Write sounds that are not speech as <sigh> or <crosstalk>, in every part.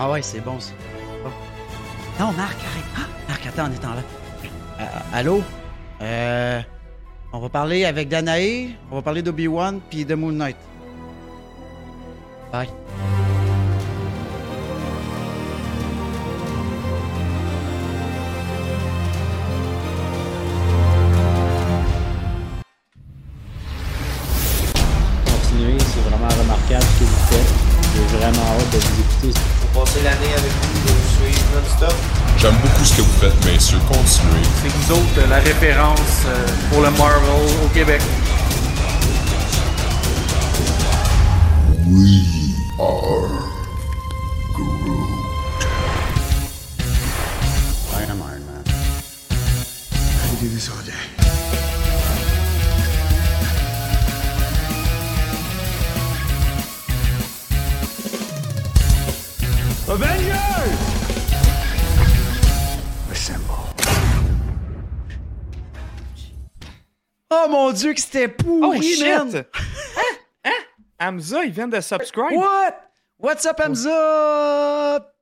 Ah ouais, c'est bon, ça. Non, Marc, arrête. Ah, Marc, attends, en étant là. Euh, allô? Euh, on va parler avec Danae, on va parler d'Obi-Wan puis de Moon Knight. Bye. Messieurs. Continuez. C'est nous autres la référence euh, pour le Marvel au Québec. I dieu, que c'était pourri, Oh shit! man! Hein? Hein? Hamza, il vient de subscribe. What? What's up, Hamza?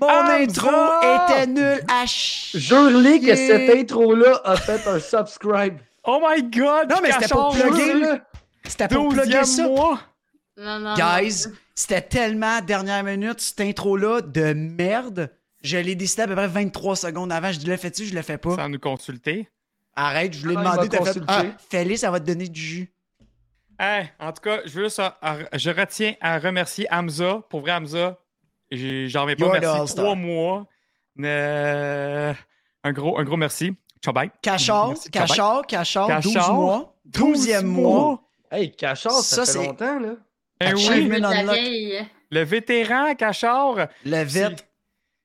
Mon Hamza! intro était nul à chier. Jure-les que cette intro-là a fait un subscribe. Oh my god! Non, mais c'était pour plugger. là. C'était pour plugger 12e ça. mois. Non, non. Guys, c'était tellement dernière minute, cette intro-là de merde. Je l'ai décidé à peu près 23 secondes avant. Je dis, le fais-tu, je le fais pas. Sans nous consulter. Arrête, je lui ai Ah, demandé, m'a t'as fait, ah, fais-le, ça va te donner du jus. Hey, en tout cas, je veux ça. Je retiens à remercier Hamza. Pour vrai, Hamza, j'en reviens pas. Merci. Trois mois. Euh, un, gros, un gros merci. Ciao, bye. Cachard, Merci, ciao, bye. cachard, cachard, 12 Cachard, mois, 12e mois. Hey, Cachard, ça, Ça, fait c'est- longtemps, là. Ben oui, le vétéran Cachard. Le vet.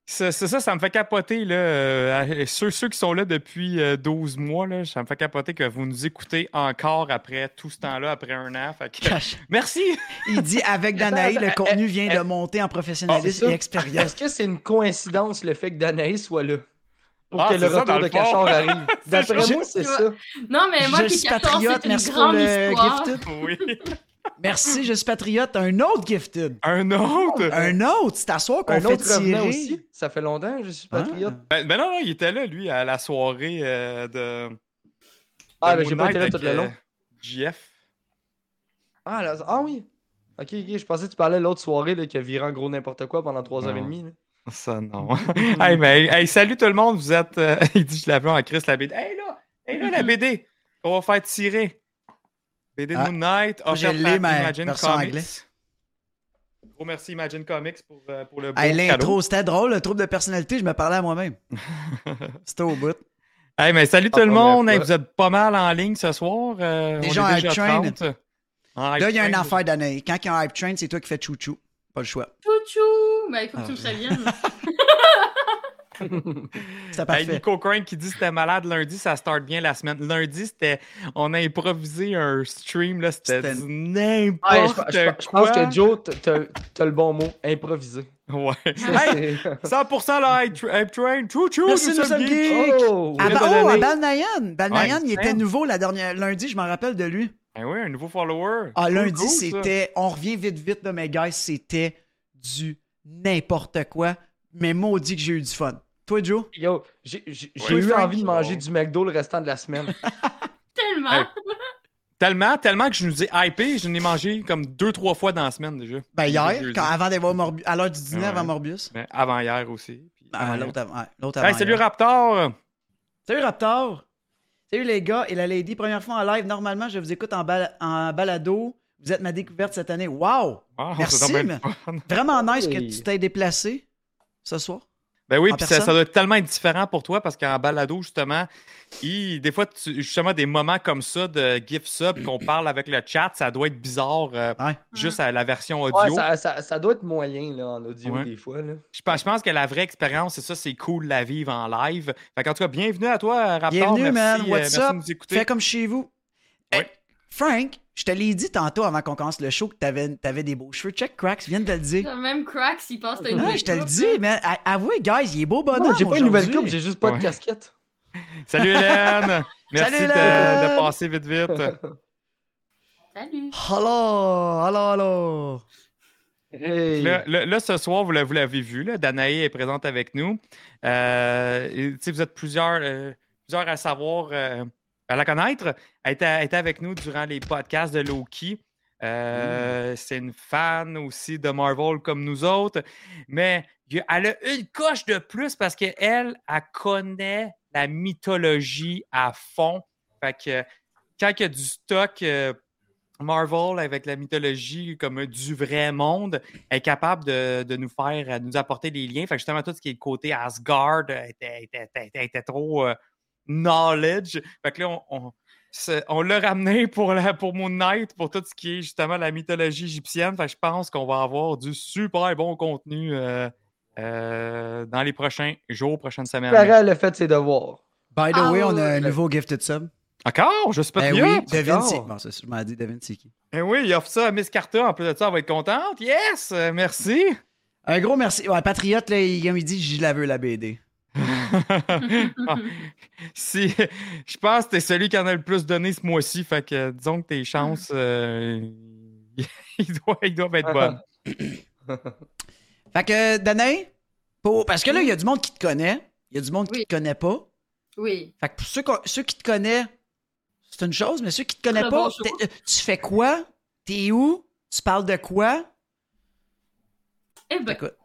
C'est ça, ça me fait capoter. Là, euh, ceux, ceux qui sont là depuis euh, 12 mois, là, ça me fait capoter que vous nous écoutez encore après tout ce temps-là, après un an. Fait que- Cache- <laughs> Merci! Il dit avec Danaï, le contenu vient de monter en C'est professionnalisme et expérience. Est-ce que c'est une coïncidence le fait que Danaïs soit là? Pour Ah, que le ça, retour de. Cachard arrive. <laughs> D'après moi, c'est ça. Non, mais moi je qui suis 14, patriote, c'est une merci pour grande le histoire. gifted. Oui. Merci, je suis patriote. Un autre gifted. Un autre! Un autre, c'est à soir qu'on Un fait tirer. aussi. Ça fait longtemps, je suis patriote. Ben, ben non, non, il était là, lui, à la soirée euh, de. Ah, ben, j'ai pas été là tout le avec, long. euh, JF. Ah, là, ah oui. Ok, ok, je pensais que tu parlais l'autre soirée là, qui a viré en gros n'importe quoi pendant 3h30. là. Ça, non. <laughs> hey, mais, hey, salut tout le monde, vous êtes. euh, <laughs> il dit, je l'appelle en Chris la BD. Hey là! Hey là, la BD! On va faire tirer. BD de Ah, Moon Knight, par Imagine Comics. anglais. Gros merci Imagine Comics pour, euh, pour le beau Hey, l'intro, c'était drôle, le trouble de personnalité, je me parlais à moi-même. <laughs> C'était au bout. Hey, mais salut Pas tout le première monde. Hey, vous êtes pas mal en ligne ce soir. euh, Déjà on en est hype déjà train. 30. En hype Là, il y a une train. affaire d'année. Quand il y a un hype train, c'est toi qui fais chouchou. Pas le choix. Chouchou! Ben, il faut que Ah. tu me préviennes. <laughs> C'était Hey, parfait. Nico Crane qui dit que c'était malade lundi, ça start bien la semaine. Lundi, c'était. On a improvisé un stream, là, c'était C'était- du Ah, je, n'importe je- je quoi. pense que Joe, t'as- le bon mot, improviser. Ouais. <laughs> Ça, Hey, c'est- 100% le hype, tra- hype train. Chou chou, Merci, nous nous sommes geeks. Oh! Ah, Vient bah, de oh, à. Balnayan. Balnayan, Ouais, il était nouveau la dernière lundi, je m'en rappelle de lui. Ben oui, un nouveau follower. Ah, lundi, cool, ça. c'était. On revient vite, vite, là, mais guys, c'était du n'importe quoi. Mais maudit que j'ai eu du fun. Toi, Joe? Yo, j'ai Ouais, eu Frank, envie de manger bon. du McDo le restant de la semaine. <laughs> Tellement. Hey. Tellement, tellement que je nous ai hypé, je n'ai mangé comme deux, trois fois dans la semaine déjà. Ben, hier, quand, avant d'avoir Morbius, à l'heure du dîner Ouais. avant Morbius. Mais avant hier aussi. Ah, avant- l'autre avant. ouais, l'autre Hey, avant salut hier. Raptor! Salut Raptor! Salut les gars et la lady. Première fois en live. Normalement, je vous écoute en, bal- en balado. Vous êtes ma découverte cette année. Wow! Wow, Merci, mais-. Vraiment nice que tu t'aies déplacé ce soir. Ben oui, En puis ça, doit être tellement différent pour toi parce qu'en balado, justement, il- des fois, tu- justement, des moments comme ça de GIF sub <clears throat> qu'on parle avec le chat, ça doit être bizarre euh, Ouais. juste à la version Ouais, audio. ça, ça- ça doit être moyen là, en audio Ouais. des fois. Là. Je, pense, je pense que la vraie expérience, c'est ça, c'est cool de la vivre en live. Fait qu'en tout cas, bienvenue à toi, Raptor. Bienvenue, merci, man. euh, merci up? de nous écouter. Fais comme chez vous. Ouais. Hey, Frank, je te l'ai dit tantôt avant qu'on commence le show que t'avais avais des beaux cheveux. Check Cracks, viens de te le dire. Même Cracks, il passe une Ouais, nouvelle je te le dis, mais avouez, guys, il est beau bonhomme. Non, j'ai pas une nouvelle coupe, j'ai juste pas Ouais. de casquette. <laughs> Salut Hélène! <laughs> Merci Salut, de- Hélène! De, passer vite vite. Salut. Hello, hello, hello. Hey. Là, là- là, ce soir, vous, la- vous l'avez vu, là, Danae est présente avec nous. Euh, et, tu sais, vous êtes plusieurs, euh, plusieurs à savoir, euh, à la connaître. Elle était, elle était avec nous durant les podcasts de Loki. Euh, C'est une fan aussi de Marvel comme nous autres. Mais elle a une coche de plus parce qu'elle, elle connaît la mythologie à fond. Fait que quand il y a du stock euh, Marvel avec la mythologie comme du vrai monde, elle est capable de, de nous faire, de nous apporter des liens. Fait que justement, tout ce qui est le côté Asgard était, était- était- était trop euh, knowledge. Fait que là, on, on, on l'a ramené pour, la, pour Moon Knight, pour tout ce qui est justement la mythologie égyptienne. Fait que je pense qu'on va avoir du super bon contenu euh, euh, dans les prochains jours, prochaines semaines. Clara, elle a fait ses devoirs. By the Ah way, on a un nouveau gifted sub. Encore? Je suis pas Ben oui, encore? c'est. Bon, ça, je m'en c'est qui. Eh oui, il offre ça à Miss Carter. En plus de ça, elle va être contente. Yes! euh, merci! Un gros merci. Ouais, Patriote, là, il, il dit, je la veux, la BD. Ah, <laughs> si, je pense que t'es celui qui en a le plus donné ce mois-ci. Fait que disons que tes chances, euh, <laughs> ils, doivent, ils doivent être bonnes. <laughs> Fait que, Danae, pour... parce que là, il y a du monde qui te connaît. Il y a du monde qui Oui. te connaît pas. Oui. Fait que pour ceux, qui te connaissent, c'est une chose, mais ceux qui te connaissent pas, tu fais quoi? T'es où? Tu parles de quoi? Eh ben, Écoute.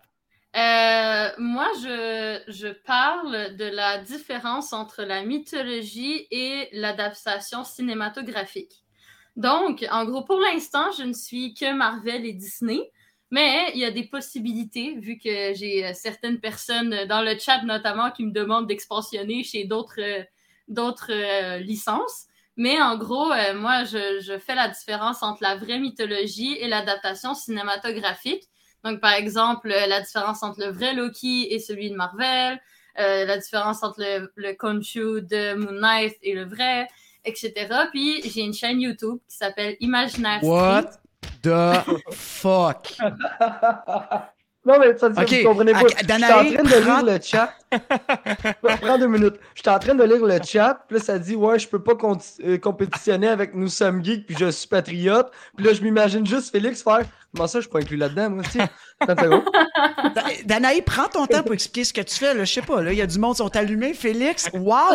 Euh, moi, je, je parle de la différence entre la mythologie et l'adaptation cinématographique. Donc, en gros, pour l'instant, je ne suis que Marvel et Disney, mais il y a des possibilités, vu que j'ai euh, certaines personnes dans le chat notamment qui me demandent d'expansionner chez d'autres euh, d'autres licences. Mais en gros, moi, je, je fais la différence entre la vraie mythologie et l'adaptation cinématographique. Donc, par exemple, euh, la différence entre le vrai Loki et celui de Marvel, euh, la différence entre le, le Khonshu de Moon Knight et le vrai, etc. Puis, j'ai une chaîne YouTube qui s'appelle Imaginaire What Street. the <laughs> fuck? Non, mais ça, ça, Ok, vous comprenez pas. Je suis en train de lire prends- le chat. Prends deux minutes. Je suis en train de lire le chat, puis là, ça dit Ouais, je peux pas euh, compétitionner avec Nous sommes geeks, puis je suis patriote. Puis là, je m'imagine juste Félix faire Comment ça, je suis pas inclus là-dedans, moi aussi? Attends une seconde. Da- Danae, prends ton temps pour expliquer ce que tu fais. Là. Je sais pas, là, il y a du monde qui sont allumés. Félix, wow!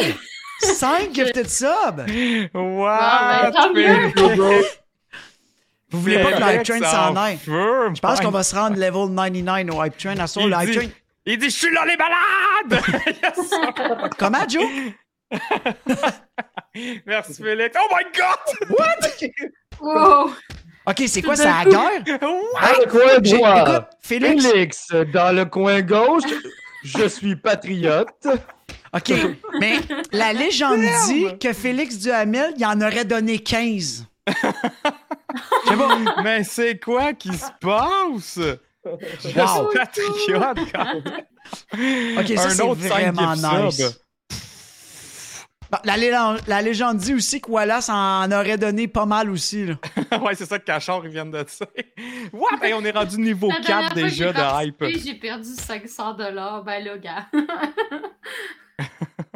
5 <laughs> gifted subs! Wow! ben, tant mieux. Vous voulez pas que le hype train s'en aille? Je pense qu'on va se rendre level 99 au hype train. À ce Il le hype dit- train. Il dit Je suis là, les malades! <laughs> Comment, Joe? <laughs> Merci, Félix. Oh my God! Wow! Ok, c'est quoi ça, coup. guerre? <laughs> Dans le coin droit. écoute, Félix. Félix, dans le coin gauche, je suis patriote. Ok, mais la légende dit que Félix Duhamel, il en aurait donné 15. <laughs> Je sais pas. Mais c'est quoi qui se passe? Je Wow. suis patriote quand Ok, ça, Un c'est vraiment nice. Bon, la, légende, la légende dit aussi que Wallace en aurait donné pas mal aussi. Là. <laughs> ouais, c'est ça que Cachard, ils viennent de dire. <laughs> Ouais, ben, on est rendu niveau La dernière 4 fois que déjà de hype. J'ai perdu 500 dollars. Ben là, gars. <laughs>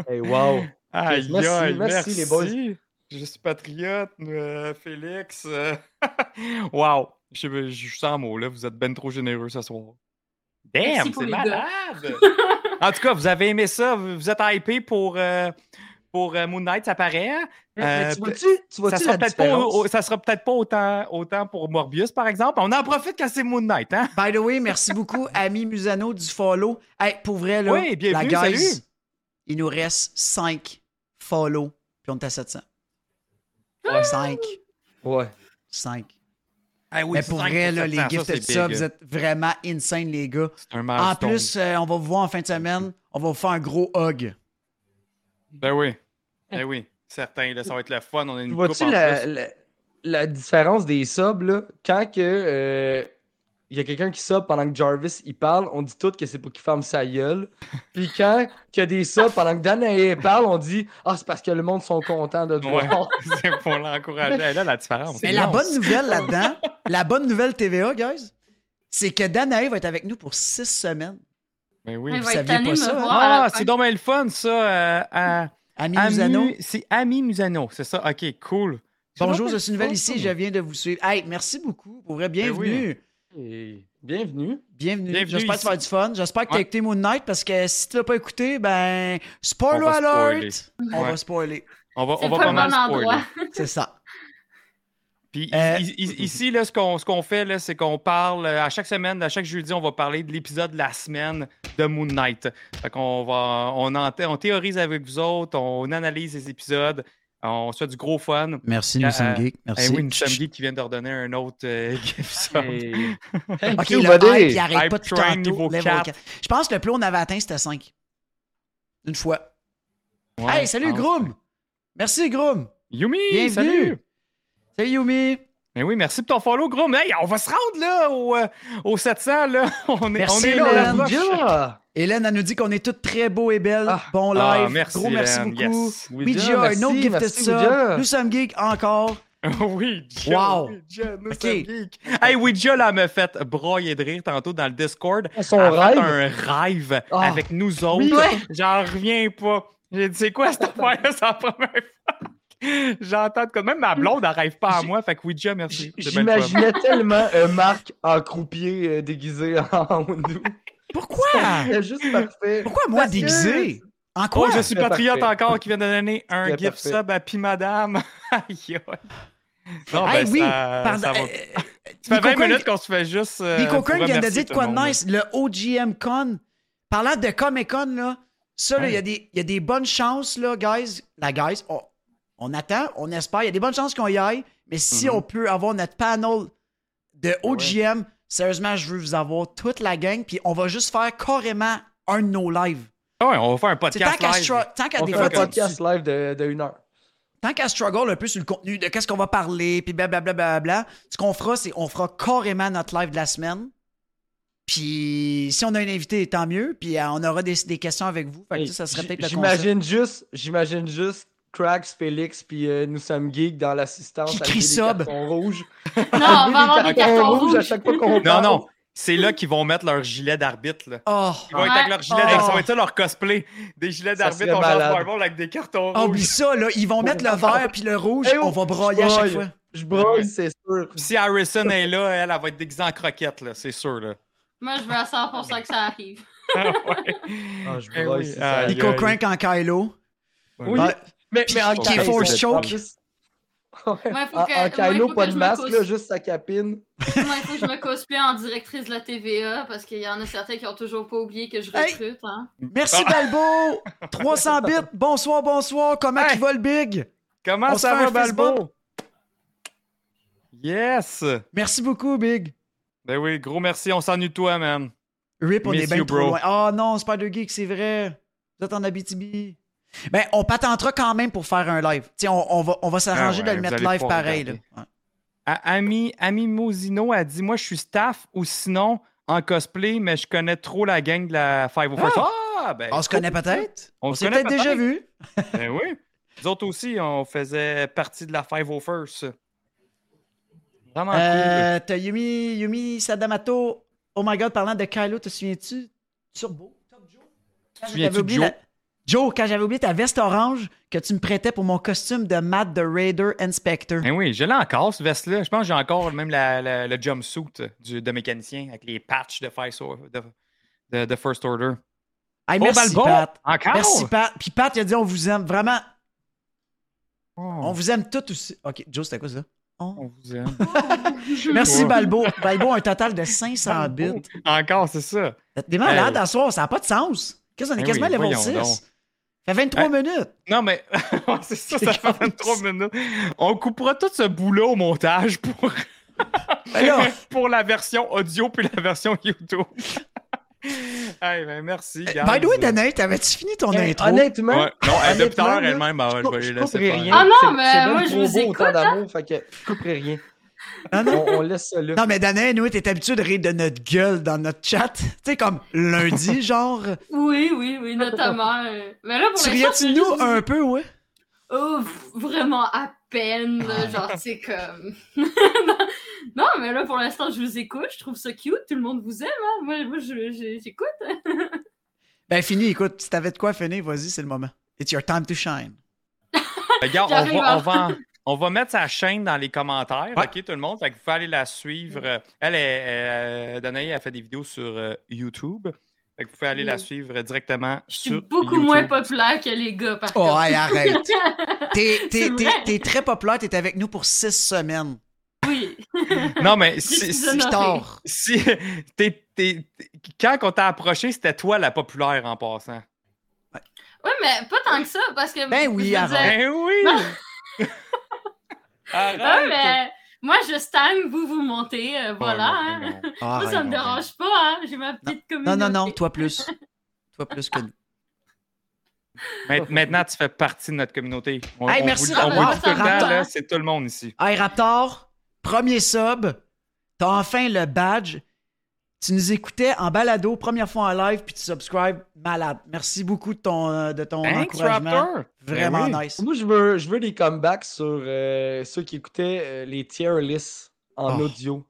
Hey, wow. Aïe, Merci, aïe, merci, merci, les boys. Je suis patriote, euh, Félix. wow. Je, je suis sans mots, là. Vous êtes ben trop généreux ce soir. Damn, c'est malade! en tout cas, vous avez aimé ça. Vous vous êtes hypé pour, euh, pour euh, Moon Knight, ça paraît. Mais Euh, tu vois-tu tu ça sera peut-être pas, différence? au- ça sera peut-être pas autant, autant pour Morbius, par exemple. On en profite quand c'est Moon Knight, hein? By the way, merci beaucoup, <laughs> Ami Musano du follow. Hey, pour vrai, là, Oui, bienvenue, la guys, salut. il nous reste 5 follow, puis on est à 700. 5. Ouais. 5. Ah oui, Mais pour cinq vrai, là, les ça, gifted c'est subs, big. vous êtes vraiment insane, les gars. C'est un En plus, euh, on va vous voir en fin de semaine. On va vous faire un gros hug. Ben oui. Ben oui. Certain, là, ça va être le fun. On a une vois-tu en la, la, la différence des subs, là? Quand que euh, il y a quelqu'un qui sub pendant que Jarvis il parle, on dit tout que c'est pour qu'il ferme sa gueule. Puis quand il y a des subs pendant que Danae parle, on dit Ah, c'est parce que le monde sont contents de te Ouais, voir. <laughs> c'est pour l'encourager. Elle a la différence. Mais la bonne nouvelle là-dedans, la bonne nouvelle TVA, guys, c'est que Danae va être avec nous pour 6 semaines. Ben oui. Elle vous saviez pas ça, Ah, c'est donc le fun, ça. euh, à- Ami Ami- Musano, C'est Ami Musano, c'est ça. OK, cool. bonjour, je C'est suis nouvelle ici, je viens de vous suivre. Hey, merci beaucoup, pour vrai, bienvenue. Et- Bienvenue. Bienvenue. Bienvenue J'espère que tu vas avoir du fun. J'espère que tu as Ouais. écouté Moon Knight parce que si tu l'as pas écouté, ben. Spoiler On alert! spoiler. On Ouais. va spoiler. On va, on va pas mal bon spoiler. endroit. C'est ça. Puis Euh, ici, là, ce qu'on ce qu'on fait, là, c'est qu'on parle euh, à chaque semaine, à chaque jeudi, on va parler de l'épisode de la semaine de Moon Knight. Fait qu'on va, on, en- on théorise avec vous autres, on analyse les épisodes, on se fait du gros fun. Merci, nous nous sommes. Eh Merci. oui, nous sommes geeks qui vient de redonner un autre euh, <laughs> épisode. Hey. <laughs> Ok, le hype, il arrête Hype pas tout train niveau level 4. 4. Je pense que le plus on avait atteint, c'était 5. Une fois. Ouais, hey, salut. Groom! Merci Groom! Yumi, Bienvenue. salut! Salut Yumi! Mais oui, merci pour ton follow, gros. Mais hey, on va se rendre là au, euh, au 700. <laughs> Là. On est, Merci, on est Hélène. là. On. Hélène, elle nous dit qu'on est toutes très beaux et belles. Ah. bon live. Ah, merci, Gros merci Hélène, beaucoup. yes. Ouija, un autre sub. Ouija. Nous sommes geeks encore. <laughs> oui, Ouija, Wow. Ouija, nous Ok. sommes geeks. Hey, Ouija, là, m'a fait broyer de rire tantôt dans le Discord. Son Elle a fait rêve. un rêve Ah. avec nous autres. Oui. J'en reviens pas. J'ai dit, c'est quoi cette <laughs> affaire-là? C'est la première fois. <laughs> J'entends de. Même ma blonde n'arrive pas à moi. Fait que Ouija, merci. J'imaginais <laughs> tellement un Marc en croupier euh, déguisé <laughs> en Windows. Pourquoi? C'était juste parfait. Pourquoi moi Parce que- déguisé? En Oh, quoi? je suis patriote parfait. encore qui vient de donner un gift parfait. sub à Pi Madame. Aïe, aïe. Non, Hey, ben, oui, ça, pardon. ça va. euh, Ça fait Nico 20 Kern- minutes qu'on se fait juste. euh, Kern vient de dire de quoi de nice? Le OGM Con. Parlant de Comic Con, là, ça, là, il y, a des- il y a des bonnes chances, là, guys. La guys, on, on attend, on espère. Il y a des bonnes chances qu'on y aille. Mais si Mhm. on peut avoir notre panel de OGM, sérieusement, je veux vous avoir toute la gang. Puis on va juste faire carrément un de nos lives. Ah ouais, on va faire un tant podcast qu'à live. tant qu'à On des fait un tu- podcast live de, de une heure. tant qu'à struggle un peu sur le contenu de qu'est-ce qu'on va parler, puis blablabla, blablabla, ce qu'on fera, c'est on fera carrément notre live de la semaine. Puis si on a un invité, tant mieux. Puis euh, on aura des, des questions avec vous. Fait que Hey, ça, ça serait peut-être. J'imagine juste, j'imagine juste Cracks, Félix, puis euh, nous sommes geeks dans l'assistance. Qui crie sub? rouges. <laughs> Non, on va avoir des cartons à rouges. chaque fois qu'on Non, parle. non. C'est là qu'ils vont mettre leur gilet d'arbitre. là. Oh, Ils vont être Ouais. avec leur gilet Oh. d'arbitre. Ça va être ça leur cosplay. Des gilets d'arbitre, on. Marvel avec des cartons oh, oublie rouges. ça, là. Ils vont mettre le vert puis le rouge. Hey, oh, on va broyer à chaque fois. Je broye, Ouais. c'est sûr. Puis si Harrison est là, elle, elle va être déguisée en croquette, là, c'est sûr. Là. Moi, je veux à 100% que ça arrive. <laughs> Ouais. Ah, je Eh broye, ça. Nico. Crank en Kylo. Oui, Ouais. Mais, mais en Qui force choke. Ouais, Ouais, faut en, que- en Kylo, faut pas que de masque, là, juste sa capine. Moi, il faut que je me cosplay en directrice de la TVA parce qu'il y en a certains qui ont toujours pas oublié que je Hey! recrute. Hein. Merci, Balbo. 300 bits. Bonsoir, bonsoir. Comment Hey. il va le big? Comment On ça va, Balbo? Yes! Merci beaucoup, big. Ben oui, gros merci, on s'ennuie de toi, man. Rip, on Miss est bien you, trop loin. Ah non, Spider Geek, c'est vrai. Vous êtes en Abitibi. Ben, on patentera quand même pour faire un live. Tiens, on, on va, on va s'arranger Ah ouais, de le mettre live pareil. Là. Ouais. Ami, Ami Mosino a dit Moi, je suis staff ou sinon en cosplay, mais je connais trop la gang de la 501st. Ah, ben. On se connaît peut-être? On On se s'est peut-être déjà vu. <laughs> Ben oui. Nous autres aussi, on faisait partie de la 501st. Vraiment Euh, T'as Yumi, Yumi Sadamato. Oh my god, parlant de Kylo, te souviens-tu? Turbo? Top Joe? Quand Te souviens-tu j'avais de Joe? la- Joe, quand j'avais oublié ta veste orange que tu me prêtais pour mon costume de Matt the Raider Inspector. Ben oui, je l'ai encore, ce veste-là. Je pense que j'ai encore même la- la- le jumpsuit du, de mécanicien avec les patchs de, Five- de, de- de First Order. Hey, Oh, merci, Balbo! Pat. Encore? Merci, Pat. Puis Pat, il a dit on vous aime. Vraiment, Oh, on vous aime tous aussi. Ok, Joe, c'était quoi ça? Oh. on vous aime. <laughs> Merci. Balbo. Balbo, un total de <laughs> 500 bits. Encore, c'est ça. T'es malade Hey. à soir, ça n'a pas de sens. Qu'est-ce qu'on est Eh quasiment oui, level voyons 6? Ça fait 23 minutes. Non, mais <laughs> c'est ça, ça <laughs> fait 23 minutes. On coupera tout ce bout-là au montage pour, <laughs> Ben pour la version audio puis la version YouTube. hey, ben merci, guys. by the way, Danae, t'avais-tu fini ton Hey, intro? honnêtement, Ouais. Non, elle, depuis tout à l'heure, elle-même, ben, je vais les je laisser couperai faire. rien. Ah non, mais moi, je vous écoute, autant d'amour, fait que je couperai rien. Ah non? On, on laisse ça là. Non, mais Danae, nous, t'es habitué de rire de notre gueule dans notre chat. Tu sais, comme lundi, <laughs> genre. Oui, oui, oui, notamment. euh. Mais là, pour Tu l'instant, riais-tu nous juste- un peu, ouais? Oh, vraiment à peine, là, genre, c'est comme... <laughs> non, mais là, pour l'instant, je vous écoute, je trouve ça cute, tout le monde vous aime, hein? Moi, j'écoute. <laughs> Ben, fini, écoute, si t'avais de quoi finir, vas-y, c'est le moment. It's your time to shine. Regarde, on va, on, va en, on va mettre sa chaîne dans les commentaires, Ouais. OK, tout le monde? Fait que vous pouvez aller la suivre. Euh, Elle, est, euh, Danae, a fait des vidéos sur euh, YouTube. Fait que vous pouvez aller la Oui. suivre directement Je suis sur beaucoup YouTube. moins populaire que les gars, par Oh, contre. hey, arrête. T'es, <laughs> t'es- C'est t'es- vrai. t'es très populaire, t'es avec nous pour six semaines. Oui. <laughs> Non, mais Je si, suis si- si- t'es- t'es- t'es- quand on t'a approché, c'était toi la populaire en passant. Ouais, mais pas tant que ça, parce que. Ben oui, dire- Ben oui! <laughs> Non. Arrête! Ouais, mais moi, je stagne, vous, vous montez. euh, Oh, voilà. non, hein. non, non. <laughs> Ah, Moi, arrête. ça me dérange pas, hein. J'ai ma petite Non, communauté. non, non, toi plus. <laughs> Toi plus que nous. Ma- Maintenant, tu fais partie de notre communauté. On, Hey, on merci, vous, on vous Raptor. dit tout le temps, Raptor. là, c'est tout le monde ici. Hey, Raptor, premier sub. T'as enfin le badge. Tu nous écoutais en balado, première fois en live, puis tu subscribes. Malade. Merci beaucoup de ton, euh, de ton Thanks, encouragement. Raptor! Vraiment Ben oui. nice. Moi, je veux, je veux des comebacks sur euh, ceux qui écoutaient euh, les tier lists en Oh. audio.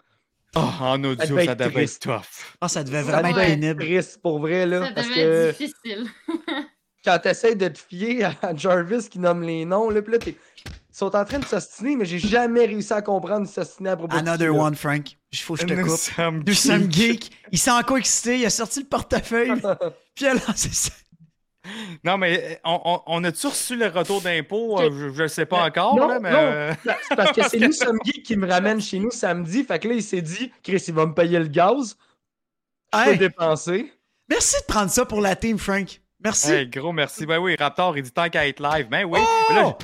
Oh, en audio, Ça devait ça être devait être triste. tough. Ah, ça devait Ça vraiment devait être être pénible. triste pour vrai, là. Ça parce devait que être difficile. <laughs> quand t'essayes de te fier à <laughs> Jarvis qui nomme les noms, là, puis là, t'es- ils sont en train de s'ostiner, mais j'ai jamais réussi à comprendre s'ostiner à propos de Another one, Frank. Il faut que je te Nous coupe. sommes Nous geeks. Il s'est encore excité. Il a sorti le portefeuille. <laughs> puis il a lancé ça. Non, mais euh, on, on, on a-tu reçu le retour d'impôt? Euh, Je, je le sais pas encore, non, là, mais. non. euh, C'est parce que c'est <laughs> nous sommes geeks qui me ramène chez nous samedi. Fait que là, il s'est dit, Chris, il va me payer le gaz. Je Hey. peux dépenser. Merci de prendre ça pour la team, Frank. Merci. Hey, gros merci. Ben oui, Raptor, il dit tant qu'à être live. Ben oui. Oh! Mais là,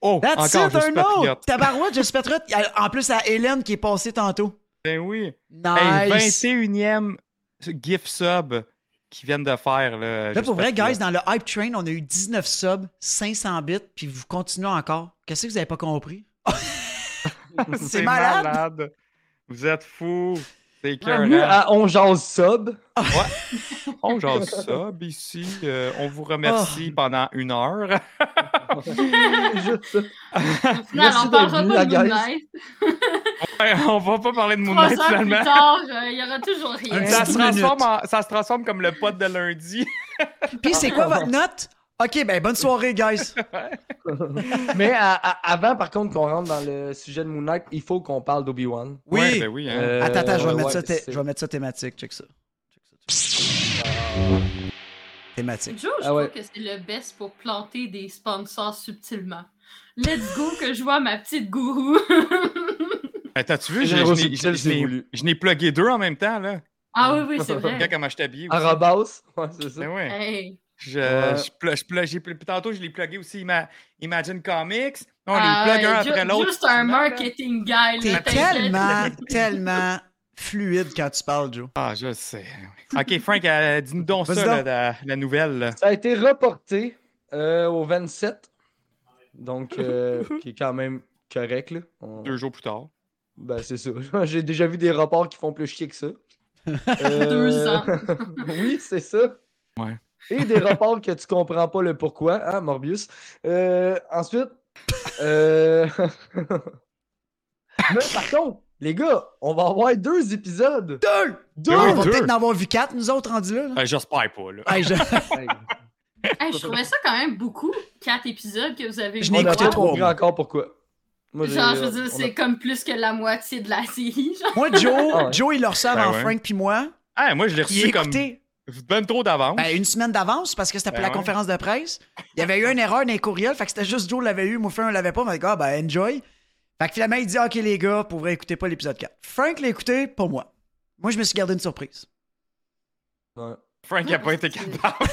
oh, That's encore, it, un autre. Tabarouette, je suis patriote. En plus, à Hélène qui est passée tantôt. Ben oui. Hey, Nice. 21e GIF sub qu'ils viennent de faire. Là, Là, pour vrai, guys, dans le Hype Train, on a eu 19 subs, 500 bits, puis vous continuez encore. Qu'est-ce que vous avez pas compris? <laughs> C'est malade. Vous êtes fous. C'est Bienvenue à On Jase Sub. <laughs> On jase sub ici. Euh, on vous remercie Oh. pendant une heure. Juste Merci on parlera pas de. Moonlight. Ouais, on va pas parler de Moon Trois Knight heures plus finalement. tard, il y aura toujours rien. Ça se, transforme en- ça se transforme comme le pote de lundi. Puis c'est quoi votre note? Ok, ben bonne soirée, guys. <laughs> <laughs> Mais à- à- avant, par contre, qu'on rentre dans le sujet de Moon Knight, il faut qu'on parle d'Obi-Wan. Oui. Ouais, ben oui. hein. Euh, attends, attends, je vais, mettre ouais, ça je vais mettre ça thématique. Check ça. Check ça, check ça. Thématique. Joe, je Ah ouais. trouve que c'est le best pour planter des sponsors subtilement. Let's go que je vois ma petite gourou. <laughs> T'as-tu vu? C'est Je, n'ai- plugué deux en même temps. là. ah oui, oui, c'est vrai. Regarde comment je t'habille. Arabas. Ouais, c'est ça. Ben ouais. Hey. Je, Ouais. je, pl- je tantôt, je l'ai plugué aussi Ima- Imagine Comics. On Ah, les plug un ju- après l'autre. Juste un marketing guy. T'es tellement, <laughs> tellement fluide quand tu parles, Joe. Ah, je sais. Ok, Frank, euh, dis-nous donc ça, donc. la, la nouvelle. là. Ça a été reporté euh, au 27. Donc, euh, <laughs> qui est quand même correct. Là. On- Deux jours plus tard. Ben, c'est ça. <laughs> J'ai déjà vu des reports qui font plus chier que ça. Euh, Deux ans. oui, c'est ça. Ouais. Et des <laughs> reports que tu comprends pas le pourquoi, hein, Morbius. Euh, ensuite, euh... <laughs> Mais par contre, les gars, on va avoir deux épisodes. Deux! Deux! On va peut-être en avoir vu quatre, nous autres, rendus là. là. Euh, J'espère pas. Là. Hey, je <laughs> Hey, je trouvais ça quand même beaucoup, quatre épisodes que vous avez Je vu. n'ai on a écouté pas trois, encore pourquoi. Moi, Genre, je veux dire, on a- c'est comme plus que la moitié de la série. Genre. Moi, Joe, Ah ouais. Joe, il le reçoit Ben avant ouais. Frank puis moi. Ah, moi, je l'ai reçu comme écouté ben trop d'avance. ben, une semaine d'avance parce que c'était pour Ben la ouais. conférence de presse. Il y avait eu une erreur dans les courriels, fait que c'était juste Joe l'avait eu, moi, Frank l'avait pas. Mais gars, ben, enjoy. Fait que finalement, il dit, OK, les gars, pour vrai, écoutez pas l'épisode 4. Frank l'a écouté, pas moi. Moi, je me suis gardé une surprise. Ouais. Frank n'a pas été capable. <laughs>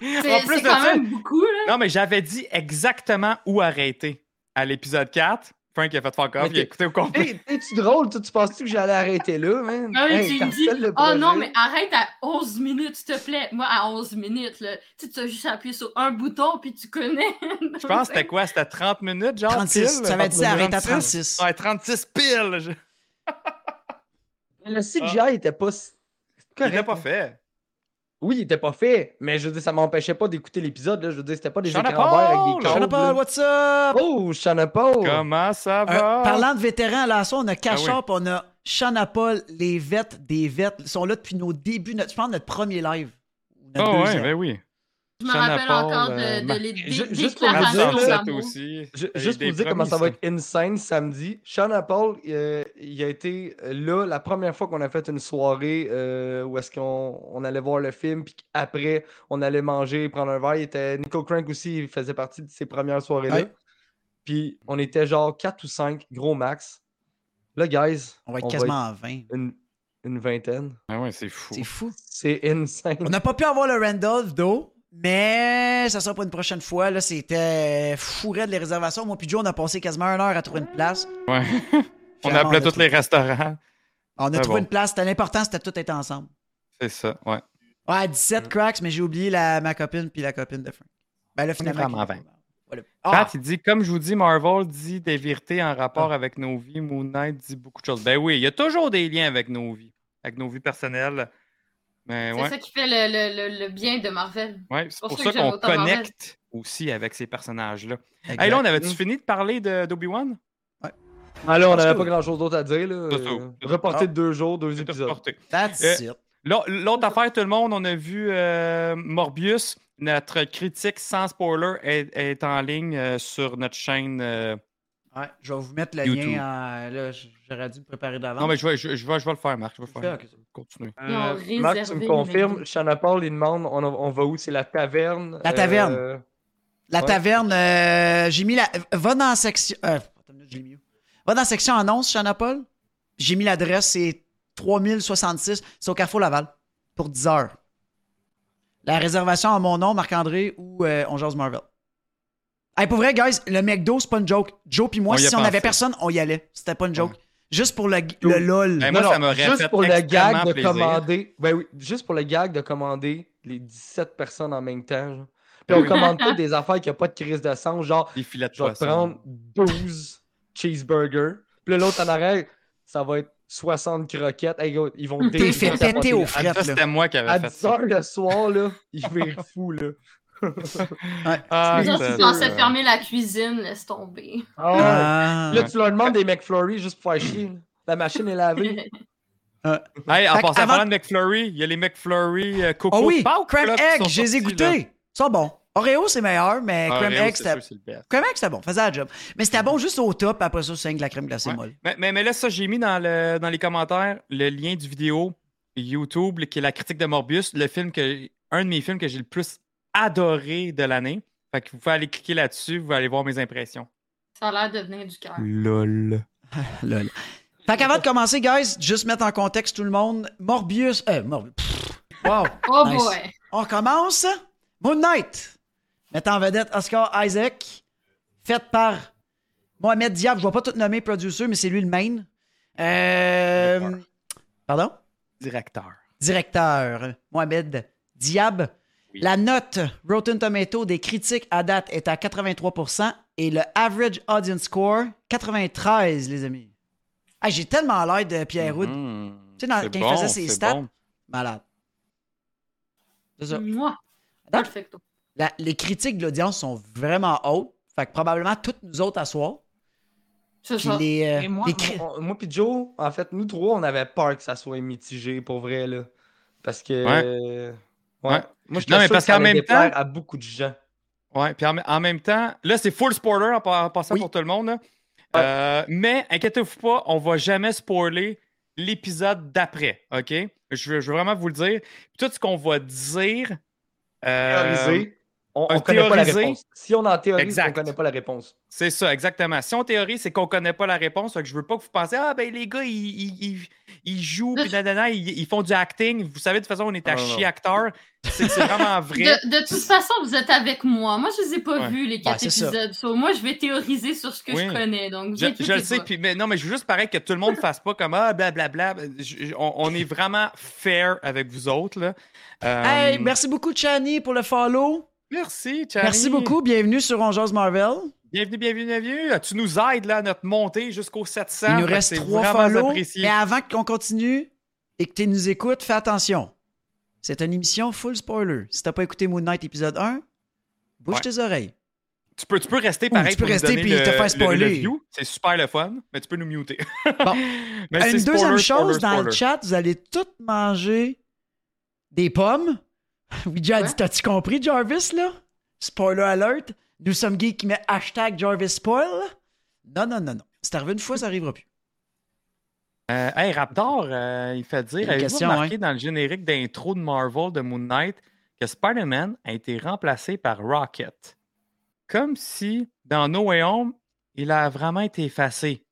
C'est en plus de quand ça, même beaucoup, là. non, mais j'avais dit exactement où arrêter à l'épisode 4. Frank a fait fuck off, Mais il a écouté au complet. Hey, es-tu drôle? Tu, tu penses-tu que j'allais arrêter là, man? Ah oui, Hey, tu me dis, oh projet. non, mais arrête à 11 minutes, s'il te plaît. Moi, à 11 minutes, là, tu as juste appuyé sur un bouton, puis tu connais. <laughs> Je pense que c'était quoi? C'était 30 minutes, genre? 36. pile? Tu avais dit 30 arrête à 36? 36. Ouais, 36 piles! Je- Le CGI était pas s- Il correct. était pas hein. fait. Oui, il était pas fait, mais je veux dire, ça m'empêchait pas d'écouter l'épisode. là. Je veux dire, c'était pas des Sean écrans Paul! verts avec des Sean câbles. Sean Paul, là. what's up? Oh, Shana Paul! Comment ça Euh, va? parlant de vétérans, là, ça, on a Cachard, Ah on a Shana Paul, les vets des vets. Ils sont là depuis nos débuts, notre, je pense notre premier live. Notre Ah ouais, deuxième. ben oui. Je me rappelle Paul, encore euh, de, Ma- de les dé- Ju- juste pour dire, aussi. Juste pour dire comment ça va être insane samedi. Sean Paul, euh, il a été là la première fois qu'on a fait une soirée euh, où est-ce qu'on on allait voir le film, puis après on allait manger, prendre un verre. Il était, Nico Crank aussi, il faisait partie de ses premières soirées-là. Ouais. Puis on était genre 4 ou 5, gros max. Là, guys, On va être quasiment à 20. une, une vingtaine. Ah ouais, c'est fou. C'est fou. C'est insane. On n'a pas pu avoir le Randolph d'eau, mais ça sera pour une prochaine fois. Là, c'était fourré de les réservations. Moi puis Joe, on a passé quasiment une heure à trouver une place. Ouais. <laughs> On a tous trouvé- les restaurants. On a Ah trouvé bon. une place. C'était l'important, c'était tout être ensemble. C'est ça, ouais. Ouais, à 17 cracks, mais j'ai oublié la, ma copine puis la copine de Frank. Ben là, finalement. 20. Voilà. Pat, Ah, il dit, comme je vous dis, Marvel dit des vérités en rapport avec nos vies. Moon Knight dit beaucoup de choses. Ben oui, il y a toujours des liens avec nos vies, avec nos vies personnelles. Mais C'est ouais, ça qui fait le, le- le- le bien de Marvel. ouais, c'est pour pour ça qu'on connecte aussi avec ces personnages-là. Hey, là, on avait-tu fini de parler de- d'Obi-Wan? Ah, là, on pense n'avait que pas grand-chose d'autre à dire. Là. Reporté de deux jours, deux épisodes. reporté. That's Euh, it. L'autre affaire, tout le monde, on a vu euh, Morbius. Notre critique sans spoiler est, est en ligne euh, sur notre chaîne. Euh, Ouais, je vais vous mettre le YouTube. lien. en- Là, j'aurais dû me préparer d'avant. Non, mais je vais, je, je vais, je vais le faire, Marc. Je vais le faire. Ont Euh, Marc, tu me confirmes. Shanna Paul, il demande on, on va où? C'est la taverne? La taverne. euh, La Ouais. taverne, euh, j'ai mis la. Va dans la section. euh, mis? Va dans la section annonce, Chana Paul. J'ai mis l'adresse, c'est 3066. C'est au Carrefour Laval. Pour 10 heures. La réservation à mon nom, Marc-André ou euh, On Jase Marvel. Hey, pour vrai, guys, le McDo, c'est pas une joke. Joe puis moi, On a si on avait personne, on y allait. C'était pas une joke. Juste pour le, le LOL. Hey, moi, non, ça non, m'aurait juste fait pour le extrêmement gag de plaisir. commander. Ben oui, juste pour le gag de commander les 17 personnes en même temps. genre. Puis on commande pas des affaires qui n'ont pas de crise de sang, genre Des filets de je vais poisson. prendre 12 cheeseburgers. Puis là, l'autre en arrière, ça va être 60 croquettes. Hey, ils vont T'es fait péter là. aux frettes, ça, là. c'était moi qui avais À fait 10 ça. heures le soir, là, <laughs> ils virent fou, là. Ah, Ils ont c'était- censé fermer la cuisine, laisse tomber. Ah ouais. Ah. Là, tu leur demandes des McFlurry juste pour faire chier. La machine est lavée. <laughs> Hey, en passant avant- à parlant de McFlurry, il y a les McFlurry euh, Coco Oh oui, Pâques, Crème là, Egg, sont je les ai goûtés. Ils sont bons. Oreo, c'est meilleur, mais Ah, Crème Oreo, Egg, c'était. c'est le best. Crème Egg, c'était bon. Faisait la job. Mais c'était bon juste au top. Après ça, c'est de la crème glacée Ouais. molle. Mais, mais, mais là, ça, j'ai mis dans, le, dans les commentaires le lien du vidéo YouTube qui est la critique de Morbius, le film que un de mes films que j'ai le plus adoré de l'année. Fait que vous pouvez aller cliquer là-dessus, vous allez voir mes impressions. Ça a l'air de venir du cœur. LOL. <laughs> Lol. Fait qu'avant de commencer, guys, juste mettre en contexte tout le monde. Morbius. Euh, Morbius. Wow. <laughs> Oh Nice. boy! On commence. Moon Knight. Mettant en vedette Oscar Isaac. Fait par Mohamed Diab. Je vais pas tout nommer producer, mais c'est lui le main. Euh... Pardon? Directeur. Directeur. Mohamed Diab. Oui. La note Rotten Tomato des critiques à date est à 83% et le average audience score, 93, les amis. Ah, J'ai tellement l'air de Pierre Houd. Mhm. Tu sais, dans- quand il bon, faisait ses c'est stats, bon. Malade. C'est ça. Moi! La- les critiques de l'audience sont vraiment hautes. Fait que probablement toutes nous autres à soir. C'est ça. les, euh, Et moi, les on- moi puis Joe, en fait, nous trois, on avait peur que ça soit mitigé pour vrai, là. Parce que. Ouais. Ouais. Moi, je Non, mais parce qu'en même temps- à beaucoup de gens. Ouais, puis en, en même temps, là, c'est full spoiler en, pa- en passant Oui. pour tout le monde. là. Euh, mais inquiétez-vous pas, on va jamais spoiler l'épisode d'après, OK? Je veux, je veux vraiment vous le dire. Tout ce qu'on va dire. euh, on, on connaît pas la théoriser. réponse. Si on en théorise, Exact. on connaît pas la réponse. C'est ça, exactement. Si on théorise, c'est qu'on connaît pas la réponse. Je veux pas que vous pensiez, ah, ben les gars, ils, ils, ils- ils jouent, puis nanana, ils, ils font du acting. Vous savez, de toute façon, on est à non, chier acteur. C'est c'est vraiment vrai. De, de toute façon, vous êtes avec moi. Moi, je les ai pas Ouais. vus, les quatre épisodes. So, moi, je vais théoriser sur ce que Oui. je connais. Donc, Je, je le sais, puis, mais non, mais je veux juste pareil que tout le monde fasse pas comme ah, blablabla. Je- je- on, on est vraiment fair avec vous autres. Là. Euh, Hey, merci beaucoup, Chani, pour le follow. Merci, Charlie. Merci beaucoup. Bienvenue sur On Jase Marvel. Bienvenue, bienvenue, bienvenue. Tu nous aides là, à notre montée jusqu'au 700. Il nous que reste trois follow. apprécié. Mais avant qu'on continue et que tu nous écoutes, fais attention. C'est une émission full spoiler. Si t'as pas écouté Moon Knight épisode 1, bouge Ouais. tes oreilles. Tu peux, tu peux rester pareil tu peux pour rester puis te faire le- le spoiler. C'est super le fun, mais tu peux nous muter. <laughs> Bon. Mais Une deuxième spoiler, chose, spoiler, dans le chat, vous allez toutes manger des pommes <laughs> Ouija a Ouais. dit T'as-tu compris, Jarvis, là? Spoiler alert. Nous sommes gays qui met hashtag Jarvis spoil. Non, non, non, non. C'est arrivé une fois, ça arrivera plus. Euh, hey, Raptor, euh, il fait dire avez-vous question, remarqué ouais. dans le générique d'intro de Marvel de Moon Knight que Spider-Man a été remplacé par Rocket? Comme si, dans No Way Home, il a vraiment été effacé.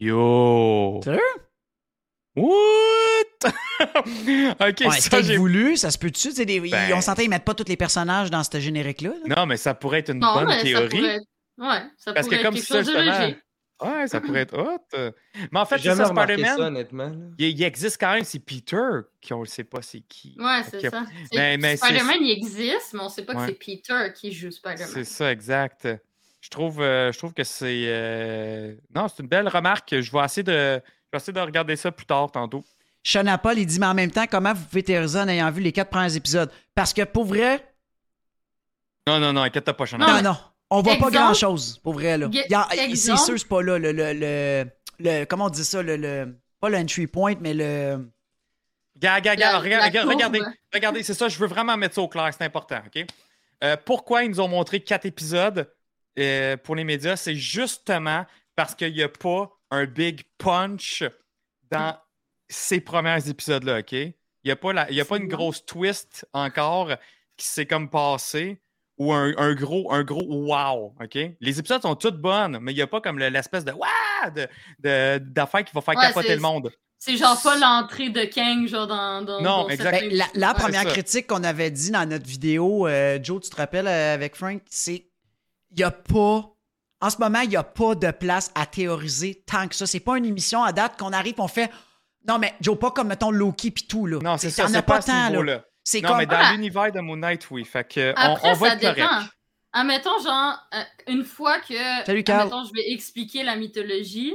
Yo! Sérieux? What? <laughs> ok, Ouais, ça, j'ai... voulu, ça se peut-tu des- Ben- On s'entend, ils mettent pas tous les personnages dans ce générique-là. là? Non, mais ça pourrait être une Non, bonne mais ça théorie. pourrait être... Ouais, ça Parce pourrait que être comme quelque ça, chose de. Ouais, ça pourrait être hot. Mais en fait, c'est ça, Spider-Man. Il, il existe quand même, c'est Peter, qui on ne sait pas c'est qui. Ouais, c'est ça. C'est- Spider-Man, il existe, mais on sait pas Ouais. que c'est Peter qui joue Spider-Man. C'est ça, exact. Je trouve, euh, je trouve que c'est. euh, Non, c'est une belle remarque. Je vais essayer de. Je vais essayer de regarder ça plus tard tantôt. Sean Paul, il dit Mais en même temps, comment vous pouvez théoriser en ayant vu les quatre premiers épisodes? Parce que pour vrai, Non, non, non, inquiète pas, Sean. Non, non. On voit pas Exemple- grand chose, pour vrai. là. Ge- Il y a- C'est sûr, c'est pas là. Le, le, le, le- comment on dit ça le, le- Pas l'entry point, mais le. Regarde- regarde- courbe. regardez, regardez, c'est ça, je veux vraiment mettre ça au clair, c'est important, OK? Euh, pourquoi ils nous ont montré quatre épisodes euh, pour les médias? C'est justement parce qu'il n'y a pas un big punch dans ces premiers épisodes-là, OK? Il n'y a pas, la- il y a pas une grosse twist encore qui s'est comme passé ou un, un gros, un gros wow, OK? Les épisodes sont toutes bonnes, mais il n'y a pas comme le- l'espèce de wow de, qui va faire Ouais, capoter le monde. C'est genre pas l'entrée de Kang, genre dans. dans Non, dans exact. certains- Ben, la, la Ouais. première critique qu'on avait dit dans notre vidéo, euh, Joe, tu te rappelles euh, avec Frank, c'est il n'y a pas. En ce moment, il n'y a pas de place à théoriser tant que ça. C'est pas une émission à date qu'on arrive, on fait. Non, mais Joe, pas comme mettons Loki puis tout. Là. Non, c'est ça, c'est as pas, pas ce là. C'est Non, comme. mais dans Ah. l'univers de Moon Knight, oui. Fait que on- Après, on, va ça être correct. dépend. Admettons, genre, euh, une fois que. Salut, Carl. admettons, je vais expliquer la mythologie,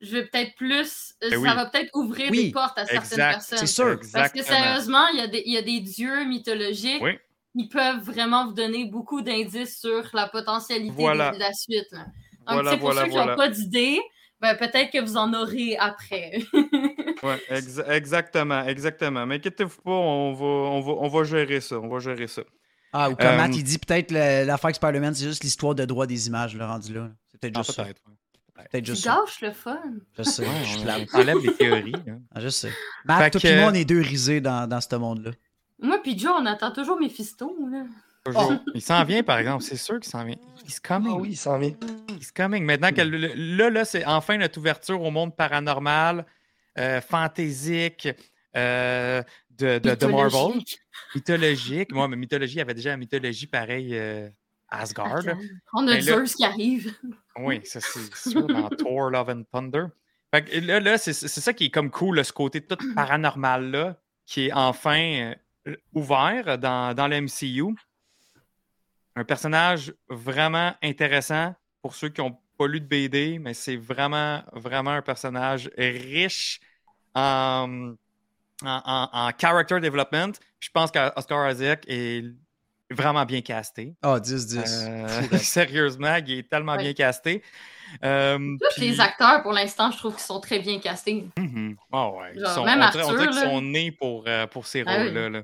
je vais peut-être plus. euh, Ben ça oui. va peut-être ouvrir Oui, des portes à certaines personnes. C'est sûr. Parce que sérieusement, il y, a des- il y a des dieux mythologiques Oui. qui peuvent vraiment vous donner beaucoup d'indices sur la potentialité Voilà. de la suite. là. Donc, Voilà, pour voilà, ceux qui n'ont voilà. pas d'idée, ben, peut-être que vous en aurez après. <laughs> Ouais, ex- exactement, exactement. Mais inquiétez-vous pas, on va, on, va, on va gérer ça. On va gérer ça. Ah, ou comme Euh, Matt, il dit peut-être le- l'affaire avec Spider-Man, c'est juste l'histoire de droit des images, le rendu là. C'est peut-être Ah, juste ça. peut-être. ouais. Peut-être Tu juste ça. gâches le fun. Je sais. Ouais, je on, enlève les théories. hein. <laughs> Ah, je sais. Matt, Fait toi que- et moi, on est deux risés dans, dans ce monde-là. Moi puis Joe, on attend toujours Mephisto. Là. Toujours. Il s'en vient, par exemple. C'est sûr qu'il s'en vient. He's coming. Ah oui, il s'en vient. He's coming. Maintenant que le- là, là, c'est enfin notre ouverture au monde paranormal, euh, fantaisique, euh, de, de, de Marvel. Mythologique. Moi, mais mythologie, il y avait déjà la mythologie pareil euh, Asgard. Attends, On a Ben Zeus qui arrive. Oui, ça c'est sûr dans <laughs> Thor, Love and Thunder. Fait que là, là c'est c'est ça qui est comme cool, là, ce côté tout paranormal-là, qui est enfin euh, ouvert dans, dans le MCU. Un personnage vraiment intéressant pour ceux qui n'ont pas lu de BD, mais c'est vraiment, vraiment un personnage riche en, en, en- en character development. Je pense qu'Oscar Isaac est vraiment bien casté. Ah, 10-10. Euh, <laughs> sérieusement, il est tellement Ouais. bien casté. Euh, Tous puis- les acteurs, pour l'instant, je trouve qu'ils sont très bien castés. Ah ouais. Ils Genre, sont- même on Arthur, dirait qu'ils sont nés pour, euh, pour ces Ah oui. rôles-là. là.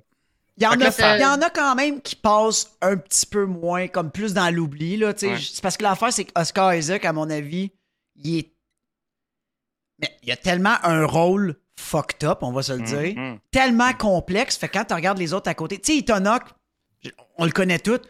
Il y, en a, là, ça- il y en a quand même qui passent un petit peu moins, comme plus dans l'oubli. là. Ouais. C'est parce que l'affaire, c'est qu'Oscar Isaac, à mon avis, il est. Mais il a tellement un rôle fucked up, on va se le dire. Mhm. Tellement complexe. Fait que quand tu regardes les autres à côté. Tu sais, Hawke, on le connaît tous.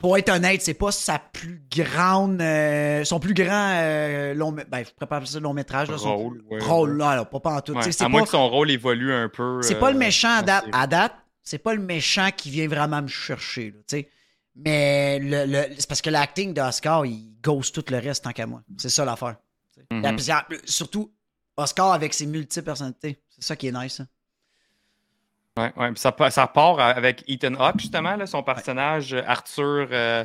Pour être honnête, c'est pas sa plus grande. euh, son plus grand euh, long. Ben, je ça long métrage. Là, son Rôle, ouais, rôle, ouais. là, alors, pas, pas en tout. Ouais, À moins que son rôle évolue un peu. c'est euh, pas le méchant à date. À date, c'est pas le méchant qui vient vraiment me chercher. tu sais. Mais le, le- c'est parce que l'acting d'Oscar, il ghost tout le reste tant qu'à moi. C'est ça l'affaire. La- que, Surtout Oscar avec ses multiples personnalités. C'est ça qui est nice. hein. Ouais, ouais. Ça, ça part avec Ethan Hawke, justement, là, son personnage euh, Arthur. euh,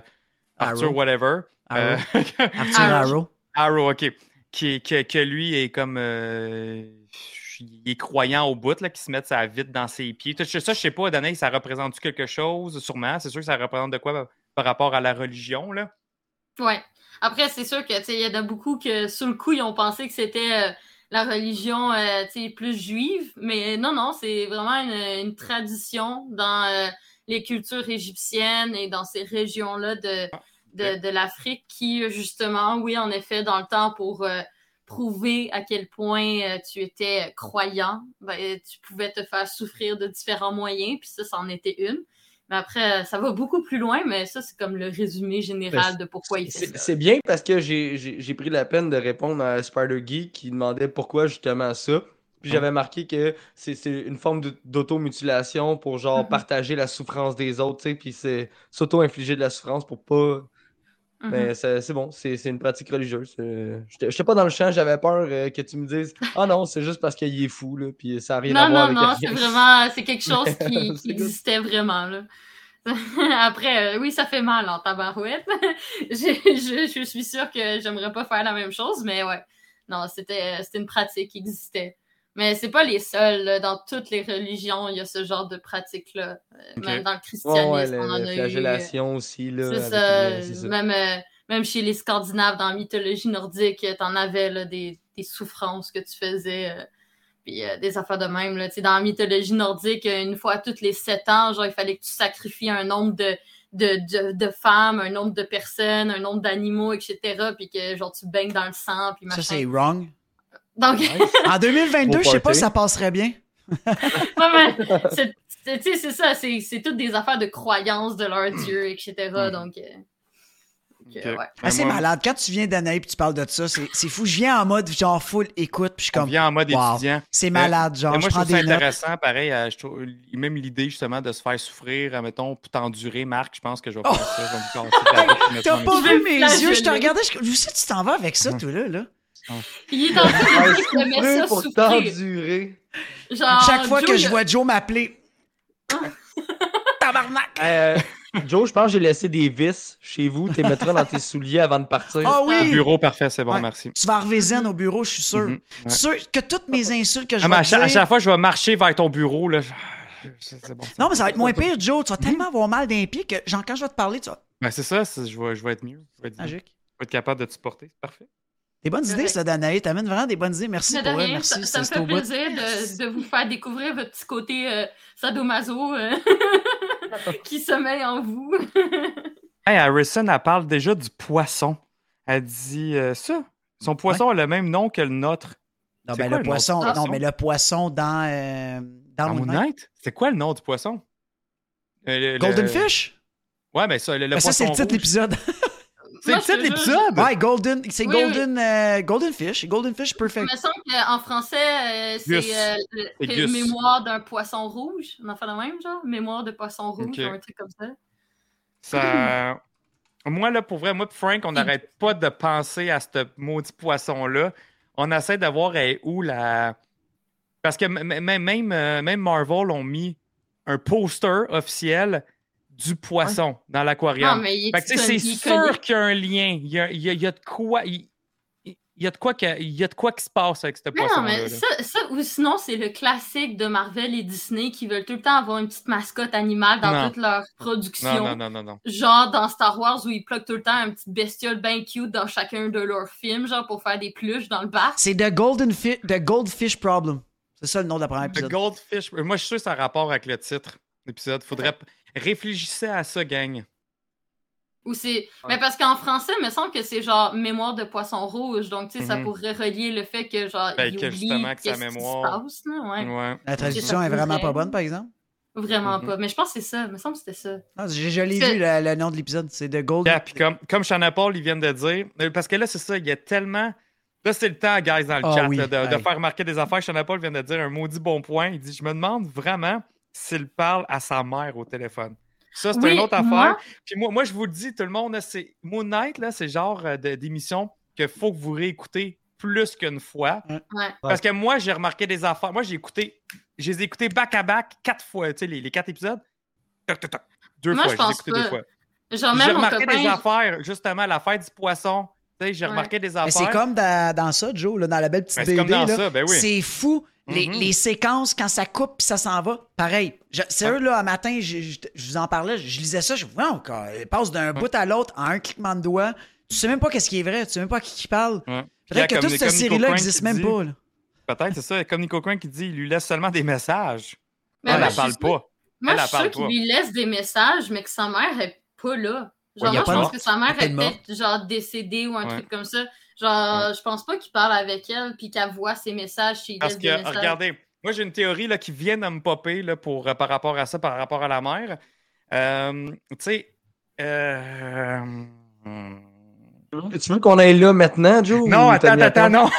Arthur, Arrow. whatever. Arrow. Euh, <laughs> Arthur Arrow. Arrow, ok. Qui, que, que lui est comme. euh, il est croyant au bout, là, qui se met sa vite dans ses pieds. Ça, je ça, je sais pas, Danae, ça représente quelque chose? Sûrement. C'est sûr que ça représente de quoi par- rapport à la religion, là? Ouais. Après, c'est sûr que tu sais, il y en a beaucoup que sur le coup, ils ont pensé que c'était euh, la religion euh, plus juive. Mais non, non, c'est vraiment une, une tradition dans euh, les cultures égyptiennes et dans ces régions-là de, de, de l'Afrique qui, justement, oui, en effet, dans le temps, pour prouver à quel point euh, tu étais croyant, ben, tu pouvais te faire souffrir de différents moyens, puis ça, c'en était une. Mais après, ça va beaucoup plus loin, mais ça, c'est comme le résumé général de pourquoi il fait C'est ça. c'est bien parce que j'ai- pris la peine de répondre à Spider Geek qui demandait pourquoi justement ça. Puis j'avais marqué que c'est c'est une forme d'automutilation pour genre Mhm. partager la souffrance des autres, tu sais, puis c'est s'auto-infliger de la souffrance pour pas. Mhm. Mais c'est c'est bon, c'est c'est une pratique religieuse. Euh, J'étais j'étais pas dans le champ, j'avais peur euh, que tu me dises Ah non, c'est juste parce qu'il est fou, là, puis ça n'a rien à Non, voir non, avec non, c'est rien. vraiment, c'est quelque chose <laughs> qui, C'est qui existait vraiment, là. <laughs> Après, euh, oui, ça fait mal en tabarouette. <laughs> je, je, je suis sûre que j'aimerais pas faire la même chose, mais ouais. Non, c'était une pratique qui existait. Mais c'est pas les seuls. là. Dans toutes les religions, il y a ce genre de pratique-là. Euh. Même dans le christianisme, ouais, on en a eu. flagellation aussi, là. C'est avec ça, les- c'est ça. Même, euh, même chez les Scandinaves, dans la mythologie nordique, t'en avais là, des, des souffrances que tu faisais, euh, puis euh, des affaires de même. Là. Dans la mythologie nordique, une fois toutes les sept ans, genre, il fallait que tu sacrifies un nombre de, de, de, de femmes, un nombre de personnes, un nombre d'animaux, etc., puis que genre tu baignes dans le sang, puis Ça, machin. c'est wrong? Donc, En 2022, Beau je sais pas si ça passerait bien. <laughs> C'est- c'est tu sais, c'est ça, c'est toutes des affaires de croyances de leur dieu, etc., donc... euh, donc, ouais. Ah, c'est malade. Quand tu viens d'Anaï et tu parles de ça, c'est fou. Je viens en mode genre full écoute, puis je suis comme. vient en mode wow. étudiant. C'est malade, genre, Mais moi, je prends trouve ça des notes. intéressant, pareil, euh, je trouve, même l'idée justement de se faire souffrir, mettons, pour t'endurer, Marc, je pense que je vais faire ça, je vais me casser la T'as pas Je vu mes yeux, je te regardais, je je sais, tu t'en vas avec ça, toi, là. là? Il est en train de pour t'endurer. Genre, Chaque fois Joe, que je vois Joe m'appeler. <laughs> Tabarnak! Euh, Joe, je pense que j'ai laissé des vis chez vous. Tu les mettras dans tes souliers avant de partir. Ah Au oui! bureau, parfait, c'est bon, Ouais. merci. Tu vas arriver zen au bureau, je suis sûr. Mhm, ouais. Sûr que toutes mes insultes que je Ah, vais à, te chaque, à chaque fois je vais marcher vers ton bureau, là, je- je- c'est bon. Non, mais ça va être moins pire, Joe. Tu vas tellement avoir mal d'un pied que, genre, quand je vais te parler, tu vas. Ben, c'est ça, je vais, je vais être mieux. Je vais être, je Magique. vais être capable de te supporter, c'est parfait. Des bonnes idées, ça, Danae. T'amènes vraiment des bonnes idées. Merci Mais de pour eux. rien, Merci. ça, ça me c'est fait plaisir de, de vous faire découvrir votre petit côté euh, sadomaso euh, <laughs> qui sommeille en vous. <laughs> Hey, Harrison, elle parle déjà du poisson. Elle dit euh, ça. Son poisson a le même nom que le nôtre. Non, ben, quoi le poisson. Non, mais le poisson dans. euh, dans Dans Moon Knight? C'est quoi le nom du poisson? Euh, le- le- Golden Fish? Ouais, mais ça, le, le Ben, ça, c'est le titre de l'épisode. <laughs> C'est le titre de l'épisode? ouais, Golden. C'est Oui, Golden, euh, Golden Fish. Golden Fish Il Perfect. me semble qu'en français, euh, c'est euh, le- mémoire d'un poisson rouge. On en fait le même, genre? Mémoire de poisson rouge, ou un truc comme ça. Ça... Moi, là, pour vrai, moi et Frank, on n'arrête pas de penser à ce maudit poisson-là. On essaie de voir elle est où la. Parce que même, euh, même Marvel ont mis un poster officiel du poisson dans Non, l'aquarium. c'est sûr qu'il y a un lien. Il y a, il y a- il y a de quoi. Il, il y a de quoi, que- il y a de quoi qui se passe avec ce Mais non, mais là. ça, ça, ou sinon, c'est le classique de Marvel et Disney qui veulent tout le temps avoir une petite mascotte animale dans Non. toute leur Non, production. non, non, non, non. Genre dans Star Wars où ils pluguent tout le temps une petite bestiole bien cute dans chacun de leurs films, genre pour faire des pluches dans le bar. C'est The Golden Fish, The Goldfish Problem. C'est ça le nom de la première The épisode. Goldfish. Moi, je suis sûr que ça a rapport avec le titre de l'épisode. Faudrait. Réfléchissez à ça, gang. Ou c'est. Mais parce qu'en français, il me semble que c'est genre mémoire de poisson rouge. Donc, tu sais, ça Mhm. pourrait relier le fait que, genre, Ben, il que oublie justement que sa mémoire- passe, là, ouais. Ouais. La traduction est vraiment pas bonne, par exemple? Vraiment Mhm. pas. Mais je pense que c'est ça. Il me semble que c'était ça. Non, je, je l'ai vu, le, le nom de l'épisode. C'est The Golden. Yeah, puis comme, comme Shanna Paul, ils viennent de dire, euh, parce que là, c'est ça, il y a tellement. Là, c'est le temps, guys, dans le Ah chat, oui, là, de, faire remarquer des affaires. Shanna Paul vient de dire un maudit bon point. Il dit Je me demande vraiment s'il parle à sa mère au téléphone. Ça, c'est Oui, une autre affaire. moi- Puis moi, moi, je vous le dis, tout le monde, c'est Moon Knight, là, c'est le genre euh, d'émission qu'il faut que vous réécoutez plus qu'une fois. Ouais. Parce que moi, j'ai remarqué des affaires. Moi, j'ai écouté, je les ai écoutés back à back quatre fois, tu sais, les, les quatre épisodes. Toc, toc, toc. Deux Moi, fois, je je les ai pense écoutés pas. deux fois. J'ai remarqué des affaires, justement, la fête du poisson. J'ai Ouais. remarqué des Mais affaires. c'est comme dans, dans ça, Joe, là, dans la belle petite Ben, c'est BD. ben oui. C'est fou. Les, Mhm. les séquences, quand ça coupe puis ça s'en va, pareil. Sérieux, là, un matin, je, je- je vous en parlais, je, je lisais ça, je me wow, quand elle passe d'un bout à l'autre en un cliquement de doigts. Tu sais même pas qu'est-ce qui est vrai, tu sais même pas à qui qui parle. Ouais. Peut-être que comme- toute cette série-là n'existe même dit- pas. Peut-être, c'est ça. Comme Nico Crank qui dit, il lui laisse seulement des messages. Mais elle ne parle pas. Moi, Elle, je suis sûre qu'il lui laisse des messages, mais que sa mère est pas là. Genre, Ouais, moi, je pense mort. que sa mère est peut-être genre décédée ou un Ouais. truc comme ça. Genre, je pense pas qu'il parle avec elle puis qu'elle voit ses messages, qu'il Parce que, messages. regardez, moi j'ai une théorie là, qui vient de me popper là, pour, euh, par rapport à ça, par rapport à la mère. Euh, tu sais. euh, hmm. Tu veux qu'on aille là maintenant, Joe? Non, <laughs> attends, attends, non.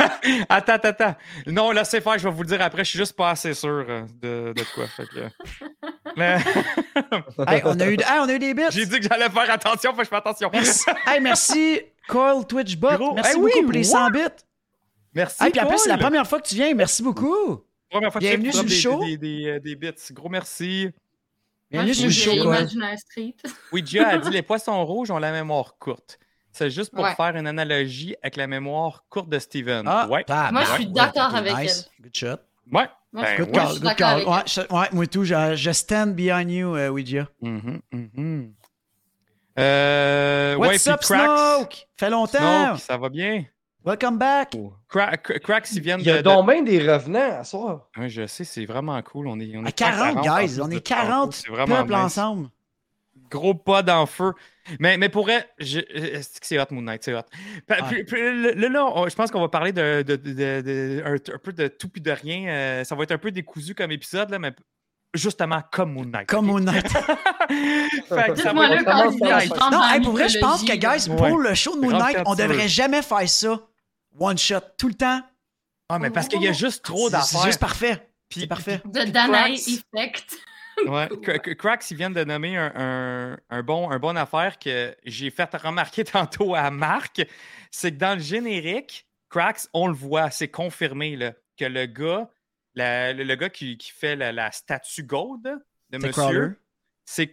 attends, attends. Non, laissez faire, je vais vous le dire après. Je suis juste pas assez sûr euh, de, de quoi. fait que- <laughs> Mais- <laughs> Hey, on, a eu, hey, on a eu des bits. J'ai dit que j'allais faire attention, faut que je fais attention. Merci. Hey, merci, Coil Twitchbot. Gros, Merci hey, oui, beaucoup pour les ouais. 100 bits. Merci. Hey, puis en plus, c'est la première fois que tu viens. Merci beaucoup. Première fois que Bienvenue tu sur le show. Des, des, euh, des bits. Gros merci. Bienvenue Moi, sur le show, Street. Ouija a dit les poissons rouges ont la mémoire courte. C'est juste pour Ouais. faire une analogie avec la mémoire courte de Steven. Ah, ouais. Moi, je suis Ouais, d'accord avec nice. Good shot. Ouais. Moi, Ben, Good ouais. call, good call. Ouais, elle. je- ouais, moi tout, je, je stand behind you, euh, Ouija. Mhm, mhm. Euh, ouais, What's puis up, Cracks. Smoke? Fait longtemps. Smoke, ça va bien? Welcome back. Cra- Cra- Cracks, ils viennent Il y a de. donc bien des revenants à soir. de- Ouais, je sais, c'est vraiment cool. On est, on est À 40, en guys. plus On de est tantôt, 40 C'est vraiment peuples nice. ensemble. Gros pas dans le feu. Mais, mais pour vrai, je- est-ce que c'est hot, Moon Knight? C'est hot. Puis- puis Là, là, là, on- je pense qu'on va parler de, de- de- de- de- un, un peu de tout puis de rien. Euh, ça va être un peu décousu comme épisode, là, mais justement comme Moon Knight. Comme? Moon Knight. <laughs> Fait que ça va être Non, hey, pour vrai, je pense que, guys. Ouais. pour le show de Moon Knight, on devrait jamais faire ça one shot tout le temps. Ah, mais parce qu'il y a juste trop C'est c'est d'affaires. juste parfait. Puis- C'est parfait. The Danae. Effect. <laughs> Ouais, Cra- Cra- Cracks, ils viennent de nommer un, un, un bon, un bon affaire que j'ai fait remarquer <laughs> tantôt à Marc. C'est que dans le générique, Cracks, on le voit, c'est confirmé là, que le gars, la- le, le gars qui, qui fait la, la statue gold de monsieur,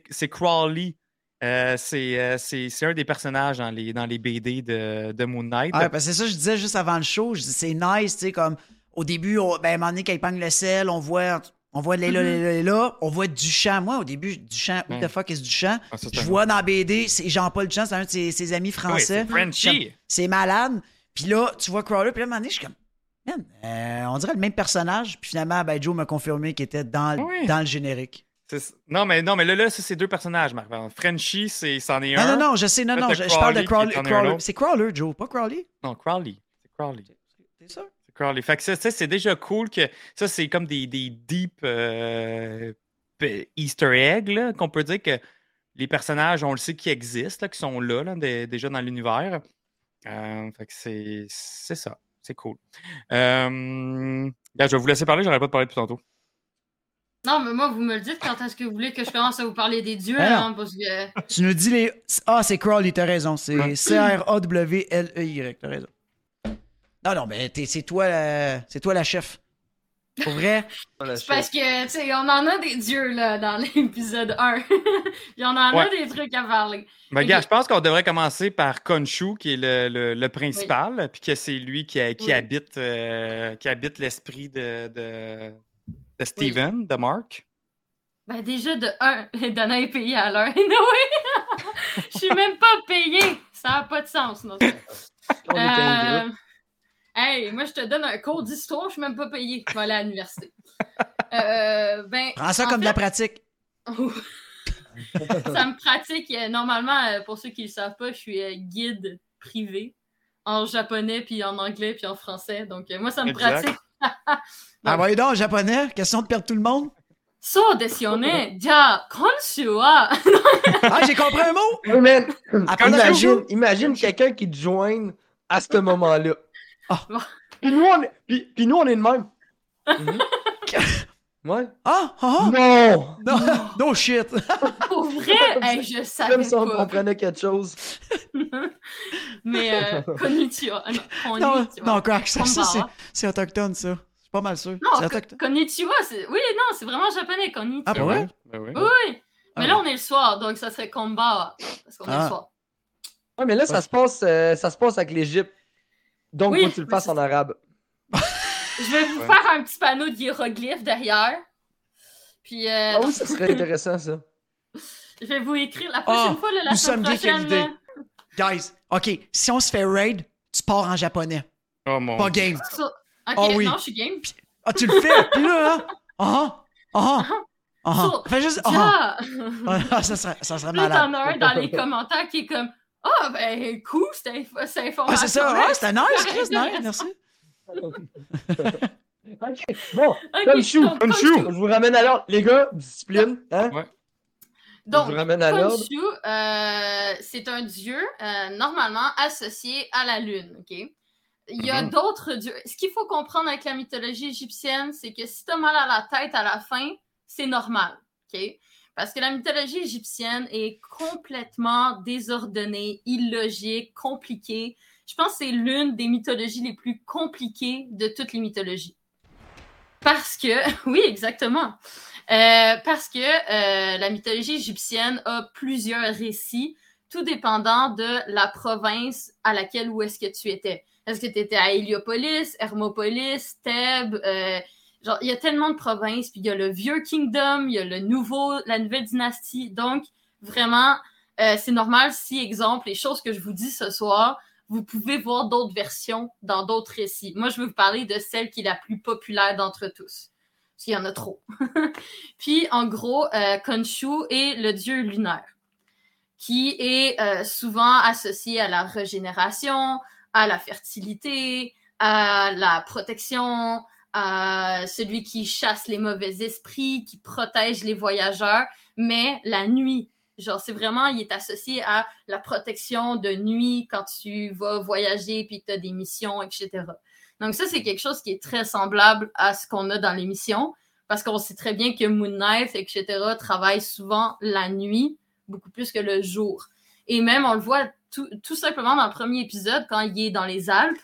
c'est Crawley. Euh, c'est euh, c'est- un des personnages dans les, dans les BD de, de Moon Knight. Ouais, parce que c'est ça, je disais juste avant le show. C'est nice, tu sais, comme au début, on- ben, à un moment donné, quand il pogne le sel, on voit, on voit Léla, Léla, Léla, on voit Duchamp. Moi, au début, Duchamp, Ouais. the fuck is Duchamp? Ah, Je vois dans BD, c'est Jean-Paul Duchamp, c'est un de ses, ses amis oui, français. c'est Frenchie. C'est malade. Puis là, tu vois Crawler, puis là, à un moment donné, je suis comme, man, euh, on dirait le même personnage. Puis finalement, ben, Joe m'a confirmé qu'il était dans, le- Oui. dans le générique. C'est- Non, mais, non, mais là, là ça, c'est deux personnages, Marc. Frenchie, c'est- c'en est Non, un. non, non, je sais, non, Là, non, je, je parle de Crawley autre. C'est Crawler, Joe, pas Crawley. Non, Crowley. C'est Crowley. C'est ça? C'est Crowley. Fait que ça, ça, c'est déjà cool que ça, c'est comme des, des deep euh, Easter eggs, là, qu'on peut dire que les personnages, on le sait qui existent, là, qui sont là, là, dé- déjà dans l'univers. Euh, fait que c'est c'est ça. C'est cool. Euh, là, je vais vous laisser parler, j'aurais pas de parler depuis tantôt. Non, mais moi, vous me le dites quand est-ce que vous voulez que je commence à vous parler des dieux, Ben hein, parce que... Tu nous dis les. Ah, c'est Crawley, t'as raison. C'est. C-R-A-W-L-E-Y, t'as raison. Non, non, mais t'es- c'est toi, la... c'est toi la chef. Pour vrai? <laughs> C'est parce que, tu sais, on en a des dieux, là, dans <laughs> l'épisode 1. Puis on en a des trucs à parler. Ben, gars, je pense qu'on devrait commencer par Khonshu, qui est le, le- le principal, puis que c'est lui qui, a- qui Oui. habite, euh, qui habite l'esprit de, de, de Steven, de Mark. Ben, déjà, de 1, <laughs> Dana est payé à l'heure. Je suis même pas payé. Ça n'a pas de sens, non? On est un Euh. Hey, moi, je te donne un cours d'histoire, je suis même pas payé. Je vais aller à l'université. <laughs> Euh, ben, Prends ça comme de la pratique. <laughs> ça me pratique. euh, Normalement, euh, pour ceux qui ne le savent pas, je suis guide privé en japonais, puis en anglais, puis en français. Donc, moi, ça me Exact. pratique. <laughs> Ah, voyons donc, en japonais. Question de perdre tout le monde. So ne. Ja, konshu wa. Ah, j'ai compris un mot. Oui, man. Imagine, imagine quelqu'un qui te joigne à ce moment-là. Ah. Puis, nous, on est, puis, puis nous, on est de même. <laughs> Ouais. Ah, ah, ah. Non! Non, no shit. <laughs> Pour vrai, <laughs> hey, je Comme savais si on pas. comprenait quelque chose. Mais euh, konnichiwa. Ah, Non, Non, crack, ça, ça, c'est, autochtone, ça. Je suis pas mal sûr. Non, c'est ko- autochtone. konnichiwa, c'est... Oui, non, c'est vraiment japonais, konnichiwa. Ah? Ben oui. Oui, oui. Mais Ah. là, on est le soir, donc ça serait kombawa. Parce qu'on est Ah. le soir. Ouais, mais là, ça se passe, euh, ça se passe avec l'Égypte. Donc, Oui, faut que tu le fasses en arabe. <laughs> Je vais vous Ouais. faire un petit panneau d'hiéroglyphes derrière. Puis, euh, Ah oui, ça <laughs> serait intéressant, ça. je vais vous écrire la prochaine Ah, fois, là, la nous semaine sommes prochaine. l'idée. là. Guys, OK, si on se fait raid, tu pars en japonais. Oh mon Pas game. Ça- Ok, Ah oui. non, je suis game. Ah, tu le fais. <laughs> Puis là, hein? Ah, ah, Ah, So, Fais juste. ah, ah, ça serait, ça serait malade. t'en as un dans les commentaires qui est comme Ah, ben, cool, cette info- cette Ah, information. c'est ça. Ah, c'était nice, Chris. Nice, merci. <laughs> Ok, Bon, Comme chou, comme chou. je vous ramène à l'ordre. Les gars, discipline. Hein? je Donc, vous ramène à l'ordre. Khonshu, euh, c'est un dieu euh, normalement associé à la lune. ok? Il y a Mhm. d'autres dieux. Ce qu'il faut comprendre avec la mythologie égyptienne, c'est que si tu as mal à la tête à la fin, c'est normal. ok? Parce que la mythologie égyptienne est complètement désordonnée, illogique, compliquée. Je pense que c'est l'une des mythologies les plus compliquées de toutes les mythologies. Parce que, <laughs> oui, exactement. Euh, parce que euh, la mythologie égyptienne a plusieurs récits, tout dépendant de la province à laquelle où est-ce que tu étais. Est-ce que tu étais à Héliopolis, Hermopolis, Thèbes? euh, genre, il y a tellement de provinces, puis il y a le vieux kingdom, il y a le nouveau, la nouvelle dynastie. Donc, vraiment, euh, c'est normal si, exemple, les choses que je vous dis ce soir, vous pouvez voir d'autres versions dans d'autres récits. Moi, je veux vous parler de celle qui est la plus populaire d'entre tous. Parce qu'il y en a trop. <laughs> Puis, en gros, euh, Khonshu est le dieu lunaire, qui est euh, souvent associé à la régénération, à la fertilité, à la protection, à celui qui chasse les mauvais esprits, qui protège les voyageurs, mais la nuit. Genre, c'est vraiment, il est associé à la protection de nuit quand tu vas voyager puis tu as des missions, etc. Donc, ça, c'est quelque chose qui est très semblable à ce qu'on a dans l'émission, parce qu'on sait très bien que Moon Knight, etc., travaille souvent la nuit, beaucoup plus que le jour. Et même, on le voit tout, tout simplement dans le premier épisode, quand il est dans les Alpes,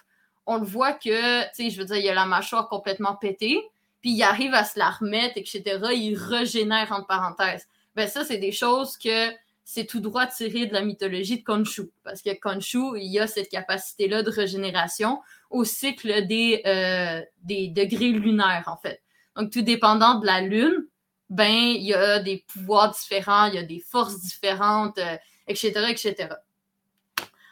on le voit que, tu sais, je veux dire, il a la mâchoire complètement pétée, puis il arrive à se la remettre, etc., il régénère, entre parenthèses. Ben ça, c'est des choses que c'est tout droit tiré de la mythologie de Khonshu, parce que Khonshu, il a cette capacité-là de régénération au cycle des, euh, des degrés lunaires, en fait. Donc, tout dépendant de la lune, ben, il y a des pouvoirs différents, il y a des forces différentes, euh, etc., etc.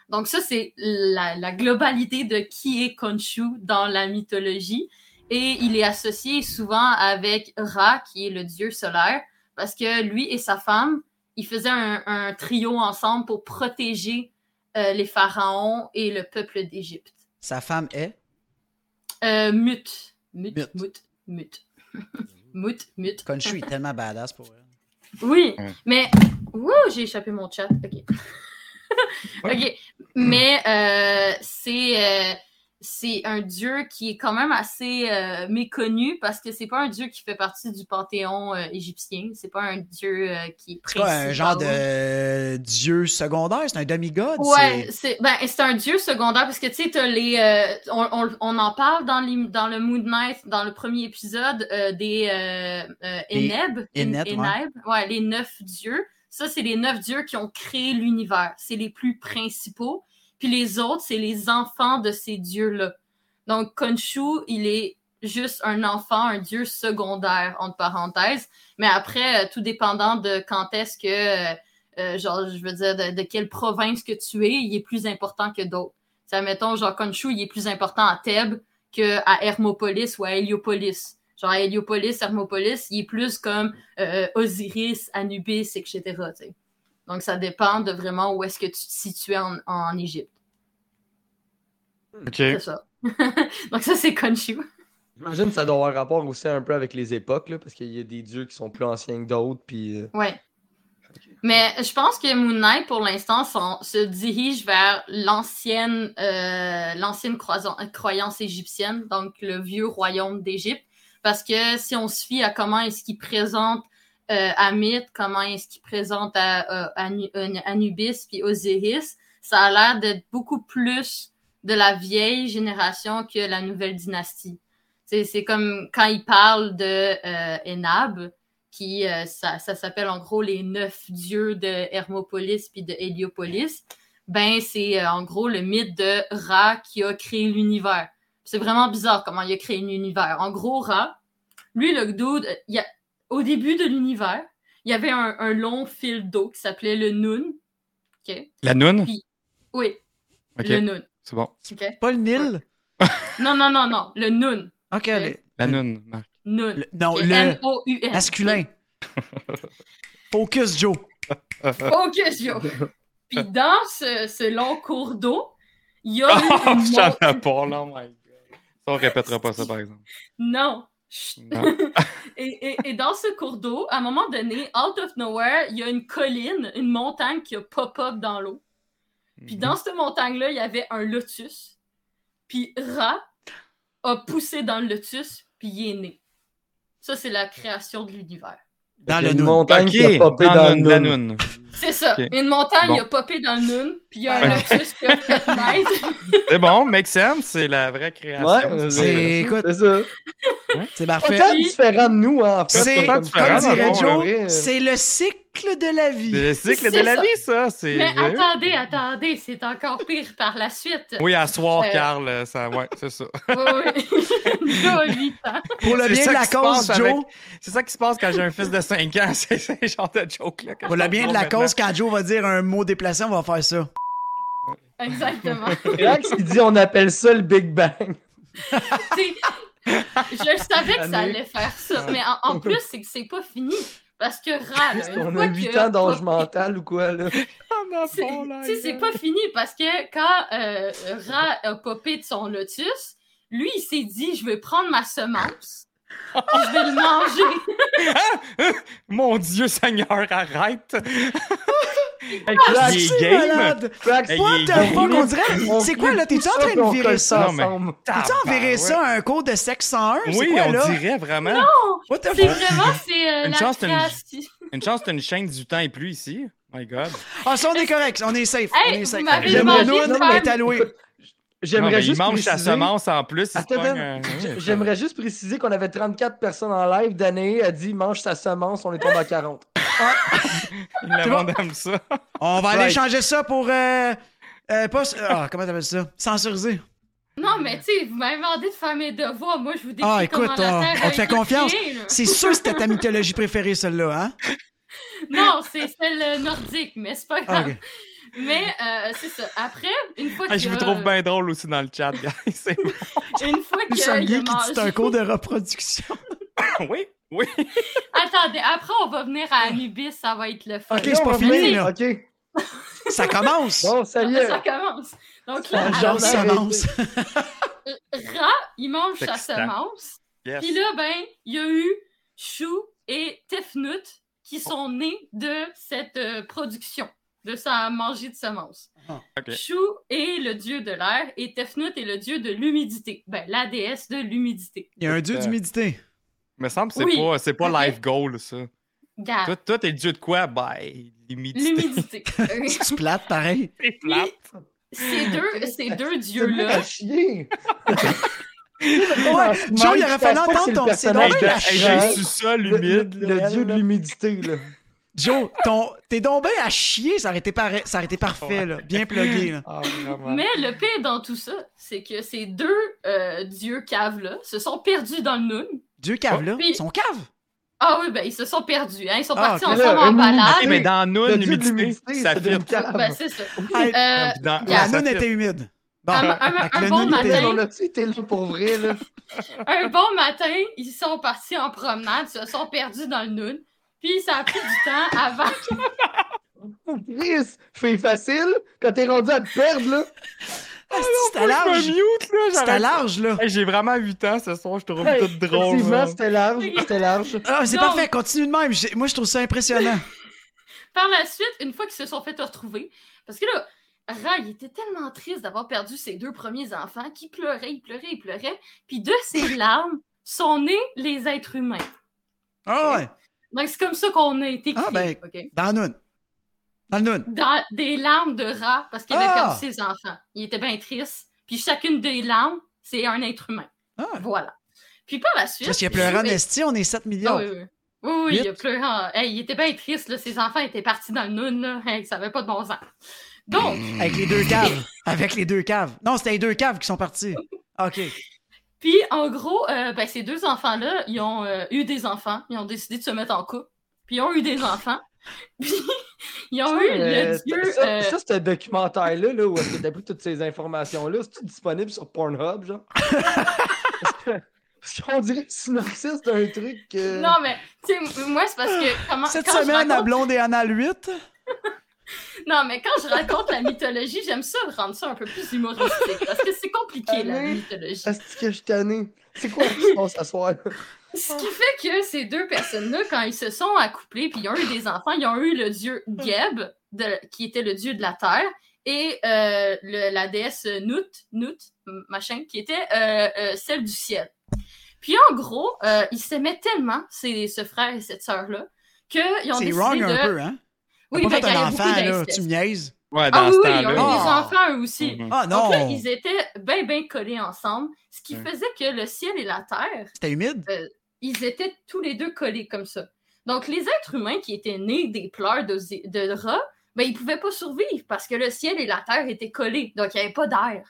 Donc, ça, c'est la, la globalité de qui est Khonshu dans la mythologie. Et il est associé souvent avec Ra, qui est le dieu solaire, parce que lui et sa femme, ils faisaient un, un trio ensemble pour protéger euh, les pharaons et le peuple d'Égypte. Sa femme est? Euh, Mut. Mut, Mut. Mut, Mut. <laughs> Mut, Mut. Khonshu est tellement badass pour elle. Oui, mais... Wouh, j'ai échappé mon chat. OK. OK. Mais euh, c'est... euh, c'est un dieu qui est quand même assez euh, méconnu parce que c'est pas un dieu qui fait partie du panthéon euh, égyptien. C'est pas un dieu euh, qui est C'est quoi, un genre de dieu secondaire? C'est un demi-god? Ouais, c'est- ben, c'est un dieu secondaire parce que tu sais, t'as les. on, on, on en parle dans, les, dans le Moon Knight, dans le premier épisode, des Eneb. Eneb, ouais. Eneb, ouais, les neuf dieux. Ça, c'est les neuf dieux qui ont créé l'univers. C'est les plus principaux. Puis les autres, c'est les enfants de ces dieux-là. Donc, Khonshu, il est juste un enfant, un dieu secondaire, entre parenthèses. Mais après, euh, tout dépendant de quand est-ce que. euh, euh, genre, je veux dire, de, quelle province que tu es, il est plus important que d'autres. Ça, mettons, genre, Khonshu, il est plus important à Thèbes qu'à Hermopolis ou à Héliopolis. Genre, Héliopolis, Hermopolis, il est plus comme euh, Osiris, Anubis, etc. Donc, ça dépend de vraiment où est-ce que tu te situes en, en Égypte. OK. C'est ça. <laughs> Donc, ça, c'est Khonshu. J'imagine que ça doit avoir rapport aussi un peu avec les époques, là, parce qu'il y a des dieux qui sont plus anciens que d'autres, puis... euh, Ouais. Mais je pense que Moon Knight, pour l'instant, se dirige vers l'ancienne euh, croyance égyptienne, donc le vieux royaume d'Égypte. Parce que si on se fie à comment est-ce qu'il présente euh, Amit, comment est-ce qu'il présente à, euh, Anu- Anubis puis Osiris, ça a l'air d'être beaucoup plus de la vieille génération que la nouvelle dynastie. C'est c'est comme quand il parle de euh, Enab, qui euh, ça, ça s'appelle en gros les neuf dieux de Hermopolis puis de Héliopolis. Ben c'est euh, en gros le mythe de Ra qui a créé l'univers. C'est vraiment bizarre comment il a créé l'univers. En gros, Ra, lui le dude, il y a, au début de l'univers, il y avait un, un long fil d'eau qui s'appelait le Nun. OK? La noune? Oui, OK, le Nun. c'est bon. Pas le Nil? Non, non, non, non, le Nun. Ok, le, La. Nun. le- non, le N-O-U-N. masculin. <laughs> Focus, Joe. Focus, yo! Puis dans ce, ce long cours d'eau, il y a Oh, <laughs> une j'en ai pas, là, my on répétera pas ça, par exemple. Non. <laughs> Et, et- et dans ce cours d'eau, à un moment donné, out of nowhere, il y a une colline, une montagne qui a pop-up dans l'eau. Puis dans cette montagne-là, il y avait un lotus. Puis Ra a poussé dans le lotus, puis il est né. Ça, c'est la création de l'univers. Dans le une Noun. montagne qui a popé dans dans le- Noun. C'est ça. Une montagne Bon. a popé dans le noun, puis il y a un lotus qui a fait <laughs> naître. C'est bon, make sense, c'est la vraie création. Ouais, C'est- écoute, c'est ça. C'est Pas parfait. tant différent de nous, hein, en fait. C'est, pas comme différent, dirait Joe, c'est le cycle de la vie. C'est le cycle de la vie, ça. C'est Mais vrai. attendez, attendez, c'est encore pire par la suite. Oui, à soir, Euh, Carl, euh, ça, ouais, c'est ça. <laughs> Oui, oui. Joe a 8 ans. Pour le bien de la cause, avec- Joe. C'est ça qui se passe quand j'ai un fils de 5 ans. <laughs> C'est ce genre de joke-là. Pour le bien de la cause, quand Joe va dire un mot déplacé, on va faire ça. Exactement. <laughs> Qui dit on appelle ça le Big Bang. Je savais que ça allait faire ça, mais en, en plus, c'est que c'est pas fini. Parce que une On a 8 que- ans d'âge mental ou quoi, là? <laughs> tu sais, c'est pas fini parce que quand euh, Ra a popé de son lotus, lui, il s'est dit Je vais prendre ma semence, je vais le manger. <laughs> Mon Dieu Seigneur, arrête! <laughs> Hey, Il est C'est game. malade. Crax, Hey, What the fuck, on dirait. C'est quoi, là? T'es-tu tout en train de virer ça? Non. T'es-tu en virer ça un cours de sexe 101? C'est Oui, quoi, on là? dirait vraiment. What the C'est fuck? vraiment, c'est euh, Une la chance, t'as une- chance, t'as une chaîne du temps et plus ici. My God. Ah, ça, on est correct. On est safe. Hey, on est vous safe. m'avez Le demandé Monoun de faire- est alloué. J'aimerais juste il mange sa préciser... semence en plus. Attends, euh, J'aimerais juste préciser qu'on avait 34 personnes en live. Danae a dit mange sa semence, on est tombé à 40. <laughs> Le C'est monde aime ça. On va aller changer ça pour. Euh, euh, pas. Ah, comment t'appelles ça? Censuriser. Non, mais tu sais, vous m'avez demandé de faire mes devoirs. Moi, je vous décris Ah, écoute, comment la on- Terre on a te fait confiance. <laughs> C'est sûr que c'était ta mythologie préférée, celle-là, hein? Non, c'est celle nordique, mais c'est pas Ah, grave. Mais euh, c'est ça. Après, une fois Ah, que je vous trouve bien drôle aussi dans le chat, guys. <laughs> C'est- une fois que liés qui dit c'est un cours de reproduction. <laughs> <laughs> oui, oui. Attendez, après on va venir à Anubis, ça va être le fun. Ok, c'est pas fini, là. OK. Ça commence. Bon, salut. Ça commence. Donc Ça là, jamais semence. Ra, il mange sa semence. Yes. Puis là, ben, il y a eu Chou et Tefnut qui sont nés de cette euh, production, de sa manger de semences. Ah, ok. Chou est le dieu de l'air et Tefnut est le dieu de l'humidité. Ben, la déesse de l'humidité. Il y a un dieu d'humidité. Me semble que c'est Oui. pas, c'est pas life goal, ça. Garde. Toi, toi, t'es le dieu de quoi? Ben, l'humidité. L'humidité. Euh, <laughs> C'est plate, pareil. C'est plate. ces deux, ces deux C'est dieux-là. Ouais, Joe, il aurait fallu entendre ton- j'ai su ça, Le, l'humide. le là, dieu de l'humidité, là. Joe, ton... t'es donc bien à chier, ça aurait été, ça aurait été parfait, là. Bien plugué, là. Ah. Mais le pire dans tout ça, c'est que ces deux euh, dieux caves-là se sont perdus dans le Noun. Dieu cave, là. Puis- Son cave. Ah oui, ben ils se sont perdus. Hein? Ils sont Ah, partis ensemble Là, en balade. Ok, mais dans de l'humidité, ça cave. Ben c'est ça. Hey, Euh, la fit. était humide. Bon, Un- bon matin. était- On a-tu été là pour vrai, là? Un bon matin, ils sont partis en promenade, se sont perdus dans le Noun. Puis ça a pris du temps avant. <laughs> Chris, fais facile. Quand t'es rendu à te perdre, là. Ah, C'était Je me large. C'était large, là. Hey, J'ai vraiment 8 ans ce soir, je trouve Hey, tout drôle. Effectivement, c'était large. C'était large. Ah, c'est parfait, continue de même. Moi, je trouve ça impressionnant. <laughs> Par la suite, une fois qu'ils se sont fait retrouver, parce que là, Ra, il était tellement triste d'avoir perdu ses deux premiers enfants qu'il pleurait, il pleurait, il pleurait. Puis de ses larmes sont nés les êtres humains. Ah ouais, Donc c'est comme ça qu'on a été Ah, créés, ben- OK? dans le noun. Dans le noun. Dans des larmes de Ra, parce qu'il avait Ah! perdu ses enfants. Il était bien triste. Puis chacune des larmes, c'est un être humain. Ah. Voilà. Puis par la suite... Parce qu'il a pleuré en esti, on est 7 Ah millions. oui, oui. Oui, il a pleuré. en- Hey, il était bien triste, là. Ses enfants étaient partis dans le noun, là. Hey, ça avait pas de bon sens. Donc, Avec les deux caves. Avec les deux caves. Non, c'était les deux caves qui sont partis. <laughs> OK. Puis en gros, euh, ben, ces deux enfants-là, ils ont euh, eu des enfants. Ils ont décidé de se mettre en couple. Puis ils ont eu des enfants. <laughs> Puis ils ont eu Euh, le dieu. ça, euh, ça, ce documentaire-là, là, où est-ce que t'as pris toutes ces informations-là, c'est disponible sur Pornhub, genre? <laughs> parce, que, qu'on dirait le synopsis d'un truc. euh, Non, mais, tu sais, moi, c'est parce que. Comment, Cette quand je semaine, à raconte- Blonde et Anal 8. <laughs> <laughs> Non, mais quand je raconte la mythologie, j'aime ça rendre ça un peu plus humoristique. Parce que c'est compliqué, la Allez. mythologie. Est-ce que je suis? C'est quoi qui se passe à soir? Ce qui fait que ces deux personnes-là, quand ils se sont accouplés puis ils ont eu des enfants, ils ont eu le dieu Geb, de- qui était le dieu de la terre, et euh, le- la déesse Nut, Nut, machin, qui était euh, euh, celle du ciel. Puis en gros, euh, ils s'aimaient tellement, ces, ce frère et cette sœur-là, qu'ils ont C'est décidé wrong de... un peu, hein? Oui, pas fait un enfant, là. Tu me niaises. Ouais, dans Ah ce oui, ils ont eu temps-là. des Ah. enfants eux aussi. Mhm. Ah Donc là, non! ils étaient bien, bien collés ensemble, ce qui faisait que le ciel et la terre C'était humide? ils étaient tous les deux collés comme ça. Donc, les êtres humains qui étaient nés des pleurs de, rats, ben, ils pouvaient pas survivre parce que le ciel et la terre étaient collés. Donc, il n'y avait pas d'air.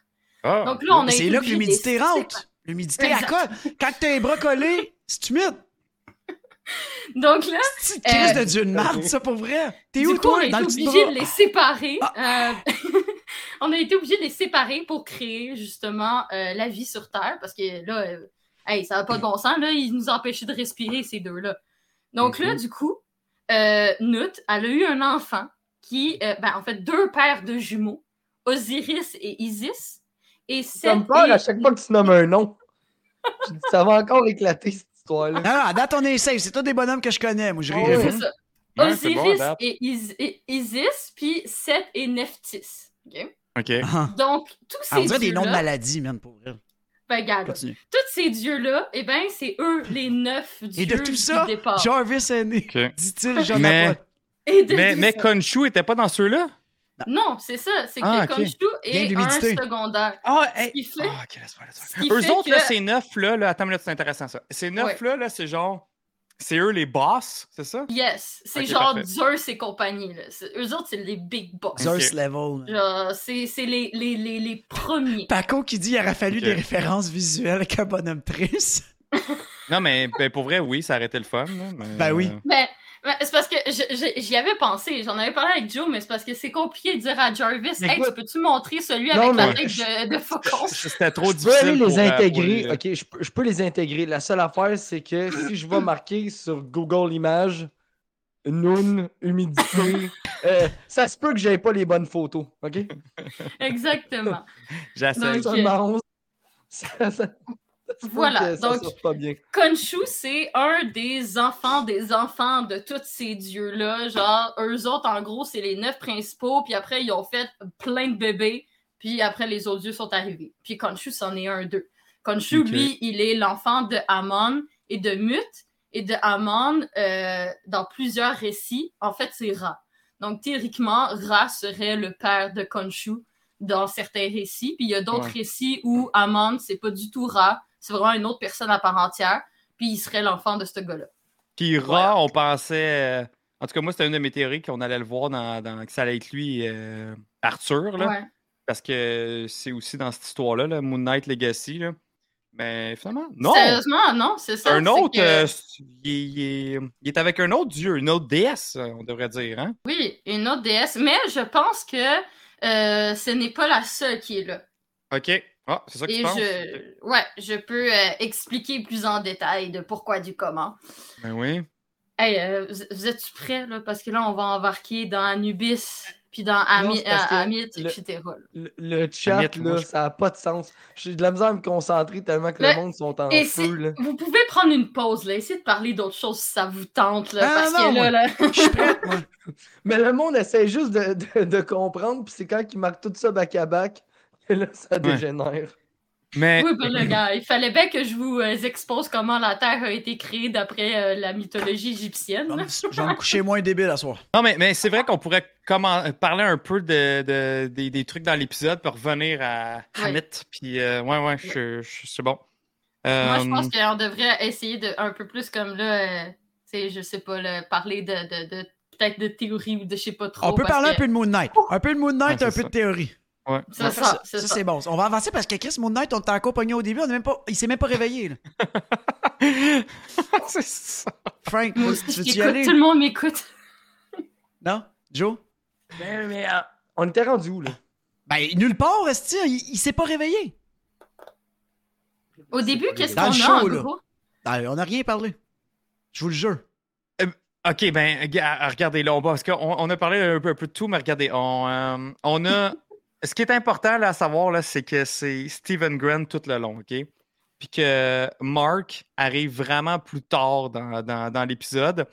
Ah, Donc là, on a C'est là que l'humidité rentre. L'humidité, à? Quand t'as les bras collés, c'est humide. Donc là, Petite crise Euh, de Dieu de marde, ça, pour vrai. T'es du où, coup, toi? on a Dans été obligé de les séparer. Ah. Euh, <laughs> on a été obligé de les séparer pour créer justement euh, la vie sur Terre parce que là, euh, hey, ça n'a pas de bon sens. Là, ils nous empêchaient de respirer, ces deux-là. Donc là, Mhm. du coup, euh, Nut, elle a eu un enfant qui, euh, ben, en fait, deux paires de jumeaux, Osiris et Isis. Et Ça Seth me peur et- à chaque fois que tu nommes un nom. <laughs> Je dis, ça va encore éclater cette histoire-là. Non, non, à date, on est safe. C'est tous des bonhommes que je connais. Moi, je Ah pas. C'est ça. Osiris et, Is- et Isis, puis Seth et Nephthys. OK? OK. Ah. Donc, tous ces Ah, on dirait des noms de dieux-là, maladies, même, pour vrai. ben, regarde, Continue. tous ces dieux-là, eh ben, c'est eux les neuf dieux Et de tout ça, du départ. Jarvis est né, dit-il, j'en Mais- ai pas. Mais, mais. Khonshu était pas dans ceux-là? Non, c'est ça. C'est que Ah, ok. Khonshu Gain est un secondaire. Ah, Ce qui fait... Ah, ok, laisse-moi, laisse-moi. Ce Eux autres, là, ces neuf-là, là, attends, minute, c'est intéressant ça. Ces neuf-là, là, c'est genre. C'est eux les boss, c'est ça? Yes, c'est genre parfait. Zeus et compagnie. Là. C'est- Eux autres, c'est les big boss. Zeus level. Genre, c'est c'est les, les, les, les premiers. Paco qui dit qu'il aurait fallu des références visuelles avec un bonhomme triste. <laughs> Non, mais ben, pour vrai, oui, ça aurait été le fun. là, mais, Ben oui. ben, c'est parce que je- je- j'y avais pensé, j'en avais parlé avec Joe, mais c'est parce que c'est compliqué de dire à Jarvis Hey, Écoute- tu peux-tu montrer celui Non, avec la tête de, de faucon? C'était trop Je peux difficile. aller les pour, euh, pour intégrer. Ok, je peux, je peux les intégrer. La seule affaire, c'est que si je vais <laughs> marquer sur Google Images, Noon, humidité, euh, ça se peut que j'aie pas les bonnes photos. Ok? Exactement. <laughs> J'essaie. Donc, Ça. Ça, Voilà, donc-. Khonshu, c'est un des enfants des enfants de tous ces dieux-là. Genre, eux autres, en gros, c'est les neuf principaux, puis après, ils ont fait plein de bébés, puis après, les autres dieux sont arrivés. Puis Khonshu, c'en est un d'eux. Khonshu, Ok. lui, il est l'enfant de Amon et de Mut, et de Amon, euh, dans plusieurs récits, en fait, c'est Ra. Donc, théoriquement, Ra serait le père de Khonshu dans certains récits, puis il y a d'autres Ouais. récits où Amon, c'est pas du tout Ra, c'est vraiment une autre personne à part entière, puis il serait l'enfant de ce gars-là. Puis Ra, on pensait. euh, En tout cas, moi, c'était une de mes théories qu'on allait le voir dans, dans- que ça allait être lui, euh, Arthur, là, Ouais. parce que c'est aussi dans cette histoire-là, là, Moon Knight Legacy. Là. Mais finalement, non! Sérieusement, non, c'est ça. Un c'est autre, que- euh, il, est- il est, il est avec un autre dieu, une autre déesse, on devrait dire. Hein? Oui, une autre déesse, mais je pense que euh, ce n'est pas la seule qui est là. OK. Ah, c'est ça que Et tu penses? je, ouais, je peux euh, expliquer plus en détail de pourquoi du comment. Ben oui. Hey, euh, vous, êtes-tu prêts, là? Parce que là, on va embarquer dans Anubis, puis dans Ami, euh, Amit, le- etc. Le, le chat, Amit, moi, là, je- ça n'a pas de sens. J'ai de la misère à me concentrer tellement que Le- le monde sont en Et feu. si- Là. vous pouvez prendre une pause, là. Essayez de parler d'autre chose si ça vous tente, là. Ah, parce non, que là, là... Je suis prête, moi. Mais le monde essaie juste de, de, de comprendre, puis c'est quand ils marquent tout ça back-à-back que là, ça dégénère. Mais Oui, ben le gars, il fallait bien que je vous euh, expose comment la Terre a été créée d'après euh, la mythologie égyptienne. Je vais là. me- je vais me coucher moins débile à soir. Non, mais, mais c'est vrai qu'on pourrait commen- parler un peu de, de- des, des trucs dans l'épisode pour revenir à Ouais. Hamit. Puis, euh, ouais, ouais, je, je- c'est bon. Moi, je Euh, pense qu'on devrait essayer de un peu plus comme là, euh, tu sais, je sais pas, là, parler de, de, de- peut-être de théorie ou de je sais pas trop. On peut parler un peu de Moon Knight. Un peu de Moon Knight, Ouais, un peu de théorie. Ouais. Ça, ça, c'est ça, ça. c'est bon. On va avancer parce que Chris Moon Knight, on était encore pogné au début. On est même pas... Il s'est même pas réveillé. là. <laughs> c'est ça. Frank, Moi tu aussi, y aller? tout le monde m'écoute. <laughs> Non? Joe? Mais, mais, ah, on était rendu où, là? Ben, nulle part, Esti. Il, il s'est pas réveillé. Au début, qu'est-ce qu'on a en show, là. gros? On n'a rien parlé. Je vous le jure. OK, ben, ga- regardez, là, on, parce qu'on on a parlé un peu, un peu de tout, mais regardez, on, euh, on a. Ce qui est important là, à savoir, là, c'est que c'est Stephen Grant tout le long, OK? Puis que Mark arrive vraiment plus tard dans, dans- dans l'épisode,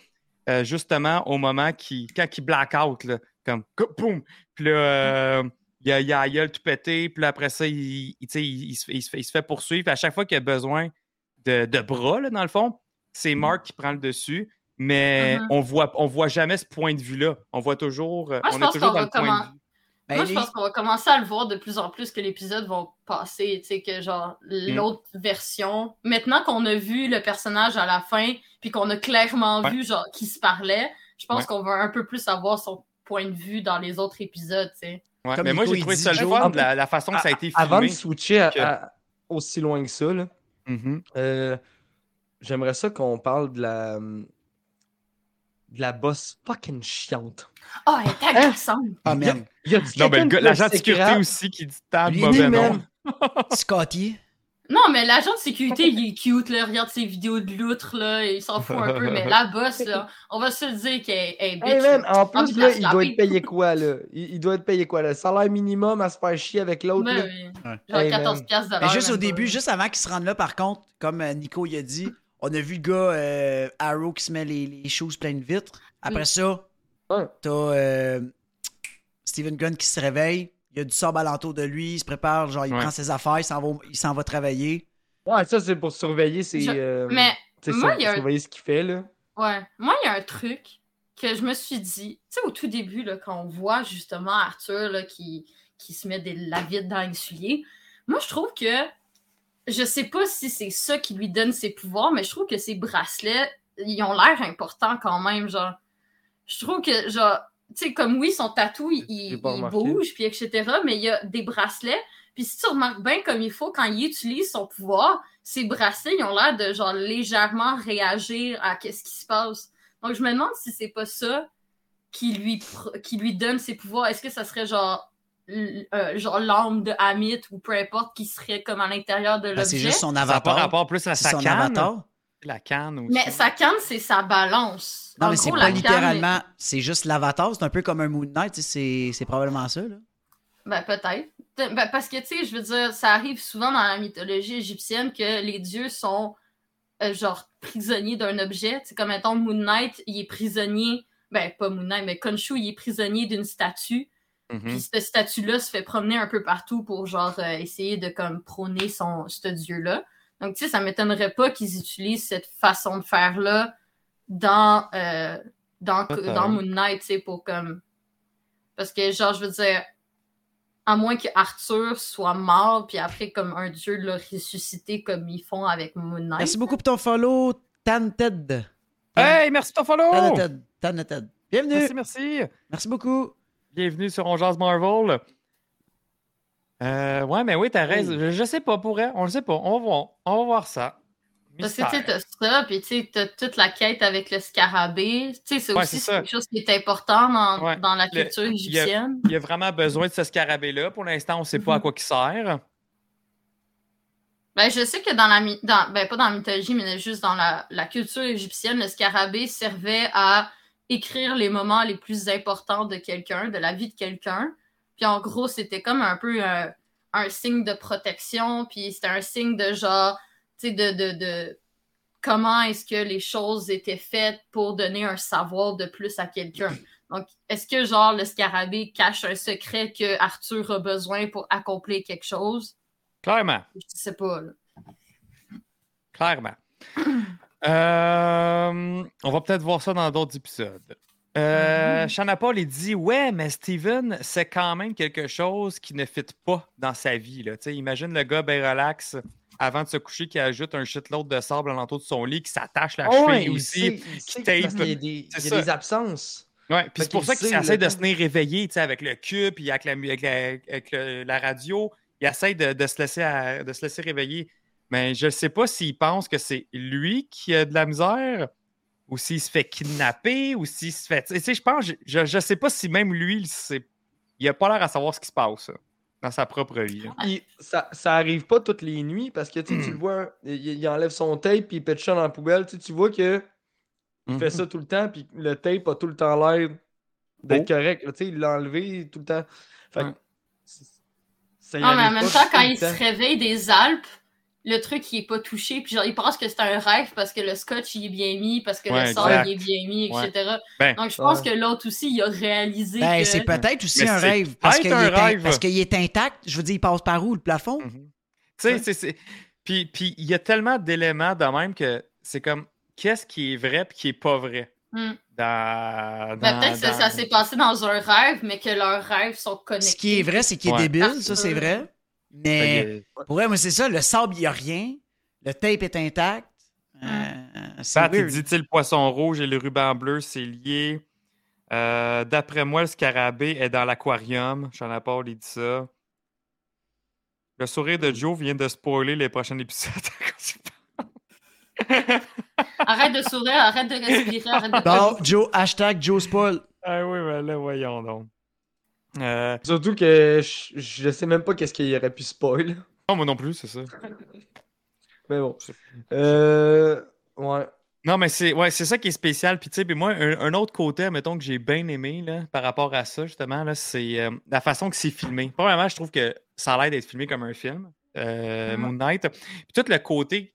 euh, justement au moment qui, quand il black out, là, comme boum! Puis là, euh, il, a, il a gueule tout pété, puis là, après ça, il, il, il- il se fait, il se fait- il se fait poursuivre. Puis à chaque fois qu'il a besoin de, de bras, là, dans le fond, c'est Mark qui prend le dessus. Mais Mhm. on voit, on voit jamais ce point de vue-là. On voit toujours, euh, Moi, je on est toujours dans le point de vue. Ben, Moi, je pense qu'on va commencer à le voir de plus en plus que l'épisode va passer, tu sais, que genre Mm. l'autre version. Maintenant qu'on a vu le personnage à la fin, puis qu'on a clairement Ouais. vu genre qui se parlait, je pense Ouais. qu'on va un peu plus avoir son point de vue dans les autres épisodes, tu sais. Ouais, Comme mais moi, Nico, j'ai trouvé ça le fun, la, la façon que ça a été filmé. Avant de switcher à- que- à- aussi loin que ça, là, Mhm. euh, j'aimerais ça qu'on parle de la. De la boss fucking chiante. Ah, elle est agaçante! Ah, man. Y a Non, le gars- l'agent de sécurité aussi qui dit table mauvais nom. <laughs> Scotty. Non, mais l'agent de sécurité, il est cute, là. Regarde ses vidéos de loutre, là. Il s'en fout un peu. Mais la boss, là, on va se le dire qu'elle est bitch. Hey man, en plus, là, il doit être payé quoi, là? Il, il doit être payé quoi, là? Salaire minimum à se faire chier avec l'autre, Ben là? oui. Ouais. Genre Hey, 14 man. piastres de Mais l'heure, juste au début, juste avant qu'il se rende là, par contre, comme euh, Nico il a dit, on a vu le gars euh, Arrow qui se met les, les choses pleines de vitres. Après Oui. ça, Ouais. t'as euh, Steven Gunn qui se réveille. Il y a du sable alentour de lui, il se prépare, genre il Ouais. prend ses affaires, il s'en va, il s'en va travailler. Ouais, ça, c'est pour surveiller ses. Je- euh, Mais moi, sur- il y a un- surveiller ce qu'il fait, là. Ouais. Moi, il y a un truc que je me suis dit, tu sais, au tout début, là, quand on voit justement Arthur là, qui, qui se met des, la vide dans le soulier, moi, je trouve que je sais pas si c'est ça qui lui donne ses pouvoirs, mais je trouve que ses bracelets, ils ont l'air importants quand même. Genre, je trouve que, genre, tu sais, comme oui, son tatou, il, bouge, puis etc., mais il y a des bracelets. Puis si tu remarques bien comme il faut, quand il utilise son pouvoir, ses bracelets, ils ont l'air de genre légèrement réagir à ce qui se passe. Donc je me demande si c'est pas ça qui lui, qui lui donne ses pouvoirs. Est-ce que ça serait genre euh, genre l'âme de Amit ou peu importe qui serait comme à l'intérieur de Ben, l'objet? c'est juste son Ça pas avatar. rapport plus à sa son canne. avatar. La canne aussi. Mais sa canne, c'est sa balance. Non, En mais c'est pas littéralement, c'est juste l'avatar. C'est un peu comme un Moon Knight, c'est probablement ça. Là. Ben, peut-être. Pe- ben, parce que, tu sais, je veux dire, ça arrive souvent dans la mythologie égyptienne que les dieux sont, euh, genre, prisonniers d'un objet. C'est comme, mettons, Moon Knight, il est prisonnier, ben, pas Moon Knight, mais Khonshu, il est prisonnier d'une statue. Mhm. Puis cette statue-là se fait promener un peu partout pour, genre, euh, essayer de, comme, prôner son, ce dieu-là. Donc, tu sais, ça m'étonnerait pas qu'ils utilisent cette façon de faire-là dans, euh, dans, dans Moon Knight, tu sais, pour, comme... Parce que, genre, je veux dire, à moins que Arthur soit mort, puis après, comme un dieu l'a ressuscité comme ils font avec Moon Knight. Merci beaucoup pour ton follow, Tanted. Hey, merci de ton follow! Tanted. Tanted. Bienvenue. Merci, merci. Merci beaucoup. Bienvenue sur On Marvel. Euh, ouais, mais oui, t'as raison. Je, je sais pas, pour elle. On le sait pas. On va voir. On va voir ça. Parce que tu t'as ça, puis tu t'as toute la quête avec le scarabée. Tu sais, c'est Ouais, aussi quelque chose qui est important dans, Ouais. dans la culture égyptienne. Il y a vraiment besoin de ce scarabée-là. Pour l'instant, on sait pas à Mhm. quoi il sert. Ben, je sais que dans la dans, ben, pas dans la mythologie, mais juste dans la, la culture égyptienne, le scarabée servait à écrire les moments les plus importants de quelqu'un, de la vie de quelqu'un. Puis en gros, c'était comme un peu un, un signe de protection, puis c'était un signe de genre, tu sais, de, de, de comment est-ce que les choses étaient faites pour donner un savoir de plus à quelqu'un. Donc, est-ce que genre le scarabée cache un secret que Arthur a besoin pour accomplir quelque chose? Clairement. Je sais pas. là. Clairement. Euh, on va peut-être voir ça dans d'autres épisodes. Euh, Shanna Paul, il dit Ouais, mais Steven, c'est quand même quelque chose qui ne fit pas dans sa vie. Là. Imagine le gars bien relax avant de se coucher qui ajoute un shitload de sable alentour de son lit, qui s'attache la Ah cheville ouais, aussi. sait tape. y a des, il y a des absences. Ouais, puis c'est pour ça qu'il essaie de se tenir réveillé avec le cube, puis avec la, mu- avec la, avec le- la radio. Il essaie de, de se laisser à- de se laisser réveiller. Mais je ne sais pas s'il pense que c'est lui qui a de la misère, ou s'il se fait kidnapper, ou s'il se fait. Tu sais, je pense, je ne sais pas si même lui, il sait- il a pas l'air à savoir ce qui se passe. dans sa propre vie. Puis ça, ça arrive pas toutes les nuits parce que tu tu le vois, il, il enlève son tape puis il pète ça dans la poubelle. Tu tu vois que il fait Mhm. ça tout le temps puis le tape a tout le temps l'air d'être Oh. correct. là. Tu sais, il l'a enlevé tout le temps. Fait que Ouais. c'est- ça y Ah, mais en même pas temps, quand il se réveille des Alpes, le truc, il est pas touché. Puis genre, il pense que c'est un rêve parce que le scotch, il est bien mis, parce que Ouais, le exact. il est bien mis, Ouais. etc. Ben, Donc, je pense Ouais. que l'autre aussi, il a réalisé Ben, que... c'est peut-être aussi Mais un rêve. Parce qu'il est, est intact. Je veux dire, il passe par où, le plafond? Mhm. Tu sais, c'est- c'est. Puis, puis il y a tellement d'éléments de même que c'est comme qu'est-ce qui est vrai puis qui est pas vrai? Hmm. Dans, Ben, dans- peut-être que ça, dans- ça s'est passé dans un rêve, mais que leurs rêves sont connectés. Ce qui est vrai, c'est qu'il est Ouais. débile, ça, c'est vrai. Mais que- pour vrai, moi, c'est ça. Le sable, il n'y a rien. Le tape est intact. Euh, c'est Pat, il weird. dit, le poisson rouge et le ruban bleu, c'est lié. Euh, D'après moi, le scarabée est dans l'aquarium. J'en ai pas, il dit ça. Le sourire de Joe vient de spoiler les prochains épisodes. <laughs> Arrête de sourire, arrête de respirer, arrête de... Bon, Joe, hashtag Joe Spoil. ah oui, mais là, voyons donc. Euh, Surtout que je, je sais même pas qu'est-ce qu'il aurait pu spoil. non, moi non plus, c'est ça. <laughs> Mais bon. Euh, ouais. Non, mais c'est ouais, c'est ça qui est spécial. Puis, tu sais, moi, un, un autre côté, mettons, que j'ai bien aimé là, par rapport à ça, justement, là, c'est euh, la façon que c'est filmé. Premièrement, je trouve que ça a l'air d'être filmé comme un film, euh, Mhm. Moon Knight. Puis tout le côté,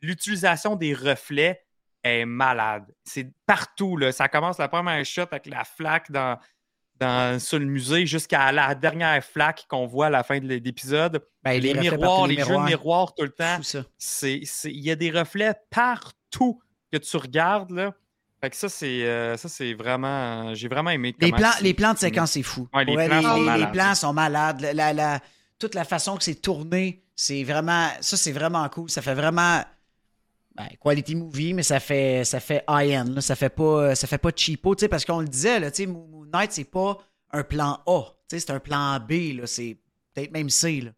l'utilisation des reflets est malade. C'est partout. Là. Ça commence la première shot avec la flaque dans, dans, sur le musée jusqu'à la dernière flaque qu'on voit à la fin de l'épisode. Ben, les miroirs, les jeux de miroirs tout le temps il y a des reflets partout que tu regardes là. Fait que ça c'est euh, ça c'est vraiment euh, j'ai vraiment aimé Les plans, les plans de séquence, c'est fou. Ouais, les plans sont les, malades. plans sont malades. La, la- la- toute la façon que c'est tourné, c'est vraiment. Ça, c'est vraiment cool. Ça fait vraiment. ben, quality movie, mais ça fait, ça fait high-end. Ça fait pas, ça fait pas cheapo, parce qu'on le disait, là, Knight, c'est pas un plan A. C'est un plan B. là. C'est peut-être même C. Là.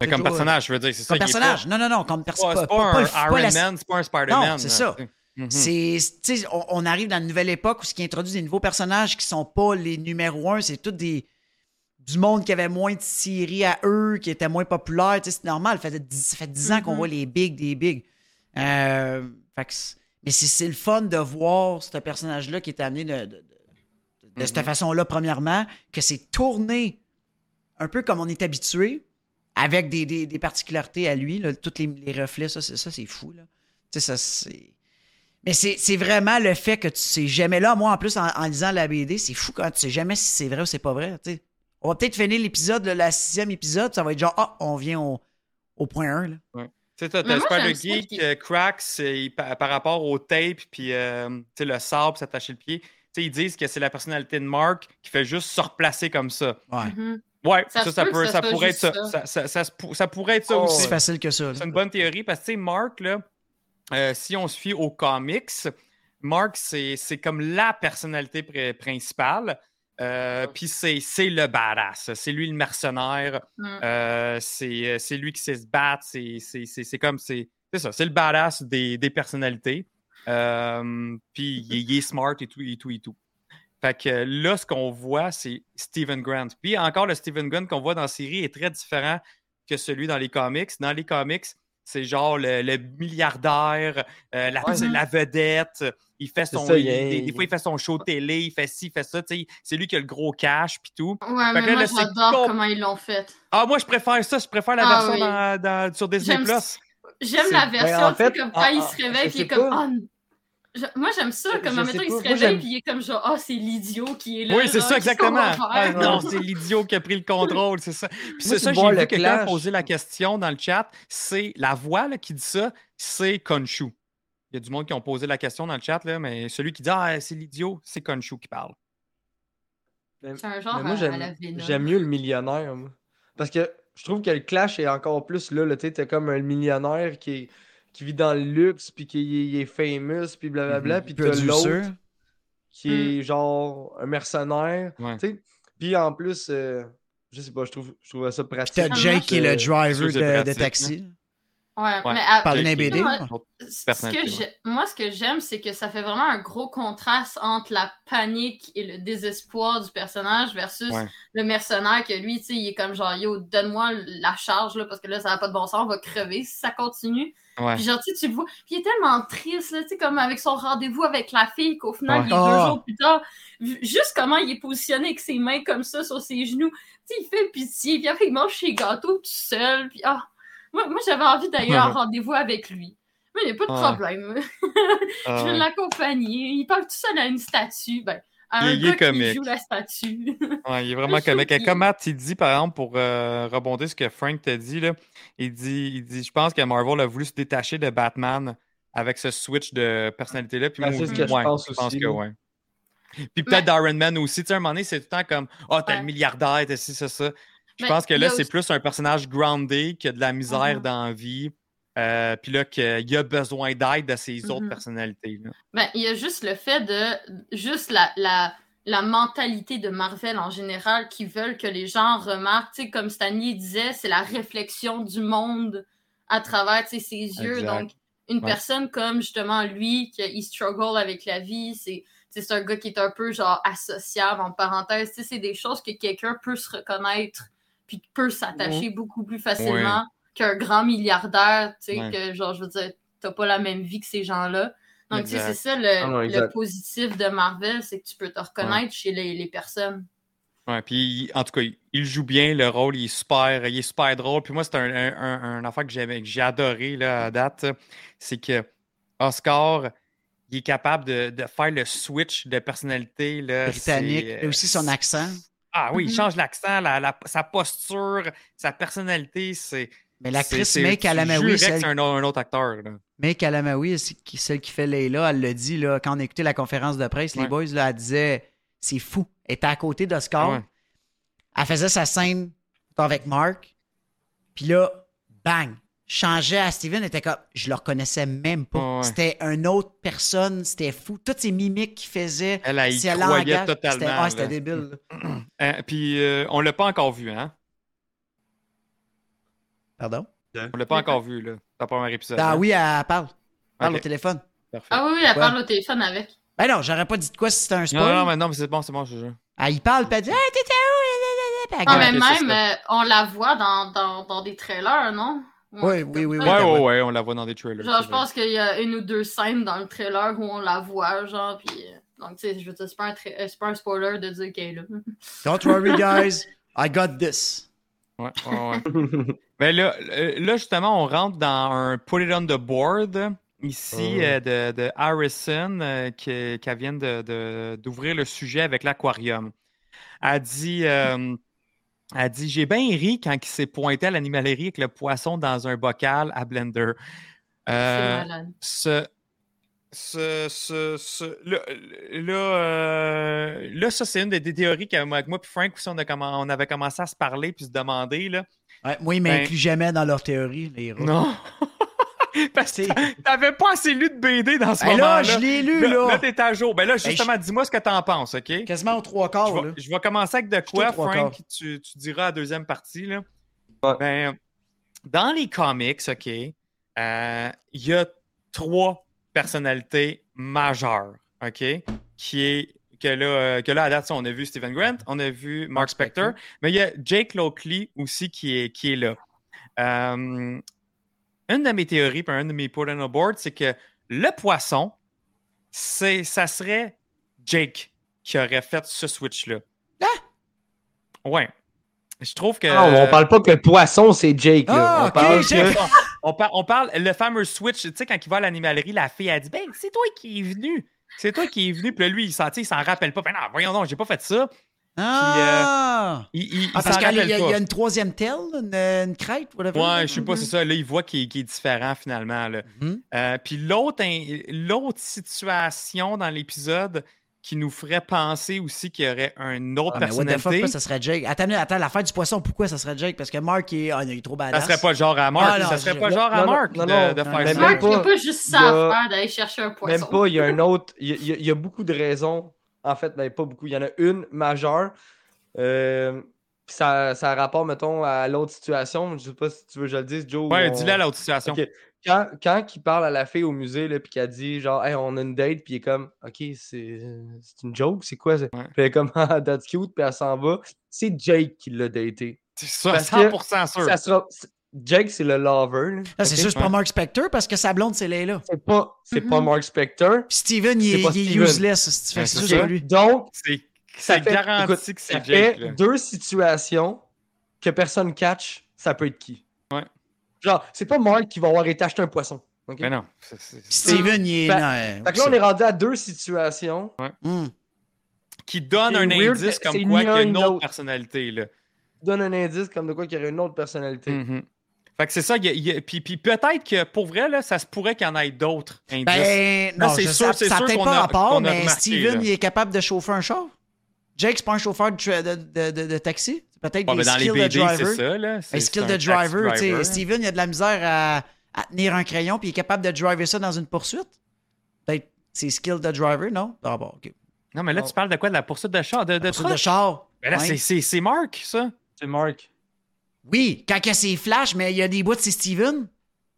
Mais comme toi, personnage je veux dire c'est ça Comme est personnage. pas- Non, non, non. Comme c'est personnage. pas, c'est pas un Iron la- Man c'est pas un Spider-Man Non, c'est ça. sais. Mhm. On, on arrive dans une nouvelle époque où ce qui introduit des nouveaux personnages qui sont pas les numéros un, c'est tout des du monde qui avait moins de séries à eux, qui étaient moins sais, c'est normal. Ça fait 10, ça fait 10 ans qu'on Mhm. voit les bigs des bigs. Euh, fait que c'est- mais c'est, c'est le fun de voir ce personnage-là qui est amené de, de, de- cette Mhm. façon-là, premièrement, que c'est tourné un peu comme on est habitué, avec des, des- des particularités à lui, là, tous les, les reflets, ça, c'est, ça, c'est fou. Là. Tu sais, ça, c'est. Mais c'est, c'est vraiment le fait que tu sais jamais. Là, moi, en plus, en, en lisant la BD, c'est fou quand tu sais jamais si c'est vrai ou c'est pas vrai. tu sais. On va peut-être finir l'épisode, le la sixième épisode, ça va être genre, ah, on vient au, au point 1. Là. Tu sais, t'as, Spider Geek, qu'il- euh, Cracks, euh, par, par rapport au tape, puis euh, tu sais, le sable, s'attacher le pied. Tu sais, ils disent que c'est la personnalité de Mark qui fait juste se replacer comme ça. Ouais. Mhm. Ouais, Ça ça, ça, peut pourrait être ça. ça. Ça, ça- ça se pou- ça pourrait être ça Oh, aussi. C'est facile que ça. C'est une bonne théorie parce que, tu sais, Mark, là, euh, si on se fie aux comics, Mark, c'est c'est comme la personnalité pr- principale. Euh, Puis c'est c'est le badass. C'est lui le mercenaire. Mm. Euh, c'est c'est lui qui sait se battre. C'est c'est- c'est- c'est comme. C'est c'est ça. C'est le badass des, des personnalités. Euh, Puis il, est- il est smart et tout, et tout, et tout. Fait que là, ce qu'on voit, c'est Stephen Grant. Puis encore, le Stephen Grant qu'on voit dans la série est très différent que celui dans les comics. Dans les comics, c'est genre le, le milliardaire, euh, la, Ouais. la vedette. Il fait son. ça, il- il y a- des, des fois, il fait son show télé, il fait ci, il fait ça. C'est lui qui a le gros cash, puis tout. Ouais, Fait mais que là, moi, j'adore com- comment ils l'ont fait. Ah, moi, je préfère ça. Je préfère la Ah version oui. dans- dans- sur Disney J'aime Plus. J'aime la ben, version, en tu sais, fait, comme quand ah, il se réveille, il est comme. pas. N- je- moi, j'aime ça, comme, admettons, sais il se réveille, puis il est comme genre, ah, c'est l'idiot qui est là. Oui, c'est ça, exactement. Ah, non, <laughs> c'est l'idiot qui a pris le contrôle, c'est ça. Puis c'est ça, de j'ai vu quelqu'un poser la question dans le chat. C'est la voix là, qui dit ça, c'est Konshu. Il y a du monde qui ont posé la question dans le chat, là, mais celui qui dit Ah, c'est l'idiot, c'est Konshu qui parle. C'est un genre Mais moi, à, à j'aime, la Venom. j'aime mieux le millionnaire. moi. Parce que je trouve que le clash est encore plus là. là tu sais, t'as comme un millionnaire qui, est- qui vit dans le luxe, puis qui est, il est famous, puis blablabla. Mhm. Puis t'as l'autre qui est genre un mercenaire. Ouais. tu sais. Puis en plus, euh, je sais pas, je trouve, je trouve ça pratique. T'as Jake qui est le driver de, taxi. Ouais, Ouais. mais à- Parler d'un Jake, BD. moi, ce que moi, ce que j'aime, c'est que ça fait vraiment un gros contraste entre la panique et le désespoir du personnage versus Ouais. le mercenaire que lui, tu sais, il est comme genre, yo, donne-moi la charge, là, parce que là, ça n'a pas de bon sens, on va crever si ça continue. Ouais. Puis genre, tu sais, tu le vois, puis il est tellement triste, là, tu sais, comme avec son rendez-vous avec la fille, qu'au final, Ouais. il est Ah. deux jours plus tard, juste comment il est positionné avec ses mains comme ça sur ses genoux, tu sais, il fait pitié, puis après, il mange ses gâteaux tout seul, puis ah, moi, moi j'avais envie d'aller en rendez-vous avec lui. Mais il n'y a pas de Ouais. problème. Ah, <laughs> Je vais ouais. l'accompagner. Il parle tout seul à une statue. Ben, à Il- un il est gars qui comique. joue la statue. <laughs> Ouais, il est vraiment comique. Et Matt, il dit, par exemple, pour euh, rebondir ce que Frank t'a dit, là, il dit, il dit, je pense que Marvel a voulu se détacher de Batman avec ce switch de personnalité-là. Puis Ouais, moi, c'est ce que je ouais, pense je pense aussi, que ouais. Puis peut-être Mais- Iron Man aussi. Tu sais, à un moment donné, c'est tout le temps comme, oh, t'es Ouais. le milliardaire, t'es ci, c'est ça. Je Mais pense que là, c'est aussi- plus un personnage groundé qui a de la misère Mhm. dans la vie. Euh, puis là, qu'il a besoin d'aide de ses autres Mhm. personnalités. là. Ben, il y a juste le fait de. Juste la, la, la mentalité de Marvel en général qui veulent que les gens remarquent. Comme Stanley disait, c'est la réflexion du monde à travers ses yeux. Exact. Donc, une Ouais. personne comme justement lui, qui struggle avec la vie, c'est. C'est un gars qui est un peu genre associable, en parenthèse. C'est des choses que quelqu'un peut se reconnaître puis peut s'attacher beaucoup plus facilement qu'un grand milliardaire. Tu sais, Ouais. que genre, je veux dire, t'as pas la même vie que ces gens-là. Donc, tu sais, c'est ça le, Ah non, le exact. positif de Marvel, c'est que tu peux te reconnaître chez les, les personnes. Ouais, puis en tout cas, il, joue bien le rôle, il est super, il est super drôle. Puis moi, c'est un, un, un- un affaire que j'aimais- que j'ai adoré là, à date, c'est que Oscar, il est capable de, de faire le switch de personnalité. Là, Britannique. Et aussi son euh, accent. Ah oui, il Mhm. change l'accent, la, la- sa posture, sa personnalité, c'est. Mais l'actrice May celle, c'est un, un autre acteur. Là. May qui- celle qui fait Leila, elle l'a dit là, quand on a écouté la conférence de presse, les boys, là, elle disait c'est fou. Elle était à côté d'Oscar. Ouais. Elle faisait sa scène avec Mark. Puis là, bang! Changeait à Steven, était comme je le reconnaissais même pas. Ouais. C'était une autre personne, c'était fou. Toutes ces mimiques qu'il faisait, Elle, elle y ses croyait c'était totalement. ah, c'était débile. Euh, <clears throat> puis euh, on l'a pas encore vu, hein? Pardon? On l'a pas encore vu, là. Dans le premier épisode. Ah hein? oui, elle parle. Elle parle au téléphone. Parfait. Ah oui, oui, elle Ouais. parle au téléphone avec. Ben non, j'aurais pas dit de quoi si c'était un spoil. Non, non, mais non, mais c'est bon, c'est bon, je jure. Ah, il parle, puis elle dit Hey, t'étais où? Elle Ah, mais même, euh, on la voit dans, dans, dans des trailers, non? Oui, oui, oui, oui. Ouais, ouais, ouais, on la voit dans des trailers. Genre, je pense qu'il y a une ou deux scènes dans le trailer où on la voit, genre, puis... Donc, tu sais, je veux dire, c'est pas, un tra- euh, c'est pas un spoiler de dire qu'elle est là. <laughs> Don't worry, guys. I got this. Ouais, ouais, ouais. <laughs> ben là, euh, là, justement, on rentre dans un Put It on the Board ici Oh. euh, de, de Harrison euh, qui, qui vient de- de- d'ouvrir le sujet avec l'aquarium. Elle dit, euh, elle dit J'ai bien ri quand il s'est pointé à l'animalerie avec le poisson dans un bocal à blender. C'est Euh, malade. ce, ce, ce, ce- là, là, euh, là, ça, c'est une des, des théories qu'avec moi et Frank aussi, on, a commen- on avait commencé à se parler puis se demander. Là. Ouais, moi, ils Ben- m'incluent jamais dans leur théorie, les rats. Non! <laughs> Parce que t'avais pas assez lu de BD dans ce Ben moment-là. là, je l'ai lu, Là, là. là, t'es à jour. Ben là, Ben, justement, dis-moi ce que t'en penses, OK? Quasiment aux trois Je quarts, vais, là. je vais commencer avec de quoi, Frank, tu, tu diras la deuxième partie. Là. Ouais. Ben, dans les comics, OK, euh, il y a trois personnalités majeures, OK, qui est que là, euh, que là, à date, on a vu Stephen Grant, on a vu Mark Spector, mais il y a Jake Lockley aussi qui est, qui est là. Euh, une de mes théories, puis un de mes put on board, c'est que le poisson, c'est, ça serait Jake qui aurait fait ce switch-là. Ouais. Je trouve que. Ah, on parle pas que le poisson, c'est Jake. Là. Ah, on parle Jake. que- on, par- on parle le fameux switch, tu sais, quand il va à l'animalerie, la fille a dit Ben, c'est toi qui es venu. C'est toi qui es venu. Puis là, lui, il s'en, tu sais, il s'en rappelle pas. Ben non, voyons donc, j'ai pas fait ça. Ah! Il, il, il Ah, parce qu'il y, a- y une troisième telle, une, une crête, whatever. Ouais, je sais pas, c'est ça. Là, il voit qu'il est différent finalement. Là. Mhm. Euh, puis l'autre, situation dans l'épisode qui nous ferait penser aussi qu'il y aurait une autre Ah, mais what the fuck, personnalité, pourquoi ça serait Jake? Attends, attends, l'affaire du poisson, pourquoi ça serait Jake? Parce que Mark, il est, ah, il est trop ça badass. serait pas genre à Mark. Ah, non, ça serait pas genre à non, non, Mark non, de, non, de non, faire mais ça. Marc, il pas. juste ça a- à faire d'aller chercher un poisson. Même pas, il y a un autre. Y a- il y a beaucoup de raisons. En fait, ben, pas beaucoup. Il y en a une majeure. Euh, ça, ça a rapport, mettons, à l'autre situation. Je sais pas si tu veux que je le dise, Joe. ou Ouais, on- dis-le à l'autre situation. Quand, quand il parle à la fille au musée, là, puis qu'elle dit, genre, hey, on a une date, puis il est comme, OK, c'est une joke, c'est quoi? Ouais. Puis elle est comme, <laughs> ah, that's cute, puis elle s'en va. C'est Jake qui l'a daté. C'est ça, Parce que 100% sûr. Ça sera... Jake, c'est le lover. c'est c'est pas. Mark Spector parce que sa blonde, c'est Layla. C'est pas, c'est pas. Mark Spector. Puis Steven, il est, pas il est Steven. useless. C'est Ouais, lui. Donc, C'est ça c'est fait, garanti écoute, que ça c'est Jake. fait deux situations que personne catch, ça peut être qui? Ouais. Genre, c'est pas Mark qui va avoir été acheter un poisson. ok? Mais non. Steven, il est. Fait- non, Fait que là, on est rendu à deux situations. hum. Qui donne C'est un weird, indice comme quoi qu'il y a un une autre personnalité. Là. Donne un indice comme de quoi qu'il y aurait une autre personnalité. Mhm. Fait que c'est ça. il y a- il y a- puis, puis peut-être que pour vrai, là, ça se pourrait qu'il y en ait d'autres indices. Ben, Là, non, c'est sûr- ça c'est sûr peut-être qu'on pas a- rapport, a mais remarqué, Steven, là. il est capable de chauffer un char. Jake, c'est pas un chauffeur de, de, de, de- de taxi. C'est peut-être Ouais, des skills de BD, c'est driver. ça. Là. C'est- Un c'est skill de driver. Steven, il a de la misère à, à tenir un crayon puis il est capable de driver ça dans une poursuite. Peut-être ses skills de driver, non? Ah bon, ok. Non, mais là, tu parles de quoi? De la poursuite de char? De, de Poursuite de char. Ben là, Ouais. c'est- c'est c'est Mark, ça. C'est Mark. Oui, quand il y a ses flashs, mais il y a des bouts, c'est Steven.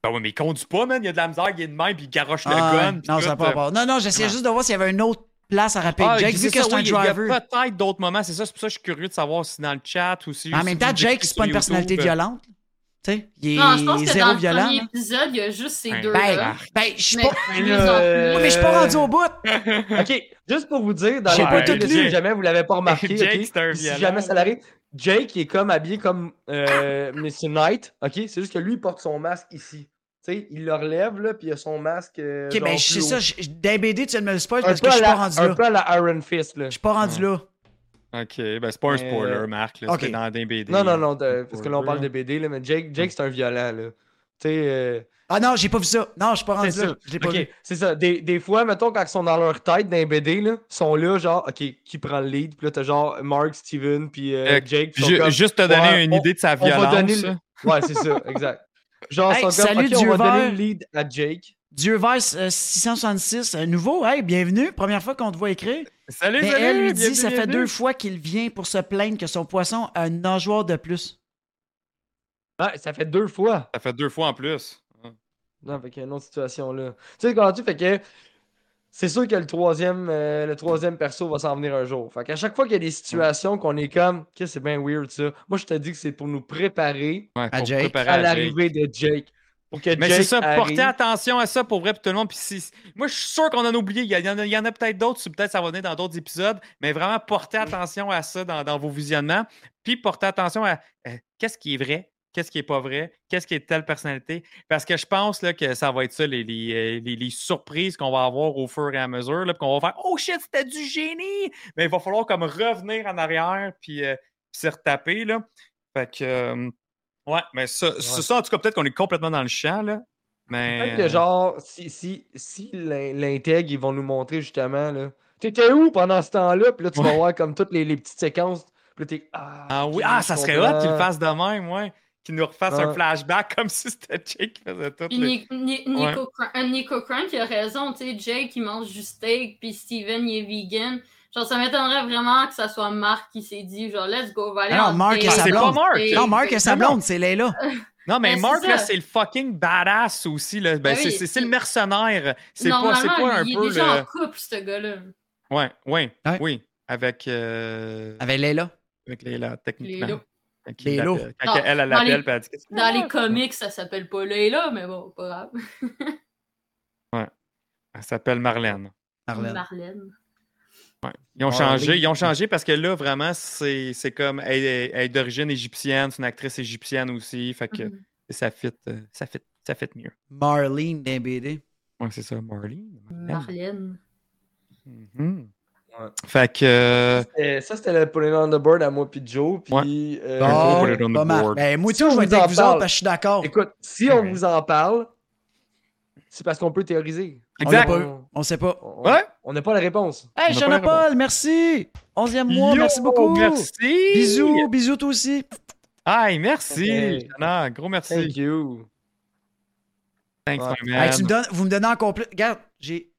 Ben oui, mais il conduit pas, man. Il y a de la misère, il est de même, puis il garoche le Ah, gun. non, ça n'a pas euh. rapport. Non, non, j'essayais juste de voir s'il y avait une autre place à rapper. Ah, Jake, vu que c'est un oui, il y a driver. peut-être d'autres moments. C'est ça, c'est pour ça que je suis curieux de savoir si dans le chat ou si. En même temps, Jake, c'est pas une YouTube, personnalité euh, violente. Tu sais, il est Non, je pense que zéro dans le violent. premier là. épisode, il y a juste ces Ben, deux-là. Ben, ben, je suis pas. là, euh, Mais je suis pas rendu au bout. <laughs> OK, juste pour vous dire, dans pas tout là, lu. si jamais vous l'avez pas remarqué, Jake, ok, c'est un si violent, jamais ça là. l'arrive, Jake est comme habillé comme euh, Mr. Knight, ok? C'est juste que lui, il porte son masque ici. Tu sais, il le relève, là, puis il a son masque. euh, Ok, ben, plus ça. les BD, tu me le spoil Un parce que je suis pas rendu un là. peu à la Iron Fist, là. Je suis pas rendu là. Ok, ben c'est pas un spoiler, euh, Marc. Là, ok. C'était dans des BD. Non, non, non, de- parce que là, on parle de BD, là, mais Jake, Jake c'est un violent, là. Tu sais, euh, Ah non, j'ai pas vu ça. Non, je suis pas rendu c'est là. ça. Je l'ai pas Ok, vu. c'est ça. Des, des fois, mettons, quand ils sont dans leur tête, dans les BD, là, ils sont là, genre, OK, qui prend le lead? Puis là, t'as genre Mark, Steven, puis euh, Euh, Jake. puis comme, Juste te donner Ouais, une on- idée de sa on va violence. donner le-. Ouais, c'est ça, exact. Genre, Hey, comme, salut, on va donner le lead à Jake. Dieu Vice euh, 666, un nouveau. Hey, bienvenue. Première fois qu'on te voit écrire. Salut, Mais salut, elle lui dit bienvenue, ça fait deux fois qu'il vient pour se plaindre que son poisson a un nageoire de plus. Ouais, ça fait deux fois. Ça fait deux fois en plus. Non, fait qu'il y a une autre situation, là. Tu sais, quand tu fait que c'est sûr que le troisième, euh, le troisième perso va s'en venir un jour. Fait qu'à chaque fois qu'il y a des situations qu'on est comme, que c'est bien weird, ça. Moi, je te dis que c'est pour nous préparer Ouais, À pour Jake. préparer à l'arrivée de Jake. Pour que Mais c'est ça, arrive. portez attention à ça pour vrai, puis tout le monde. Puis si- moi, je suis sûr qu'on en a oublié. Il y, en a, il y en a peut-être d'autres, peut-être ça va venir dans d'autres épisodes, mais vraiment portez attention à ça dans, dans vos visionnements. Puis portez attention à euh, qu'est-ce qui est vrai, qu'est-ce qui est pas vrai, qu'est-ce qui est de telle personnalité. Parce que je pense là, que ça va être ça, les, les, euh, les- les surprises qu'on va avoir au fur et à mesure. Là, puis qu'on va faire Oh shit, c'était du génie! Mais il va falloir comme revenir en arrière, puis euh, puis se retaper. Là. Fait que. euh, Ouais, mais ça, c'est ça, en tout cas, peut-être qu'on est complètement dans le champ, là. Mais. Peut-être que genre, si, si, si l'in- l'intègre, ils vont nous montrer justement, là. T'étais où pendant ce temps-là? Puis là, tu vas Ouais. voir comme toutes les, les petites séquences. Puis là, t'es. Ah, Ah oui, ah, ça serait hot qu'il le fasse de même, ouais. Qu'il nous refasse un Ouais. flashback comme si c'était Jake qui faisait tout. Puis les- Ni- Ni- Nico, Cran- euh, Nico Crank, il a raison, tu sais, Jake, il mange du steak, puis Steven, il est vegan. Genre, ça m'étonnerait vraiment que ça soit Marc qui s'est dit, genre, let's go, on va aller Ah non, Marc et date. sa blonde. Et- Non, Marc et sa blonde, c'est Layla. <laughs> Non, mais Ben, Mark, c'est là, ça. c'est le fucking badass aussi. Là. Ben, Ben c'est, oui, c'est, c'est le il- mercenaire. C'est pas, c'est pas un il peu est déjà le. en couple, ce gars-là. Ouais, ouais, Ouais. oui. Avec. Euh... Avec Layla. Avec Leila, techniquement. Leila. Il Leila. Quand Non, elle, elle l'appelle, les- elle dit Qu'est-ce que tu Dans les comics, ça s'appelle pas Layla, mais bon, pas grave. <laughs> Elle s'appelle Marlène. Marlène. Marlène. Ouais. Ils ont Ah, changé. Ils ont changé parce que là, vraiment, c'est, c'est comme. Elle, est- elle est d'origine égyptienne, c'est une actrice égyptienne aussi. Fait que Mhm. ça fit, euh, ça fit, ça fit mieux. Marlene d'un BD. Ouais, c'est ça, Marlene. Marlène. Mhm. Ouais. Fait que. euh, ça, c'était le Pulling on the Board à moi puis Joe. Puis. euh, Bon. put it on Bon, the pas mal. board. Ben, moi, Si je vais être vous en avec vous autres parle- parce que je suis d'accord. Écoute, si on Ouais. vous en parle, c'est parce qu'on peut théoriser. Exact. On sait pas. On- Ouais. On n'a pas la réponse. Hey, On a Jean pas la Paul, merci. Onzième mois, Yo, merci beaucoup. Merci. Bisous, bisous toi aussi. Aïe, merci. Hey. Jana, gros merci. Thank you. Thanks, Ouais. my Hey, tu me donnes, vous me donnez encore plus. Regarde, j'ai,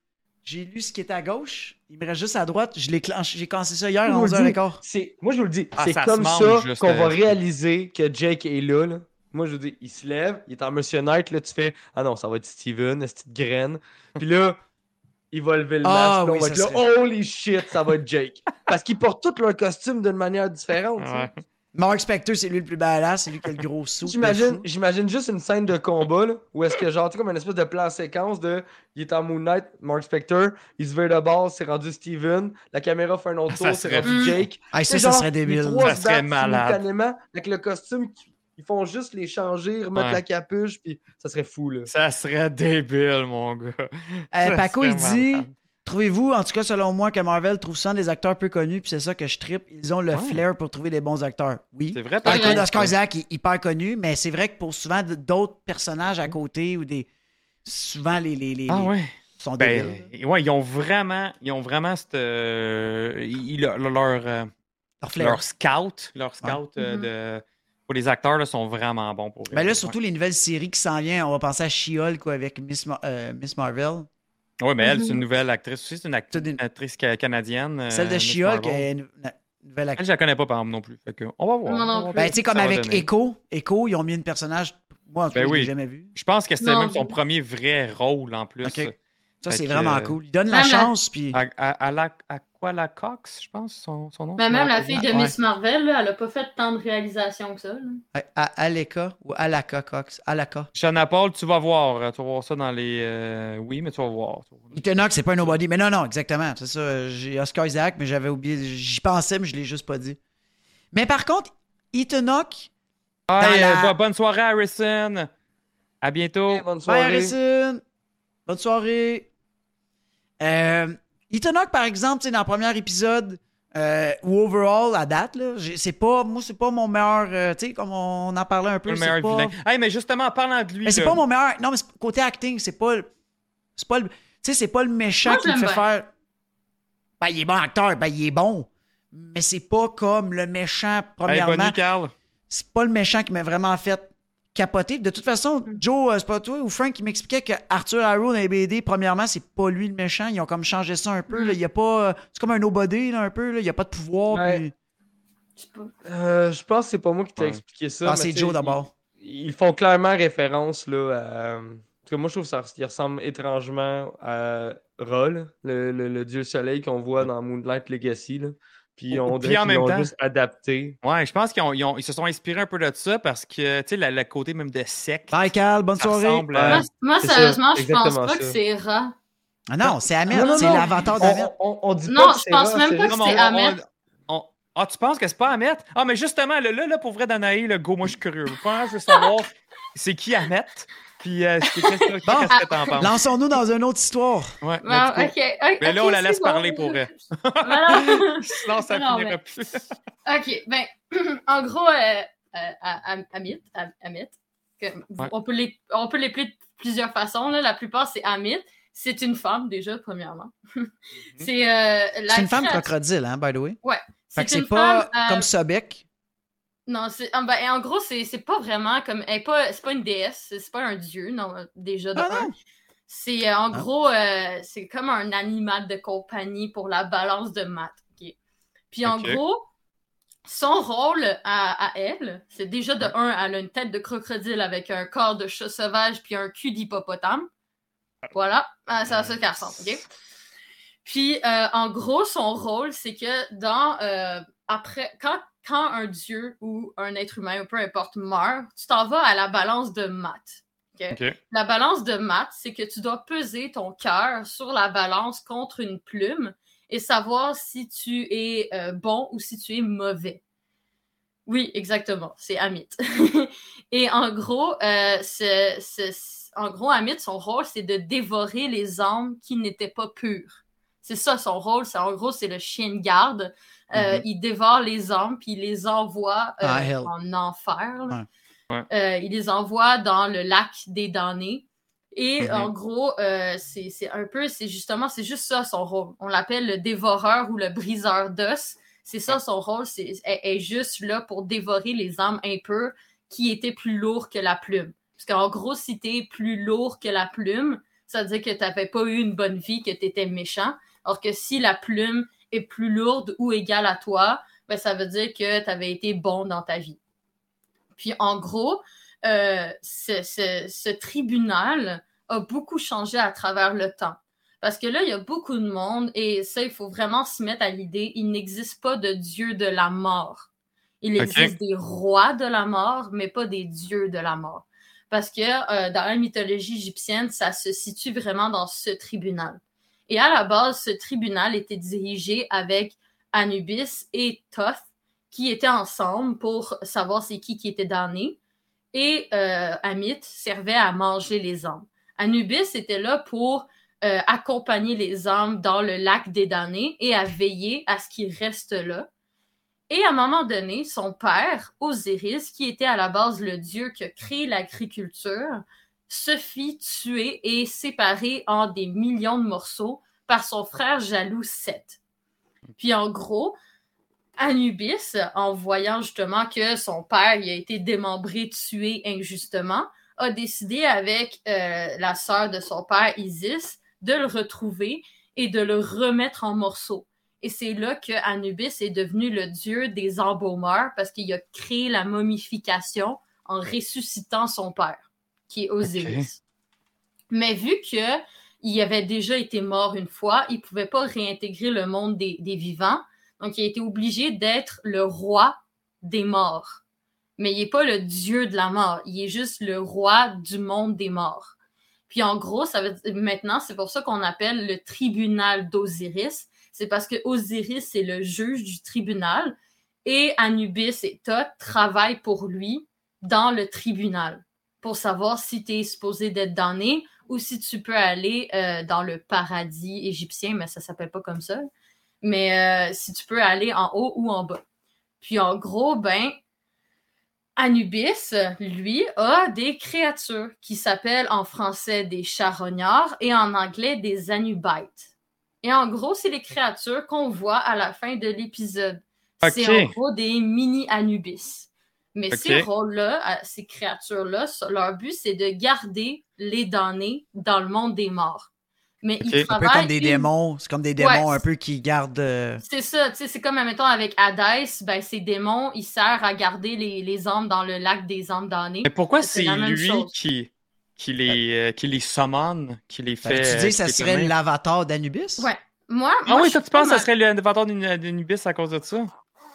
J'ai lu ce qui était à gauche. Il me reste juste à droite. Je l'ai clenché- J'ai commencé ça hier à Je vous le dis, 11h15. c'est- Moi, je vous le dis, Ah, c'est comme ça qu'on va réaliser que Jake est là, là. Moi, je vous dis, il se lève, il est en Monsieur Knight, là, tu fais Ah non, ça va être Steven, cette petite graine. Puis là, il va lever le Ah, masque, oui, on va être là, holy shit, ça va être Jake. Parce qu'ils portent tous leur costume d'une manière différente. Ouais. Mark Spector, c'est lui le plus badass. C'est lui qui a le gros <laughs> sou. J'imagine, j'imagine juste une scène de combat là, où est-ce que genre, tu sais, comme une espèce de plan séquence de il est en Moon Knight, Mark Spector, il se vire de base, c'est rendu Steven, la caméra fait un autre Ça tour, c'est rendu. Jake. Ah, ça, sais, ça serait débile. trois Ça se serait malade. avec le costume, qui- ils font juste les changer, remettre Ouais. la capuche, puis ça serait fou là. Ça serait débile, mon gars. Euh, <laughs> Ça Paco, il dit. Trouvez-vous, en tout cas selon moi, que Marvel trouve souvent des acteurs peu connus, puis c'est ça que je trippe. Ils ont le Ouais. flair pour trouver des bons acteurs. Oui. C'est vrai, Dans par le cas contre. d'Oscar Isaac, il est hyper connu, mais c'est vrai que pour souvent d'autres personnages à côté ou des. Souvent, les. les, les Ah les- ouais. sont Ben, ouais, ils ont vraiment, ils ont vraiment cette, euh, ils- leur, leur, euh, Leur flair. leur scout, leur scout euh, Mhm. de, pour les acteurs là, sont vraiment bons pour. Ben là, surtout les nouvelles séries qui s'en viennent, on va penser à She-Hulk quoi, avec Miss, Ma- euh, Miss Marvel. Oui, mais elle, c'est une Mhm. nouvelle actrice aussi, c'est une act- C'est une- actrice ca- canadienne. euh, Celle de She-Hulk est une nouvelle Elle, actrice. je la connais pas, par exemple, non plus. Fait que, on va voir. Non on va plus. Ben, tu sais, comme avec. Echo, Echo, ils ont mis une personnage. Moi, en tout cas, Ben je l'ai oui. jamais vu. Je pense que c'était Non. même son premier vrai rôle en plus. Ça, c'est vraiment euh, cool. Il donne la Même la- chance, puis. À, à, à la, à quoi la Cox, je pense, son, son nom. Mais même la fille de Ouais. Miss Marvel, là, elle a pas fait tant de réalisations que ça. là. À, à Aleka ou Alaka Cox. Alaka. Shanna Paul, tu vas voir. euh, Tu vas voir ça dans les. euh, Oui, mais tu vas voir. Ethan Hawke, c'est pas un nobody. Mais non, non, exactement. C'est ça. J'ai Oscar Isaac, mais j'avais oublié. J'y pensais, mais je l'ai juste pas dit. Mais par contre, Ethan Hawke. La- euh, bo- bonne soirée, Harrison. À bientôt. Hey, bonne Bye, soirée. Harrison. Bonne soirée. Euh, Ethan Hawke, par exemple, tu sais, dans le premier épisode, euh, ou overall, à date, là, c'est pas, moi, c'est pas mon meilleur, euh, tu sais, comme on en parlait un peu, le meilleur pas, vilain. Hey, mais justement, en parlant de lui. mais c'est pas mon meilleur, non, mais c'est- côté acting, c'est pas, le- c'est pas le, tu sais, c'est pas le méchant Moi, qui me fait faire, ben, il est bon acteur, ben, il est bon, mais c'est pas comme le méchant, Hey, premièrement, bonne nuit, Carl. c'est pas le méchant qui m'a vraiment fait capoter. De toute façon, Joe, euh, c'est pas toi ou Frank qui m'expliquait que Arthur Harrow dans les BD, premièrement, c'est pas lui le méchant. Ils ont comme changé ça un peu. là. Il y a pas. euh, C'est comme un nobody, là, un peu. Là. Il y a pas de pouvoir. Ouais. puis- Je sais pas. Euh, je pense que c'est pas moi qui t'ai Ouais. expliqué ça. Ah, c'est Joe d'abord. Ils, font clairement référence là, à. Parce que moi, je trouve que ça il ressemble étrangement à Ra, là, le, le- le dieu soleil qu'on voit dans Moonlight Legacy. Là. Puis on dirait en qu'ils l'ont juste adapté. Ouais, je pense qu'ils ont- ils ont- ils se sont inspirés un peu de ça parce que, tu sais, le, côté même de sec. Bye, Cal. Bonne soirée. ressemble Ouais. à- Moi, sérieusement, je pense pas que c'est Ra. Ah non, c'est Ahmed. C'est On, d'Ahmed. on, on dit Non, pas que je pense même pas que c'est Ahmed. Ah, tu penses que c'est pas Ahmed? Ah, mais justement, là, là, là, pour vrai, Danaï, le go, moi, je suis curieux. Je veux savoir c'est qui Ahmed? Puis, euh, c'est- qu'est-ce que Bon. qu'est-ce que t'en penses? Lançons-nous dans une autre histoire. Ouais, ok, Mais là, ok, on la laisse bon. parler pour elle. <laughs> Voilà. Sinon, ça Non, finira mais- plus. Ok, ben, <clears throat> en gros, euh, euh, à- à- Amit, à- Amit, que- Ouais. on peut les, on peut l'appeler de plusieurs façons. Là. La plupart, c'est Amit. C'est une femme, déjà, premièrement. <laughs> c'est euh, la C'est une femme crocodile, hein, by the way. Fait que C'est pas femme, euh, comme Sobek. Non, c'est ah, ben, en gros, c'est c'est pas vraiment comme. Elle est pas, c'est pas une déesse, c'est pas un dieu, non, déjà de Ah, un. C'est euh, en Ah. gros, euh, c'est comme un animal de compagnie pour la balance de maths. ok? Puis en gros, son rôle à, à elle, c'est déjà de un, elle a une tête de crocodile avec un corps de chat sauvage puis un cul d'hippopotame. Voilà, Ah, c'est à ça qu'elle ressemble, ok? Puis euh, en gros, son rôle, c'est que dans euh, après quand, quand un dieu ou un être humain ou peu importe meurt, tu t'en vas à la balance de maths. La balance de maths, c'est que tu dois peser ton cœur sur la balance contre une plume et savoir si tu es euh, bon ou si tu es mauvais. Oui, exactement, c'est Amit. <laughs> et en gros, euh, en gros, Amit, son rôle, c'est de dévorer les âmes qui n'étaient pas pures. C'est ça son rôle. C'est en gros, c'est le chien de garde. Euh, Mhm. Il dévore les âmes puis il les envoie euh, Ah, en enfer. Ouais. Euh, il les envoie dans le lac des damnés. Et Mhm. en gros, euh, c'est un peu, c'est justement, c'est juste ça son rôle. On l'appelle le dévoreur ou le briseur d'os. C'est ça son rôle. C'est est juste là pour dévorer les âmes impures qui étaient plus lourds que la plume. Parce qu'en gros, si t'es plus lourd que la plume, ça veut dire que tu n'avais pas eu une bonne vie, que tu étais méchant. Alors que si la plume est plus lourde ou égale à toi, ben, ça veut dire que tu avais été bon dans ta vie. Puis en gros, euh, ce, ce- ce tribunal a beaucoup changé à travers le temps. Parce que là, il y a beaucoup de monde, et ça, il faut vraiment se mettre à l'idée, il n'existe pas de dieu de la mort. Il existe des rois de la mort, mais pas des dieux de la mort. Parce que euh, dans la mythologie égyptienne, ça se situe vraiment dans ce tribunal. Et à la base, ce tribunal était dirigé avec Anubis et Thoth, qui étaient ensemble pour savoir c'est qui qui était damné. Et euh, Amit servait à manger les âmes. Anubis était là pour euh, accompagner les âmes dans le lac des damnés et à veiller à ce qu'ils restent là. Et à un moment donné, son père, Osiris, qui était à la base le dieu qui a créé l'agriculture, se fit tuer et séparer en des millions de morceaux par son frère jaloux Seth. Puis en gros, Anubis, en voyant justement que son père a été démembré, tué injustement, a décidé avec euh, la sœur de son père, Isis, de le retrouver et de le remettre en morceaux. Et c'est là que Anubis est devenu le dieu des embaumeurs parce qu'il a créé la momification en ressuscitant son père, qui est Osiris. Mais vu que il avait déjà été mort une fois, il pouvait pas réintégrer le monde des, des vivants, donc il a été obligé d'être le roi des morts. Mais il n'est pas le dieu de la mort, il est juste le roi du monde des morts. Puis en gros, ça veut dire- maintenant, c'est pour ça qu'on appelle le tribunal d'Osiris. C'est parce que Osiris est le juge du tribunal et Anubis et Thoth travaillent pour lui dans le tribunal pour savoir si tu es supposé d'être damné ou si tu peux aller euh, dans le paradis égyptien, mais ça s'appelle pas comme ça. Mais euh, si tu peux aller en haut ou en bas. Puis en gros, ben, Anubis, lui, a des créatures qui s'appellent en français des charognards et en anglais des anubites. Et en gros, c'est les créatures qu'on voit à la fin de l'épisode. C'est en gros des mini-Anubis. Mais ces rôles-là, euh, ces créatures-là, leur but, c'est de garder les damnés dans le monde des morts. Mais Ok. ils Un Un peu travaillent... comme des une- démons. C'est comme des démons Ouais. un peu qui gardent. euh, C'est ça, tu sais, c'est comme, admettons, avec Hadès, ben, ces démons, ils servent à garder les, les âmes dans le lac des âmes damnées. Mais pourquoi C'est lui qui, qui, les, euh, qui les summon, qui les fait fait. tu euh, dis que ça qui les serait l'avatar d'Anubis? Ouais. Moi, Ah moi, oui, toi, tu penses que ça serait l'avatar d'Anu- d'Anubis à cause de ça?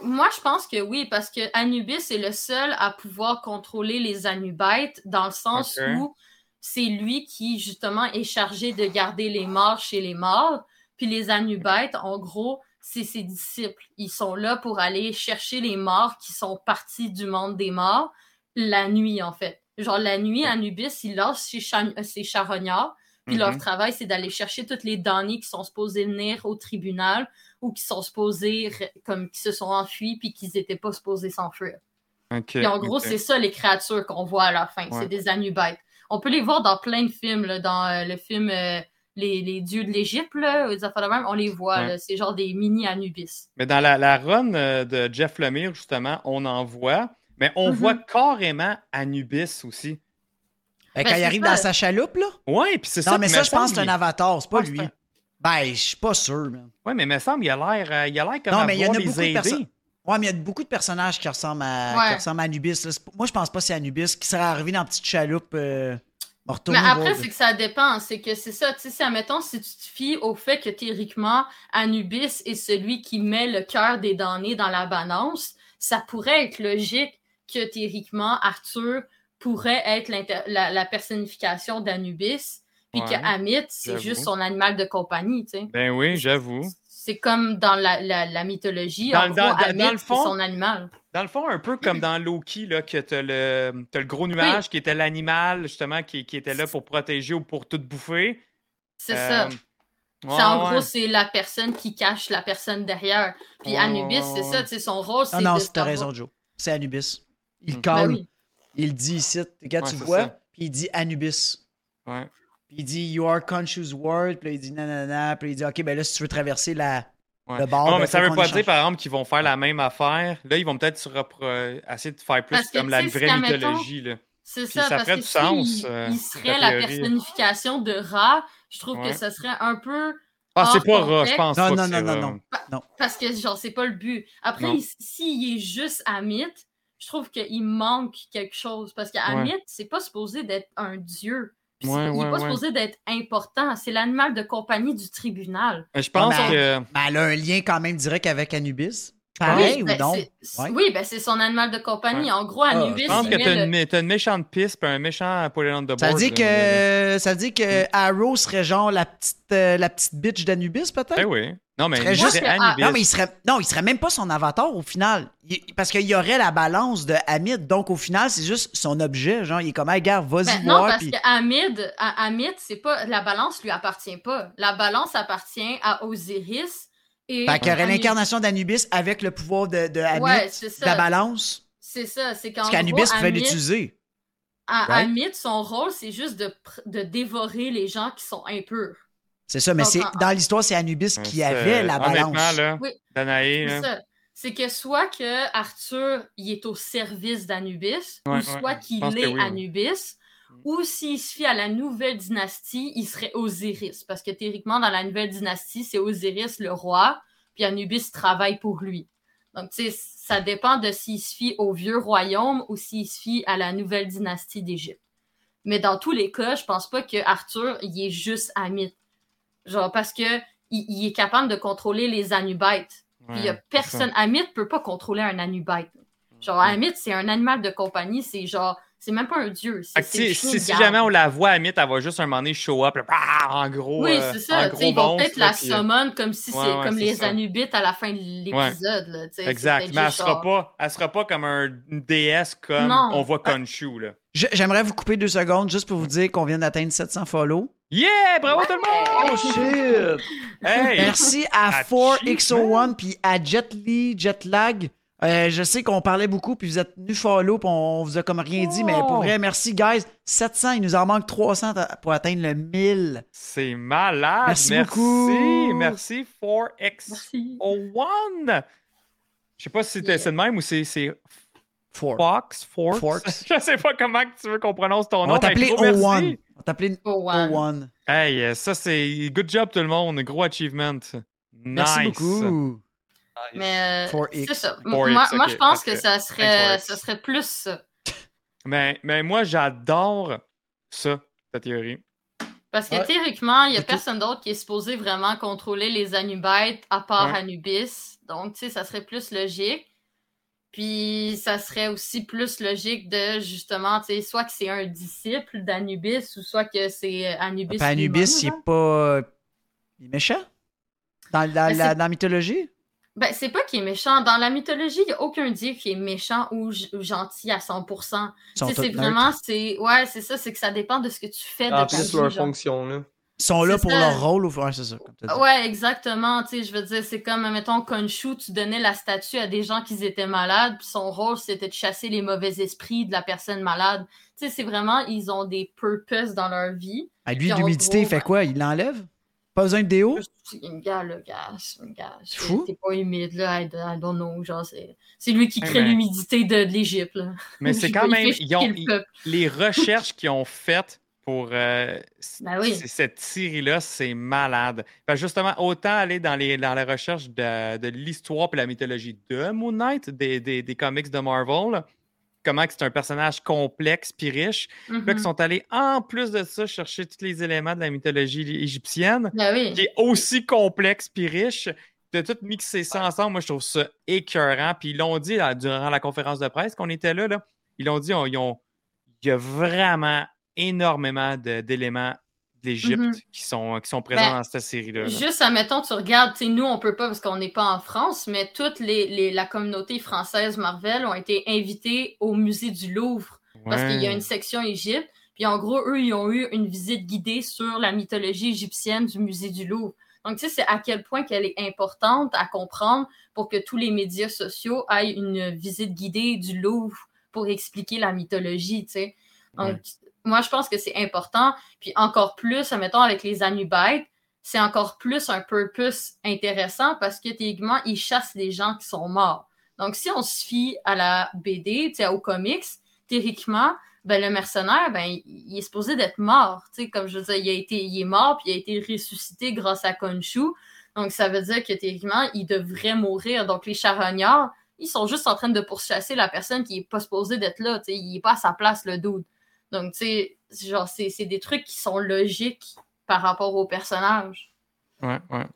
Moi, je pense que oui, parce que Anubis est le seul à pouvoir contrôler les Anubites dans le sens où c'est lui qui, justement, est chargé de garder les morts chez les morts. Puis les Anubites, en gros, c'est ses disciples. Ils sont là pour aller chercher les morts qui sont partis du monde des morts la nuit, en fait. Genre, la nuit, Anubis, il lance ses, cha- ses charognards. Puis leur Mhm. travail, c'est d'aller chercher toutes les damnés qui sont supposés venir au tribunal ou qui sont supposés, comme qui se sont enfuis puis qu'ils n'étaient pas supposés s'enfuir. Ok, Puis en gros, c'est ça les créatures qu'on voit à la fin. Ouais. C'est des Anubites. On peut les voir dans plein de films, là, dans euh, le film euh, les, les dieux de l'Égypte, affaires de même, on les voit. Ouais. C'est genre des mini Anubis. Mais dans la, la run euh, de Jeff Lemire, justement, on en voit, mais on Mhm. voit carrément Anubis aussi. Ben, Ben, quand il arrive ça. dans sa chaloupe, là? Ouais, puis c'est ça. Non, mais ça, je pense que c'est un avatar, c'est pas Ah, lui. Ben, je suis pas sûr, man. Ouais, mais il me semble, il a l'air, euh, il a l'air comme Non, mais il y en a beaucoup de personnes. Ouais, mais il y a beaucoup de personnages qui ressemblent à, Ouais. qui ressemblent à Anubis. là. Moi, je pense pas que c'est Anubis qui serait arrivé dans une petite chaloupe. Euh... Mais après, c'est que ça dépend. C'est que c'est ça. Tu sais, si, admettons, si tu te fies au fait que théoriquement, Anubis est celui qui met le cœur des damnés dans la balance, ça pourrait être logique que théoriquement, Arthur pourrait être l'inter- la, la personnification d'Anubis, puis Ouais, que Amit, c'est juste son animal de compagnie, tu sais. Ben oui, j'avoue. C'est comme dans la, la, la mythologie. Dans- en dans- gros, dans- dans Amit, le c'est fond- son animal. Dans le fond, un peu comme dans Loki, là, que t'as le, t'as le gros nuage qui était l'animal, justement, qui, qui était là pour protéger ou pour tout bouffer. C'est Euh, ça. ouais, C'est en ouais. gros, c'est la personne qui cache la personne derrière. Puis Ouais, Anubis, ouais, c'est ouais. ça, tu sais, son rôle, c'est Ah non, c'est- t'as raison, Joe. C'est Anubis. Il Mm. Ben oui. il dit ici, regarde, Ouais, tu c'est vois, ça. puis il dit Anubis. Ouais. Puis il dit You are conscious world, puis là, il dit nanana, puis il dit Ok, ben là, si tu veux traverser la, Ouais. le bord, non, ben, mais ça veut pas dire, par exemple, qu'ils vont faire la même affaire. Là, ils vont peut-être se repro- essayer de faire plus que, comme la vraie si, mythologie. Là. C'est ça, ça parce ferait que du sens, s'il euh, il serait la personnification de Ra, je trouve Ouais. que ça serait un peu Ah, c'est pas Ra, je pense Non, pas non, non, non, non. Non. Parce que, genre, c'est pas le but. Après, il- s'il est juste Amit, je trouve qu'il manque quelque chose. Parce qu'Amit, c'est pas supposé d'être un dieu. Puis c'est- Ouais, il est ouais, pas ouais. supposé d'être important. C'est l'animal de compagnie du tribunal. Mais Je pense que. Elle a un lien quand même direct avec Anubis. Pareil oui, ou ben, non? c'est- Ouais. Oui, ben, c'est son animal de compagnie. En gros, Anubis, Je pense il que t'as le- une, une méchante piste puis un méchant Put on the board. Ça dit que ça dit que Arrow serait genre la petite euh, la petite bitch d'Anubis peut-être? Eh oui. Non, mais serait il juste- serait. Non mais il serait non il serait même pas son avatar au final Il- parce qu'il y aurait la balance de Hamid donc au final c'est juste son objet genre il est comme hey gars vas-y Ben, non, parce puis- que Hamid, c'est pas la balance lui appartient pas. La balance appartient à Osiris et Fait qu'il y aurait Anubis. l'incarnation d'Anubis avec le pouvoir de, de Hamid, Ouais, de la balance C'est ça, c'est qu'en parce qu'Anubis pouvait l'utiliser. à- right? Hamid, son rôle, c'est juste de, de dévorer les gens qui sont impurs. C'est ça mais c'est dans l'histoire c'est Anubis qui avait la balance. là, Oui. Danae, C'est là, ça. C'est que soit que Arthur il est au service d'Anubis, Ouais, ou ouais, soit qu'il est oui, oui. Anubis, ou s'il se fie à la nouvelle dynastie, il serait Osiris. Parce que théoriquement, dans la nouvelle dynastie, c'est Osiris le roi, puis Anubis travaille pour lui. Donc, tu sais, ça dépend de s'il se fie au vieux royaume ou s'il se fie à la nouvelle dynastie d'Égypte. Mais dans tous les cas, je pense pas que Arthur, il est juste Amit. Genre, parce que il, il est capable de contrôler les Anubites. Puis il y a Ouais, personne. Amit peut pas contrôler un Anubite. Genre, Amit, c'est un animal de compagnie, c'est genre. C'est même pas un dieu. C'est si, si, jamais on la voit mythe, elle va juste un moment donné show up, là, bah, en gros. Oui, euh, c'est ça. gros ils vont peut-être la euh, summon comme si ouais, c'est ouais, comme les ça. Anubites à la fin de l'épisode. Exact. Mais elle sera, genre- pas, elle sera pas comme un, une déesse comme Non. on voit Khonshu. Là. J'aimerais vous couper deux secondes juste pour vous dire qu'on vient d'atteindre 700 follow. Yeah! Bravo tout le monde! Oh shit! Hey! Merci à Achievement. 4XO1 puis à Jetly, Jetlag. Euh, je sais qu'on parlait beaucoup, puis vous êtes venus follow, puis on vous a comme rien dit, mais pour vrai, merci, guys. 700, il nous en manque 300 pour atteindre le 1000. C'est malade! Merci beaucoup. Merci, 4X01! Merci. Je sais pas si c'était Yeah. le même ou c'est Fox, Forks. Forks. <laughs> Je sais pas comment tu veux qu'on prononce ton On nom. va t'appeler Ben, gros merci. O1. On va t'appeler Oh, ouais. O1. Hey, euh, ça c'est good job tout le monde, gros achievement. Merci Nice. beaucoup. Mais euh, 4X. c'est ça. 4X, moi, je pense que ça serait, 4X. ça serait plus ça. Mais, mais moi j'adore ça, ta théorie. Parce que Ouais. théoriquement, il n'y a personne d'autre qui est supposé vraiment contrôler les Anubites à part Ouais. Anubis. Donc, tu sais, ça serait plus logique. Puis, ça serait aussi plus logique de, justement, tu sais, soit que c'est un disciple d'Anubis ou soit que c'est euh, Anubis. Puis Anubis, il est pas. Il est méchant? Dans, la- Ben, la, dans la mythologie? Ben, c'est pas qu'il est méchant. Dans la mythologie, il n'y a aucun dieu qui est méchant ou, gentil à 100%. Ils sont Tu sais, tous c'est vraiment, c'est, ouais, c'est ça, c'est que ça dépend de ce que tu fais de En ta plus, vie, leur genre. fonction, là. Ils sont là pour ça. leur rôle. Ou... Ouais, c'est ça. Ouais, exactement. Tu sais, je veux dire, c'est comme, mettons, Khonshu, tu donnais la statue à des gens qui étaient malades, puis son rôle, c'était de chasser les mauvais esprits de la personne malade. Tu sais, c'est vraiment, ils ont des purposes dans leur vie. Ah, lui, l'humidité, il fait quoi? Il l'enlève? Pas besoin de déo? C'est une gars, le gars, c'est une gars. c'est- Fou. T'es pas humide, là, I, I don't know, genre, c'est, c'est lui qui crée mais- l'humidité de, de l'Égypte, là. Mais <laughs> c'est quand même. Ils ont, ils- les recherches qu'ils ont faites pour euh, Ben oui. cette série-là, c'est malade. Que justement, autant aller dans les, dans la recherche de, de l'histoire et la mythologie de Moon Knight, des, des, des comics de Marvel, là, comment c'est un personnage complexe puis riche. Mhm. qu'ils sont allés, en plus de ça, chercher tous les éléments de la mythologie égyptienne, Ben oui. qui est aussi complexe puis riche. De tout mixer ça ensemble, moi, je trouve ça écœurant. Puis ils l'ont dit là, durant la conférence de presse qu'on était là, là ils l'ont dit, on- ils ont- il y a vraiment énormément d'éléments d'Égypte Mhm. qui, sont, qui sont présents Ben, dans cette série-là. là. Juste, admettons, tu regardes, tu sais, nous, on peut pas parce qu'on n'est pas en France, mais toute les, les- la communauté française Marvel ont été invités au musée du Louvre parce qu'il y a une section Égypte. Puis en gros, eux, ils ont eu une visite guidée sur la mythologie égyptienne du musée du Louvre. Donc, tu sais, c'est à quel point qu'elle est importante à comprendre pour que tous les médias sociaux aient une visite guidée du Louvre pour expliquer la mythologie, tu sais. Donc, moi, je pense que c'est important. Puis encore plus, admettons, avec les Anubites, c'est encore plus un purpose intéressant parce que théoriquement, ils chassent les gens qui sont morts. Donc, si on se fie à la BD, aux comics, théoriquement, ben le mercenaire, ben il, est supposé d'être mort. Comme je dire, il, a été, il est mort, puis il a été ressuscité grâce à Khonshu. Donc, ça veut dire que théoriquement, il devrait mourir. Donc, les charognards, ils sont juste en train de pourchasser la personne qui est pas supposée d'être là. Il est pas à sa place, le dude. Donc, tu sais, genre, c'est c'est des trucs qui sont logiques par rapport au personnage. Ouais, ouais.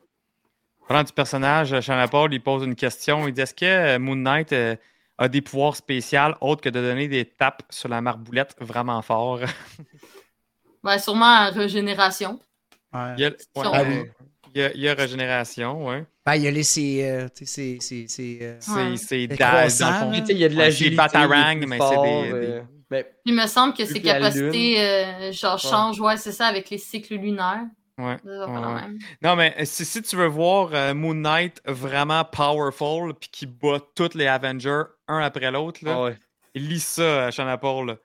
Parlant du personnage, Shanna Paul, il pose une question. Il dit Est-ce que euh, Moon Knight euh, a des pouvoirs spéciaux autres que de donner des tapes sur la marboulette vraiment fort? <laughs> Ben, sûrement régénération. Ouais. Il y a, ouais, Ah oui. il y a- il y a régénération, ouais. Ben, il y a les. C'est. euh, c'est- c'est- c'est, euh, Ouais. il y a de Ouais, l'agilité. mais c'est fort, des- Puis il me semble que ses que capacités, euh, genre, Ouais. changent, ouais, c'est ça, avec les cycles lunaires. Ouais, ouais. Non, mais euh, si, si tu veux voir euh, Moon Knight vraiment powerful puis qui bat tous les Avengers un après l'autre, là, ah ouais. lis ça, Shanna Paul.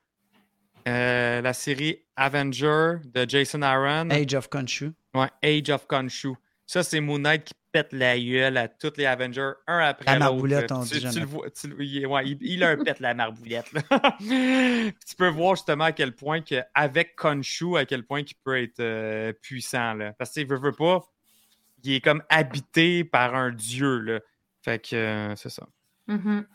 Euh, la série Avenger de Jason Aaron. Age of Khonshu. Ouais, Age of Khonshu. Ça, c'est Moon Knight qui pète la gueule à tous les Avengers, un après La l'autre. marboulette, on tu, dit tu jamais. le vois, tu le- il, ouais, il, il leur pète la marboulette. <laughs> tu peux voir justement à quel point, que, avec Khonshu, à quel point il peut être euh, puissant. Là. Parce que, il veut, veut pas, il est comme habité par un dieu. Là. Fait que, euh, c'est ça. Mhm.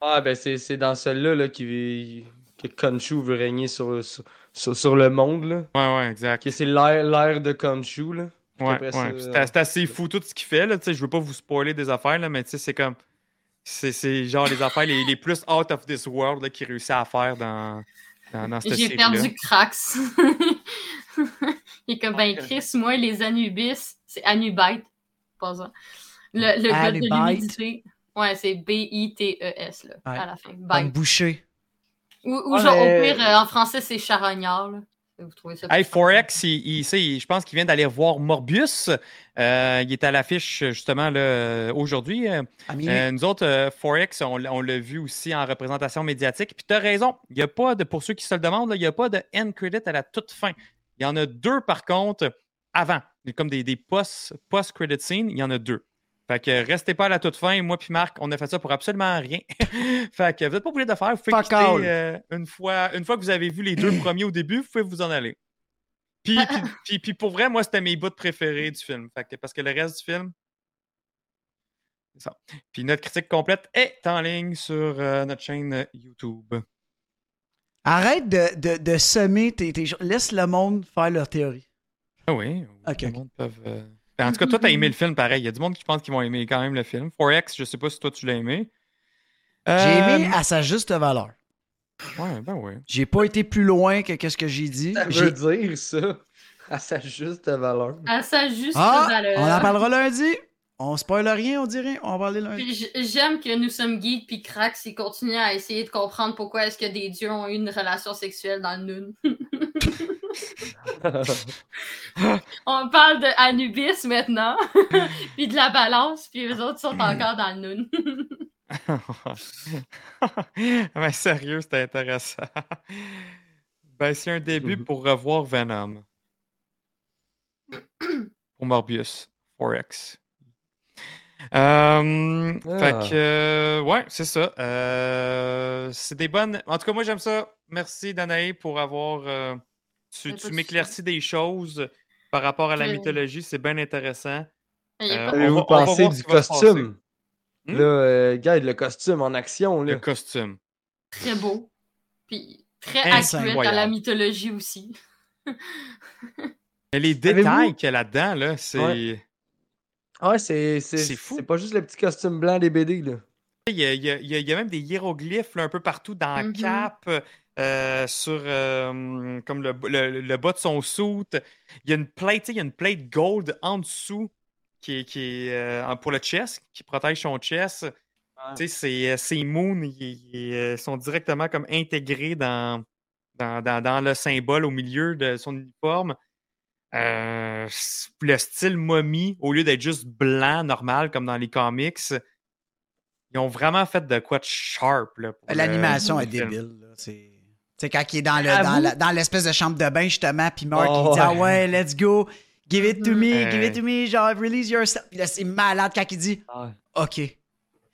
Ah, ben c'est c'est dans celle-là là, qui, que Khonshu veut régner sur, sur, sur, sur le monde. Là. Ouais, ouais, exact. Que c'est l'ère de Khonshu. Là. Ouais, C'est assez fou tout ce qu'il fait. Là. Tu sais, Je veux pas vous spoiler des affaires, là, mais tu sais, c'est comme. C'est c'est genre les affaires les, les plus out of this world qu'il réussit à faire dans, dans, dans cette J'ai perdu Krax. <laughs> Il est comme, ben, Chris, moi, les Anubis, c'est Anubite. Pas ça. Le, le gars de l'humidité. Ouais, c'est B-I-T-E-S, là, Ouais. à la fin. Bite. boucher. Ou, ou genre, mais- au pire, euh, en français, c'est charognard, là. Vous trouvez ça Hey, Forex, il, je pense qu'il vient d'aller voir Morbius. Euh, il est à l'affiche justement là, aujourd'hui. Euh, Ami, euh, nous autres, euh, Forex, on, l'a- on l'a vu aussi en représentation médiatique. Puis tu as raison, il y a pas de, pour ceux qui se le demandent, là, il n'y a pas de end credit à la toute fin. Il y en a deux par contre avant. Il y a Comme des, des post- post-credit scenes, il y en a deux. Fait que restez pas à la toute fin. Moi puis Marc, on a fait ça pour absolument rien. <laughs> fait que vous n'êtes pas obligé de faire. Vous pouvez quitter, euh, une, fois, une fois que vous avez vu les deux <clears throat> premiers au début, vous pouvez vous en aller. Puis, <laughs> puis, puis- puis pour vrai, moi, c'était mes bouts préférés du film. Fait que- parce que le reste du film, c'est ça. Puis notre critique complète est en ligne sur euh, notre chaîne YouTube. arrête de, de, de semer tes, tes... Laisse le monde faire leur théorie. Ah oui, Ok, tout le monde peut, euh, en tout cas, toi, t'as aimé le film pareil. Il y a du monde qui pense qu'ils vont aimer quand même le film. Forex, je sais pas si toi tu l'as aimé. J'ai Euh, aimé à sa juste valeur. Ouais, ben oui. J'ai pas été plus loin que qu'est-ce que j'ai dit. Ça veut dire ça. À sa juste valeur. À sa juste Ah, valeur. on en parlera lundi. On spoil rien, on rien. On va lundi. J- J'aime que nous sommes geeks puis Krax il continue à essayer de comprendre pourquoi est-ce que des dieux ont eu une relation sexuelle dans le Noon. <laughs> On parle de Anubis maintenant, <laughs> puis de la balance, puis les autres sont encore dans le Noon. <laughs> Mais sérieux, c'était intéressant. Ben, c'est un début Mhm. pour revoir Venom. pour Morbius, Forex. Euh, Ah. Fait que, euh, ouais, c'est ça. Euh, c'est des bonnes. En tout cas, moi, j'aime ça. Merci, Danae, pour avoir. euh, tu tu m'éclaircis des choses par rapport à la mythologie. C'est bien intéressant. Euh, Avez-vous pensé du costume? Hmm? Là, euh, regarde le costume en action. Le costume. très beau, puis très Incroyable. accurate à la mythologie aussi. <laughs> Mais les détails qu'il y a là-dedans, là, c'est. Ouais. Ah Ouais, c'est c'est- C'est fou. C'est pas juste le petit costume blanc des BD. Là. Il y, a, il y a- il y a- même des hiéroglyphes là, un peu partout dans la Mhm. cape, euh, sur euh, comme le, le- le bas de son suit. Il y a une plate, tu sais, il y a une plate gold en dessous qui qui euh, pour le chest, qui protège son chest. Tu sais, ses, ses moons, ils, ils, sont directement comme intégrés dans, dans, dans- dans le symbole au milieu de son uniforme. Euh, le style momie, au lieu d'être juste blanc, normal, comme dans les comics, ils ont vraiment fait de quoi de sharp. le- L'animation est le débile. là. C'est tu sais, quand il est dans le- Avoue- dans la- dans l'espèce de chambre de bain, justement, puis Mark, Oh, il dit Ah ouais. let's go, give it to Mhm. me, give it to me, genre, release yourself. Puis là, c'est malade quand il dit. OK. Tu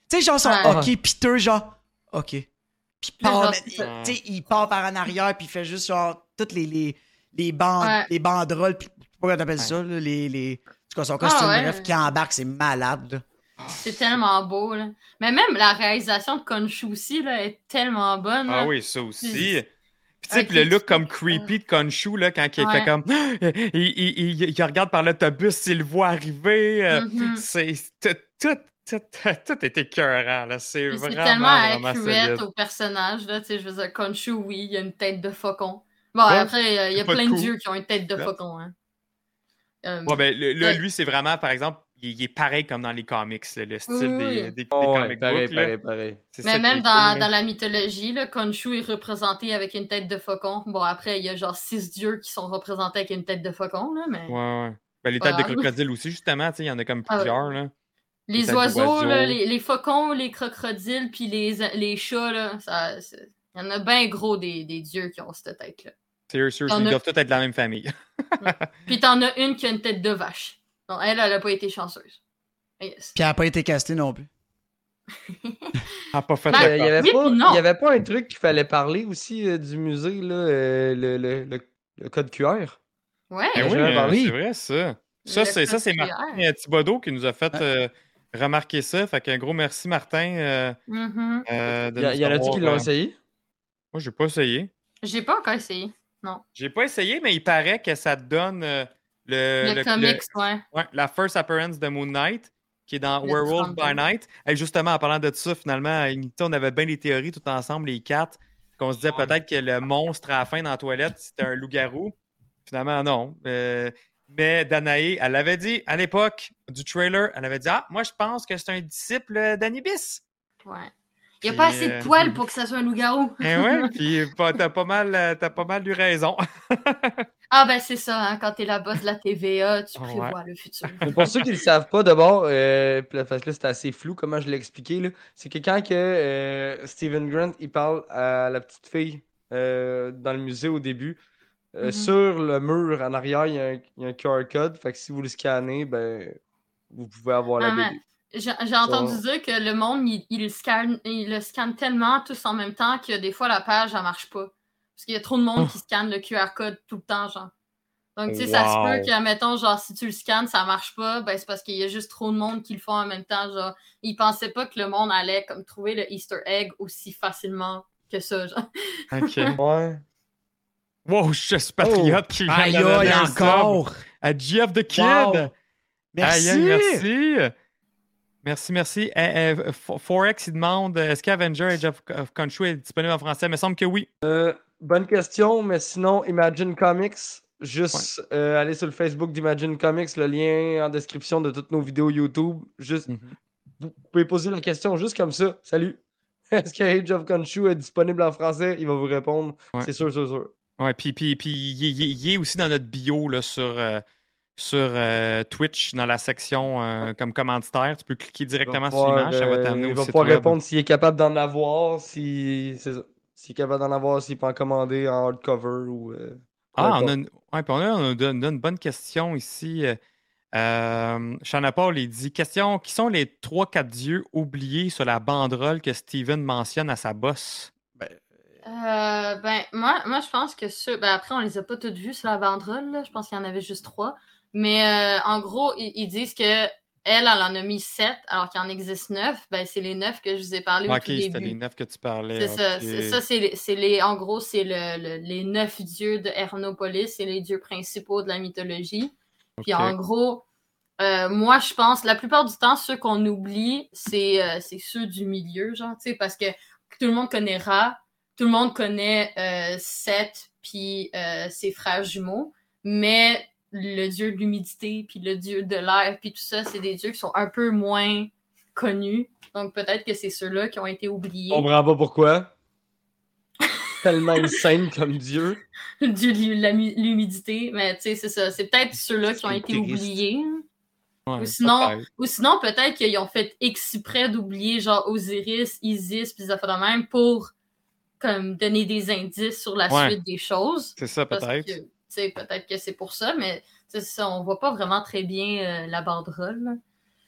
sais, genre, son. OK piteux, genre, OK. Puis il part, c'est il part par en arrière, puis il fait juste genre toutes les, les, les, bandes, Ouais. les banderoles, puis je sais pas comment t'appelles ça, là, les, les. En tout cas, son costume, ouais. bref, qui embarque, c'est malade. C'est tellement beau, là. Mais même la réalisation de Konshu aussi, là, est tellement bonne. Ah là. oui, ça aussi. Puis tu sais, Ok, puis le look comme creepy de Konshu, là, quand il Ouais. fait comme. <gasps> Il, il- il- il regarde par l'autobus, il le voit arriver. euh, Mhm. C'est tout, tout, tout, tout est écœurant, là. C'est vraiment, C'est tellement accurate au personnage, là. Tu sais, je veux dire, Konshu, oui, il a une tête de faucon. Bon, après, il y a- il y a pas de plein de dieux qui ont une tête de faucon, hein. Euh, Ouais, ben, le- là, Ouais. lui, c'est vraiment, par exemple, il, il est pareil comme dans les comics, là, le style Oui, des, oui. des, des Oh, pareil, books. pareil, pareil. Mais même dans, là. la mythologie, là, Khonshu est représenté avec une tête de faucon. Bon, après, il y a genre six dieux qui sont représentés avec une tête de faucon, là, mais... Ouais, ouais. Ben, les têtes de crocodile aussi, justement, tu sais, il y en a comme Ah plusieurs, là. les oiseaux, là, les, les faucons, les crocodiles, puis les, les chats, là, il y en a bien gros des, des dieux qui ont cette tête-là. C'est sûr, ils doivent tous être de la même famille. <laughs> Puis t'en as une qui a une tête de vache. Non, elle, elle a pas été chanceuse. Yes. Puis elle n'a pas été castée non plus. <laughs> Ah, pas fait Ben, Il n'y avait, Oui, avait pas un truc qu'il fallait parler aussi euh, du musée, là, euh, le, le, le, le code QR. Ouais. Ben oui, euh, c'est vrai, ça. Ça, c'est, ça, c'est Martin euh, Thibodeau qui nous a fait Ouais. euh, remarquer ça. Fait qu'un gros merci, Martin. euh, Mhm. euh, de Il y, a- nous il y en a-tu qui l'ont essayé? Moi, j'ai pas essayé. J'ai pas encore essayé. J'ai pas essayé, mais il paraît que ça donne euh, le, Le, le- comics, le- ouais. ouais, la first appearance de Moon Knight, qui est dans Werewolf by 32. Night. Et justement, en parlant de ça, finalement, on avait bien des théories tout ensemble, les quatre, qu'on se disait peut-être que le monstre à la fin dans la toilette, c'était un loup-garou. Finalement, non. Euh, mais Danae, elle avait dit à l'époque du trailer, elle avait dit Ah, moi, je pense que c'est un disciple d'Anibis. Ouais. Il y a pas assez euh, de poils pour que ça soit un loup-garou. Eh ouais, <laughs> puis t'as pas mal, euh, t'as pas mal eu raison. <laughs> Ah ben c'est ça, hein, quand t'es la boss de la TVA, tu Ouais. prévois le futur. <laughs> Mais pour ceux qui ne le savent pas, d'abord, euh, parce que là, c'est assez flou comment je l'ai expliqué, là, c'est que quand que, euh, Stephen Grant il parle à la petite fille euh, dans le musée au début, euh, Mhm. sur le mur en arrière, il y, a un- il y a un QR code. Fait que si vous le scannez, ben, vous pouvez avoir la Ah, BD. J'ai entendu dire que le monde, il, il le scanne, il le scanne tellement tous en même temps que des fois la page, elle marche pas. Parce qu'il y a trop de monde qui scanne le QR code tout le temps, genre. Donc, tu sais, ça se peut que, mettons, genre, si tu le scannes, ça marche pas, ben c'est parce qu'il y a juste trop de monde qui le font en même temps, genre. Ils pensaient pas que le monde allait, comme, trouver le Easter egg aussi facilement que ça, genre. OK. <laughs> Ouais. Wow, je suis patriote qui vient Aïe, aïe, encore! à Jeff the Kid. Wow. Aïe, Merci! Merci. Merci. Eh, eh, Forex, il demande euh, est-ce qu'Avenger Age of, of est disponible en français? Il me semble que oui. Bonne question, mais sinon, Imagine Comics, juste euh, aller sur le Facebook d'Imagine Comics, le lien en description de toutes nos vidéos YouTube. Juste, Mhm. vous pouvez poser la question juste comme ça. Salut. <laughs> Est-ce que Age of Khonshu est disponible en français? Il va vous répondre. Ouais. C'est sûr, sûr, sûr. Ouais, puis, il, est- il aussi dans notre bio là, sur, euh, sur euh, Twitch, dans la section euh, comme commanditaire. Tu peux cliquer directement sur l'image, ça va euh, t'amener Il va pouvoir répondre s'il est capable d'en avoir, si. S'il est capable d'en avoir, s'il peut en commander en hardcover ou. euh, Ah, on a, une, ouais, puis on a, on a une, une bonne question ici. Euh, Shana Paul, il dit Question Qui sont les 3-4 dieux oubliés sur la banderole que Steven mentionne à sa bosse? Euh, ben, moi, moi, je pense que ceux. Ben, après, on les a pas toutes vus sur la banderole, là. Je pense qu'il y en avait juste trois. Mais euh, en gros, ils, ils disent que elle, elle en a mis sept, alors qu'il en existe neuf. Ben, c'est les neuf que je vous ai parlé au Ok, tout c'était début. les 9 que tu parlais. C'est ça. c'est- Ça, c'est les. En gros, c'est le, le- les neuf dieux de Hernopolis. C'est les dieux principaux de la mythologie. Puis en gros, euh, moi, je pense, la plupart du temps, ceux qu'on oublie, c'est euh, ceux du milieu, genre, tu sais, parce que tout le monde connaît Ra, tout le monde connaît euh, Seth, puis euh, ses frères jumeaux, mais le dieu de l'humidité, puis le dieu de l'air, puis tout ça, c'est des dieux qui sont un peu moins connus. Donc peut-être que c'est ceux-là qui ont été oubliés. On comprend pas pourquoi. <laughs> Tellement insane comme Dieu. le dieu de l'humidité, mais tu sais, c'est ça. C'est peut-être ceux-là qui ont été triste. oubliés. Ouais, Ou sinon, ou sinon peut-être qu'ils ont fait exprès d'oublier genre Osiris, Isis, puis ça fait de même pour comme donner des indices sur la Ouais. suite des choses. C'est ça, peut-être. Peut-être que c'est pour ça, mais ça, on voit pas vraiment très bien euh, la banderole.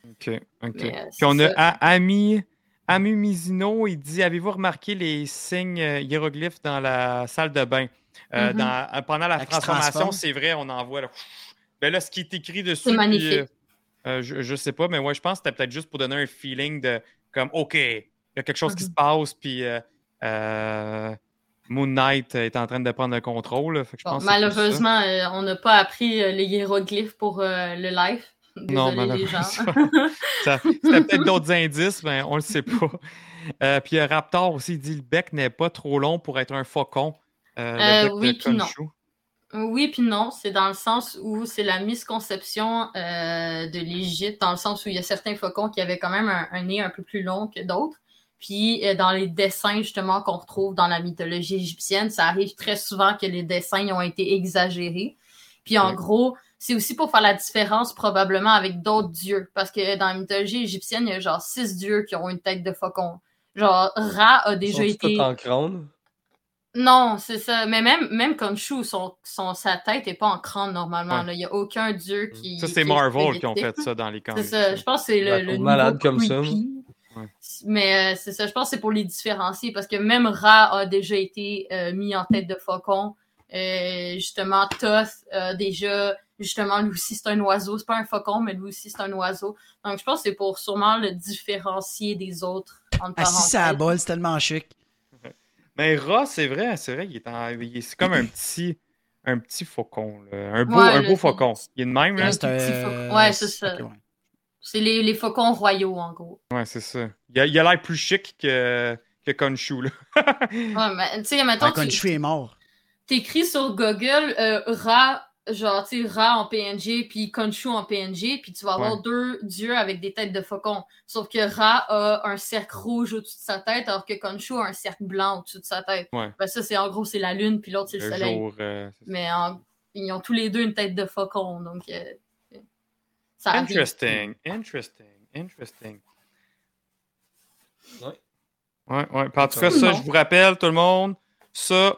Ok, ok. Mais, euh, Puis on a ça. A- Ami Amu Mizino, il dit Avez-vous remarqué les signes euh, hiéroglyphes dans la salle de bain? Euh, dans- euh, Pendant la transformation, c'est vrai, on en voit. Là, ben là, ce qui est écrit dessus. C'est magnifique. euh, euh, je, je sais pas, mais moi, je pense que c'était peut-être juste pour donner un feeling de comme OK, il y a quelque chose qui Mhm. se passe, puis euh, euh, Moon Knight est en train de prendre le contrôle. là. Fait que je Bon, pense malheureusement, euh, on n'a pas appris euh, les hiéroglyphes pour euh, le live. Non, Désolé gens. malheureusement. <laughs> C'était peut-être d'autres indices, mais on le sait pas. Euh, puis euh, Raptor aussi il dit le bec n'est pas trop long pour être un faucon. Euh, le Euh, bec oui, puis non. Oui, puis non, c'est dans le sens où c'est la misconception euh, de l'Égypte, dans le sens où il y a certains faucons qui avaient quand même un, un nez un peu plus long que d'autres. Puis euh, dans les dessins justement qu'on retrouve dans la mythologie égyptienne, ça arrive très souvent que les dessins ont été exagérés. Puis en Ouais. gros, c'est aussi pour faire la différence probablement avec d'autres dieux, parce que dans la mythologie égyptienne, il y a genre six dieux qui ont une tête de faucon. Genre Ra a déjà été tous en crâne? non, c'est ça. Mais même, même Khonshu, son, son, sa tête n'est pas en crâne normalement. Ouais. là. Il n'y a aucun dieu qui. Ça, c'est est Marvel qui ont fait ça dans les C'est comics. ça. Je pense que c'est le, le malade comme ça. creepy. Ouais. Mais euh, c'est ça. Je pense que c'est pour les différencier parce que même Ra a déjà été euh, mis en tête de faucon. Euh, justement, Toth a déjà. Justement, lui aussi, c'est un oiseau. C'est pas un faucon, mais lui aussi, c'est un oiseau. Donc, je pense que c'est pour sûrement le différencier des autres. À la parenthèses. bol, c'est tellement chic. <laughs> Mais Ra, c'est vrai, c'est vrai, il est, en- il est- c'est comme un petit, un petit faucon. là. Un beau, Ouais, un beau faucon. Il est de même, là? Un C'est petit faucon. Ouais, c'est ça. ouais. C'est les, les faucons royaux, en gros. Ouais, c'est ça. Il a il a l'air plus chic que, que Khonshu, là. <laughs> Ouais, mais tu sais, mettons, Ouais, tu Khonshu est mort. t'écris sur Google euh, Ra, genre, tu sais, Ra en PNG, puis Khonshu en PNG, puis tu vas avoir Ouais. deux dieux avec des têtes de faucons. Sauf que Ra a un cercle rouge au-dessus de sa tête, alors que Khonshu a un cercle blanc au-dessus de sa tête. Ouais. Ben, ça, c'est en gros, c'est la lune, puis l'autre, c'est le, Le soleil. jour. euh. Mais en- ils ont tous les deux une tête de faucon, donc euh, ça arrive. Interesting, interesting, interesting. Ouais. Ouais, ouais. En tout cas, ça, je vous rappelle, tout le monde, ça,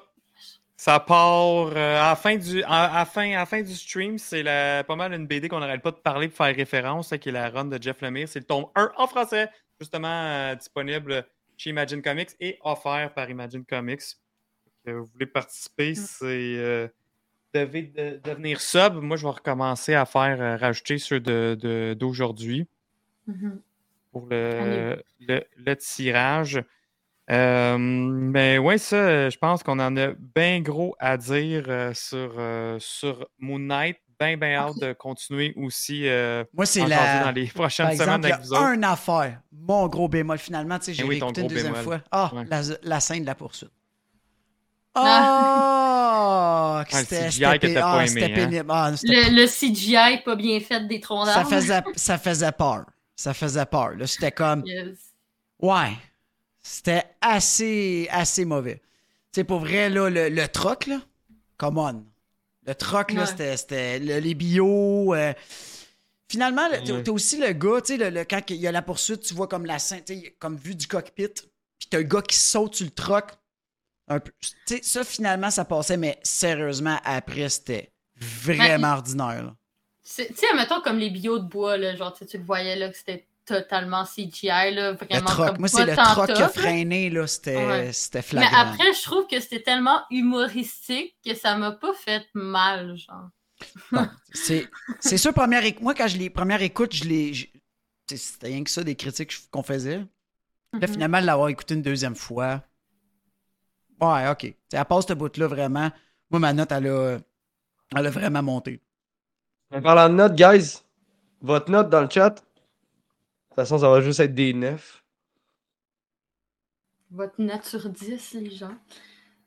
ça part euh, à, la fin du, à, à la fin, à la fin du stream. C'est la- pas mal une BD qu'on n'arrête pas de parler pour faire référence, là, qui est la run de Jeff Lemire. C'est le tome 1 en français, justement euh, disponible chez Imagine Comics et offert par Imagine Comics. Donc, euh, vous voulez participer, c'est. Devez de- devenir sub. Moi, je vais recommencer à faire euh, rajouter ceux de- de- d'aujourd'hui Mhm. pour le, le, le tirage. Euh, mais ouais, ça, je pense qu'on en a bien gros à dire euh, sur, euh, sur Moon Knight. Bien, bien hâte de continuer aussi euh, Moi, c'est la. dans les prochaines Par exemple, semaines avec vous autres. a une affaire. Mon gros bémol, finalement, tu sais, j'ai oui, ton réécouté une gros deuxième bémol. fois. Ah, Ouais. la, la scène de la poursuite. Ah. <laughs> Que le c'était- ah, hein? pénible. Ah, c'était Le, le CGI pas bien fait des troncs ça faisait, <laughs> ça faisait peur. Ça faisait peur. C'était comme, Yes. ouais, c'était assez, assez mauvais. Tu sais, pour vrai, là, le, le troc, là, come on. Le troc, là, Ouais. c'était, c'était le- les bio. euh, Finalement, le- t'as Ouais. aussi le gars, tu sais, le, le- quand il y a la poursuite, tu vois comme la scène, comme vue du cockpit, puis t'as le gars qui saute sur le troc. Un peu. Ça, finalement, ça passait, mais sérieusement, après, c'était vraiment ordinaire. là. Tu sais, mettons comme les bio de bois, là, genre, tu le voyais là, que c'était totalement CGI, là, vraiment troc. comme Moi, c'est le troc qui a freiné, là, c'était Ouais. c'était Mais après, je trouve que c'était tellement humoristique que ça m'a pas fait mal, genre. <laughs> C'est c'est sûr, première éc- moi, quand je les première écoute, je les. je- C'était rien que ça, des critiques qu'on faisait. Là, Mhm. finalement, de l'avoir écouté une deuxième fois. Ouais, OK. Tu sais, à part ce bout-là, vraiment, moi, ma note, elle a, elle a vraiment monté. En parlant de notes, guys, votre note dans le chat, de toute façon, ça va juste être des 9. Votre note sur 10, les gens.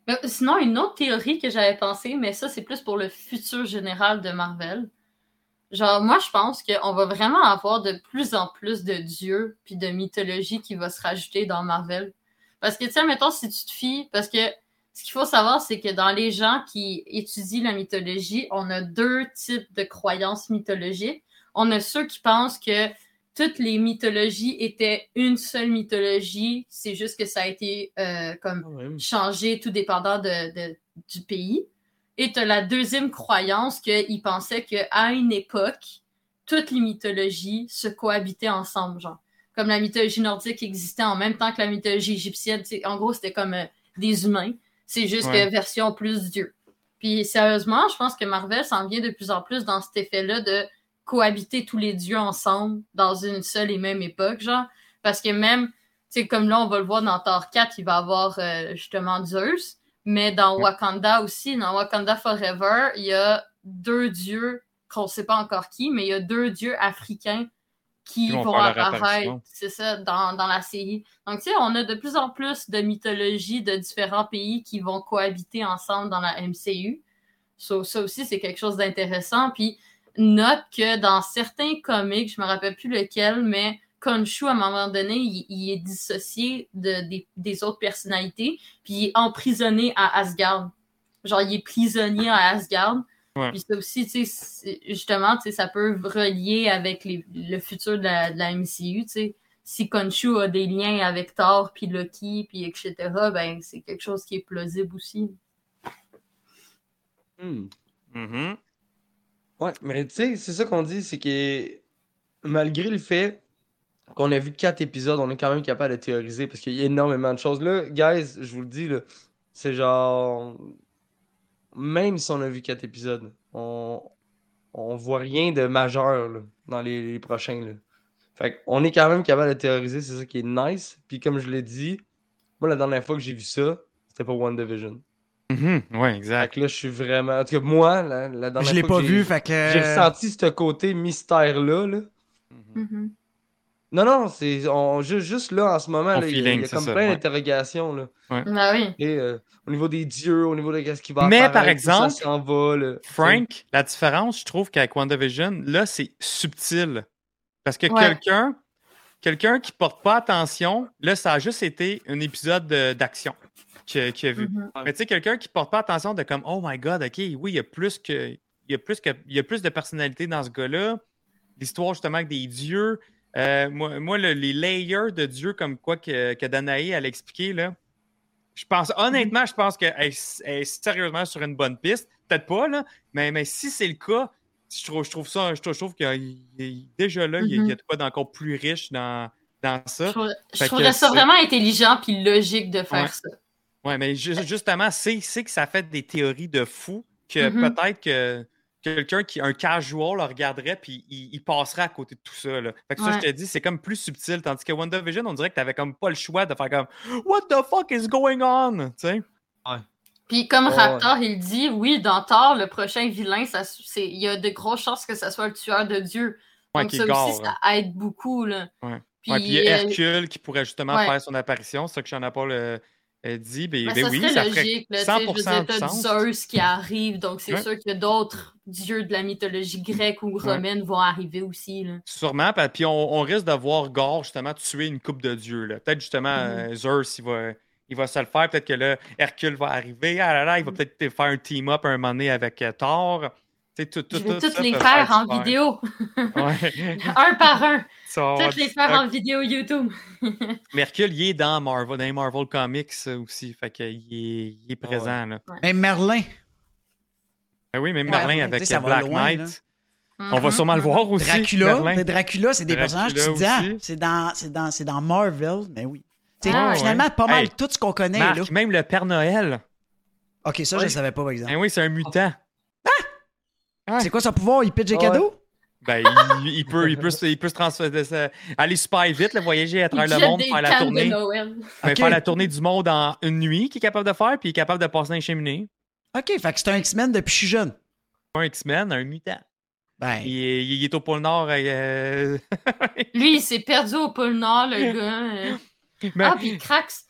Mais sinon, une autre théorie que j'avais pensée, mais ça, c'est plus pour le futur général de Marvel. Genre, moi, je pense qu'on va vraiment avoir de plus en plus de dieux puis de mythologie qui va se rajouter dans Marvel. Parce que, sais, mettons, si tu te fies, parce que ce qu'il faut savoir, c'est que dans les gens qui étudient la mythologie, on a deux types de croyances mythologiques. On a ceux qui pensent que toutes les mythologies étaient une seule mythologie, c'est juste que ça a été euh, comme changé tout dépendant de, de- du pays. Et tu as la deuxième croyance qu'ils pensaient qu'à une époque, toutes les mythologies se cohabitaient ensemble, genre. Comme la mythologie nordique existait en même temps que la mythologie égyptienne. En gros, c'était comme euh, des humains. C'est juste Ouais. que version plus Dieu. Puis sérieusement, je pense que Marvel s'en vient de plus en plus dans cet effet-là de cohabiter tous les dieux ensemble dans une seule et même époque, genre. Parce que même, tu comme là, on va le voir dans Thor 4, il va avoir euh, justement Zeus. Mais dans Ouais. Wakanda aussi, dans Wakanda Forever, il y a deux dieux, qu'on ne sait pas encore qui, mais il y a deux dieux africains qui Qui vont apparaître, c'est ça, dans, dans la série. Donc, tu sais, on a de plus en plus de mythologies de différents pays qui vont cohabiter ensemble dans la MCU. So, ça aussi, c'est quelque chose d'intéressant. Puis, note que dans certains comics, je me rappelle plus lequel, mais Khonshu, à un moment donné, il, il est dissocié de, des, des autres personnalités, puis il est emprisonné à Asgard. Genre, il est prisonnier à Asgard. Ouais. Puis ça aussi, tu sais, justement, tu sais, ça peut relier avec les- le futur de la, de la MCU, tu sais. Si Khonshu a des liens avec Thor, puis Loki, puis etc., ben, c'est quelque chose qui est plausible aussi. Hmm. Mhm. Ouais, mais tu sais, c'est ça qu'on dit, c'est que malgré le fait qu'on a vu quatre épisodes, on est quand même capable de théoriser parce qu'il y a énormément de choses. Là, guys, je vous le dis, là, c'est genre. Même si on a vu quatre épisodes, on, on voit rien de majeur là, dans les, les prochains. Là. Fait qu'on est quand même capable de théoriser, c'est ça qui est nice. Puis comme je l'ai dit, moi, la dernière fois que j'ai vu ça, c'était pas WandaVision. Mhm. Ouais, Fait exact. que là, je suis vraiment. En tout cas, moi, la, la dernière Je l'ai fois pas que j'ai- vu, fait que. j'ai ressenti ce côté mystère-là. Là. Mhm. Non, non, c'est on, ju- juste là en ce moment, là, il y a- il y, feeling, a c'est comme ça, plein ouais. d'interrogations. Là. Ben oui. Et, euh, au niveau des dieux, au niveau de qu'est-ce qui va Mais, apparaître, par ça exemple, s'en va. là. Frank, la différence, je trouve qu'avec WandaVision, là, c'est subtil. Parce que Ouais. quelqu'un quelqu'un qui porte pas attention, là, ça a juste été un épisode de- d'action qu'il a, qu'il a vu. Mhm. Mais tu sais, quelqu'un qui porte pas attention de comme, oh my god, ok, oui, il y a plus que. Il y a plus, que, il y a plus de personnalité dans ce gars-là. L'histoire, justement, avec des dieux. Euh, moi, moi, le- les layers de dieux, comme quoi que, que Danae, elle a expliqué, là. Je pense, honnêtement, je pense qu'elle est- est sérieusement sur une bonne piste. Peut-être pas, là, mais, mais si c'est le cas, je trouve, je trouve ça, je trouve, trouve que déjà là, il y a- il y a de quoi d'encore plus riche dans, dans Je, ça. trouve- je trouverais ça vraiment intelligent puis logique de faire Ouais. ça. Ouais, mais ju- justement, c'est c'est que ça fait des théories de fou que Mhm. peut-être que quelqu'un qui un casual le regarderait puis il, il passerait à côté de tout ça. Là. Fait que ça, je te dis, c'est comme plus subtil. Tandis que WandaVision, on dirait que t'avais comme pas le choix de faire comme What the fuck is going on? Tu sais? Puis comme Raptor, il dit, oui, dans Thor, le prochain vilain, ça, c'est, il y a de grosses chances que ça soit le tueur de Dieu. Ouais, Donc ça gore, aussi, ça aide beaucoup. Là. Ouais. Puis, Ouais, puis il y a euh, Hercule qui pourrait justement ouais. faire son apparition. C'est ça que Jean Paul euh, euh, dit. Ben, ben, ben ça oui, serait ça logique. Ferait tu sais, je veux 100% dire, de. Zeus qui arrive, donc c'est Ouais. sûr que d'autres dieux de la mythologie grecque ou romaine vont arriver aussi. Là. Sûrement, puis on, on risque de voir Gore justement tuer une coupe de dieux. Peut-être justement Mhm. euh, Zeus, il va, il va se le faire. Peut-être que là, Hercule va arriver. Ah là là, il va Mhm. peut-être faire un team-up un moment donné avec euh, Thor. Tout, tout, Je vais tout toutes ça les faire en vidéo, Ouais. <laughs> un par un. <laughs> Avoir Toutes les faire en vidéo YouTube. <laughs> Mais Hercule, il est dans Marvel, dans les Marvel Comics euh, aussi. Fait qu'il est, il est présent. Là. Même Merlin. Ben oui, même Ouais, Merlin ouais, avec Black loin, Knight. On va sûrement le voir aussi. Dracula. Mais Dracula, c'est des personnages, tu dis, ah, c'est dans, c'est dans, c'est dans Marvel, mais oui. Tu sais, Ah, ouais. finalement, pas mal Hey, tout ce qu'on connaît. Marc, là. même le Père Noël. Ok, ça, je Ouais. ne savais pas, par exemple. Ben oui, c'est un mutant. C'est quoi son pouvoir? Il pitch des ouais. cadeaux? Ben, il, il peut, il, peut, se- il peut se transférer, se- aller super vite, là, voyager à Il travers le monde, faire la tournée. Ben. Faire la tournée du monde en une nuit, qui est capable de faire, puis il est capable de passer dans les cheminées. Ok, fait que c'est un X-Men depuis que je suis jeune. Un X-Men, un mutant. Ben, Il est, il est au pôle Nord. euh, <laughs> Lui, il s'est perdu au pôle Nord, le <laughs> gars. euh. mais Ah, puis Krax.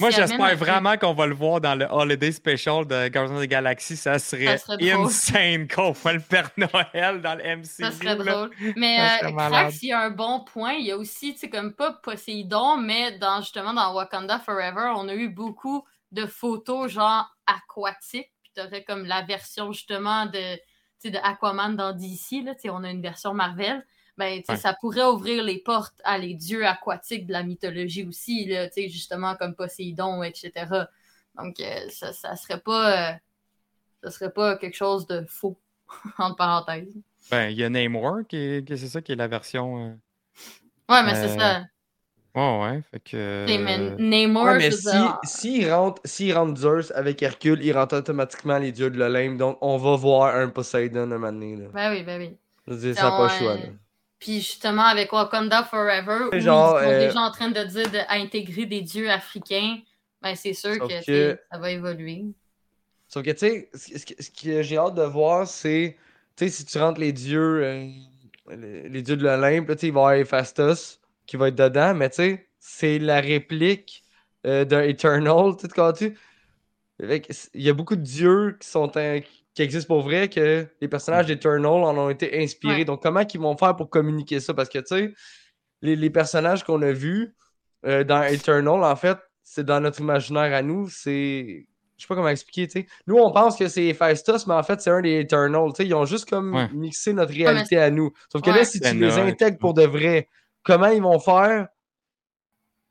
Moi, j'espère vraiment qu'on va le voir dans le Holiday Special de Guardians of the Galaxy. Ça serait, Ça serait drôle. insane qu'on voit le Père Noël dans le MCU. Ça serait là. drôle. Mais euh. Krax, il y a un bon point. Il y a aussi, tu sais, comme pas Poséidon, mais dans, justement dans Wakanda Forever, on a eu beaucoup de photos genre aquatiques. Puis t'aurais comme la version justement de, tu sais, de Aquaman dans DC. Là, tu sais, on a une version Marvel. Ben, tu sais, Ouais. ça pourrait ouvrir les portes à les dieux aquatiques de la mythologie aussi, là, tu sais, justement comme Poséidon, etc. Donc, euh, ça, ça serait pas, euh, ça serait pas quelque chose de faux, <laughs> entre parenthèses. Ben, il y a Namor, qui, est- qui- c'est ça qui est la version. euh, Ouais, mais c'est ça. Ouais, ouais. Fait que. Mais Namor, Ouais, mais si, dire, s'il rentre, rentre Zeus avec Hercule, il rentre automatiquement les dieux de l'Olympe. Donc, on va voir un Poseidon un moment donné. Là. Ben oui, ben oui. Je veux dire, C'est ça n'a pas le choix. Là. Puis justement, avec Wakanda Forever, où genre, ils sont euh, déjà en train de dire d'intégrer des dieux africains, ben c'est sûr que, ça va évoluer. Sauf que, tu sais, ce, que- j'ai hâte de voir, c'est, tu sais, si tu rentres les dieux, euh, les, les dieux de l'Olympe, tu sais, il va y avoir Héphaestus qui va être dedans, mais tu sais, c'est la réplique euh, d'un Eternal, tu sais, quand Il y a beaucoup de dieux qui sont qui existent pour vrai, que les personnages d'Eternal en ont été inspirés. Ouais. Donc, comment ils vont faire pour communiquer ça? Parce que, tu sais, les, les personnages qu'on a vus euh, dans Eternal, en fait, c'est dans notre imaginaire à nous, c'est. Je sais pas comment expliquer, tu sais. Nous, on pense que c'est Hephaestus, mais en fait, c'est un des Eternals. Tu sais, ils ont juste comme Ouais. mixé notre réalité à nous. Sauf que Ouais. là, si tu Ben, les ouais. intègres pour de vrai, comment ils vont faire?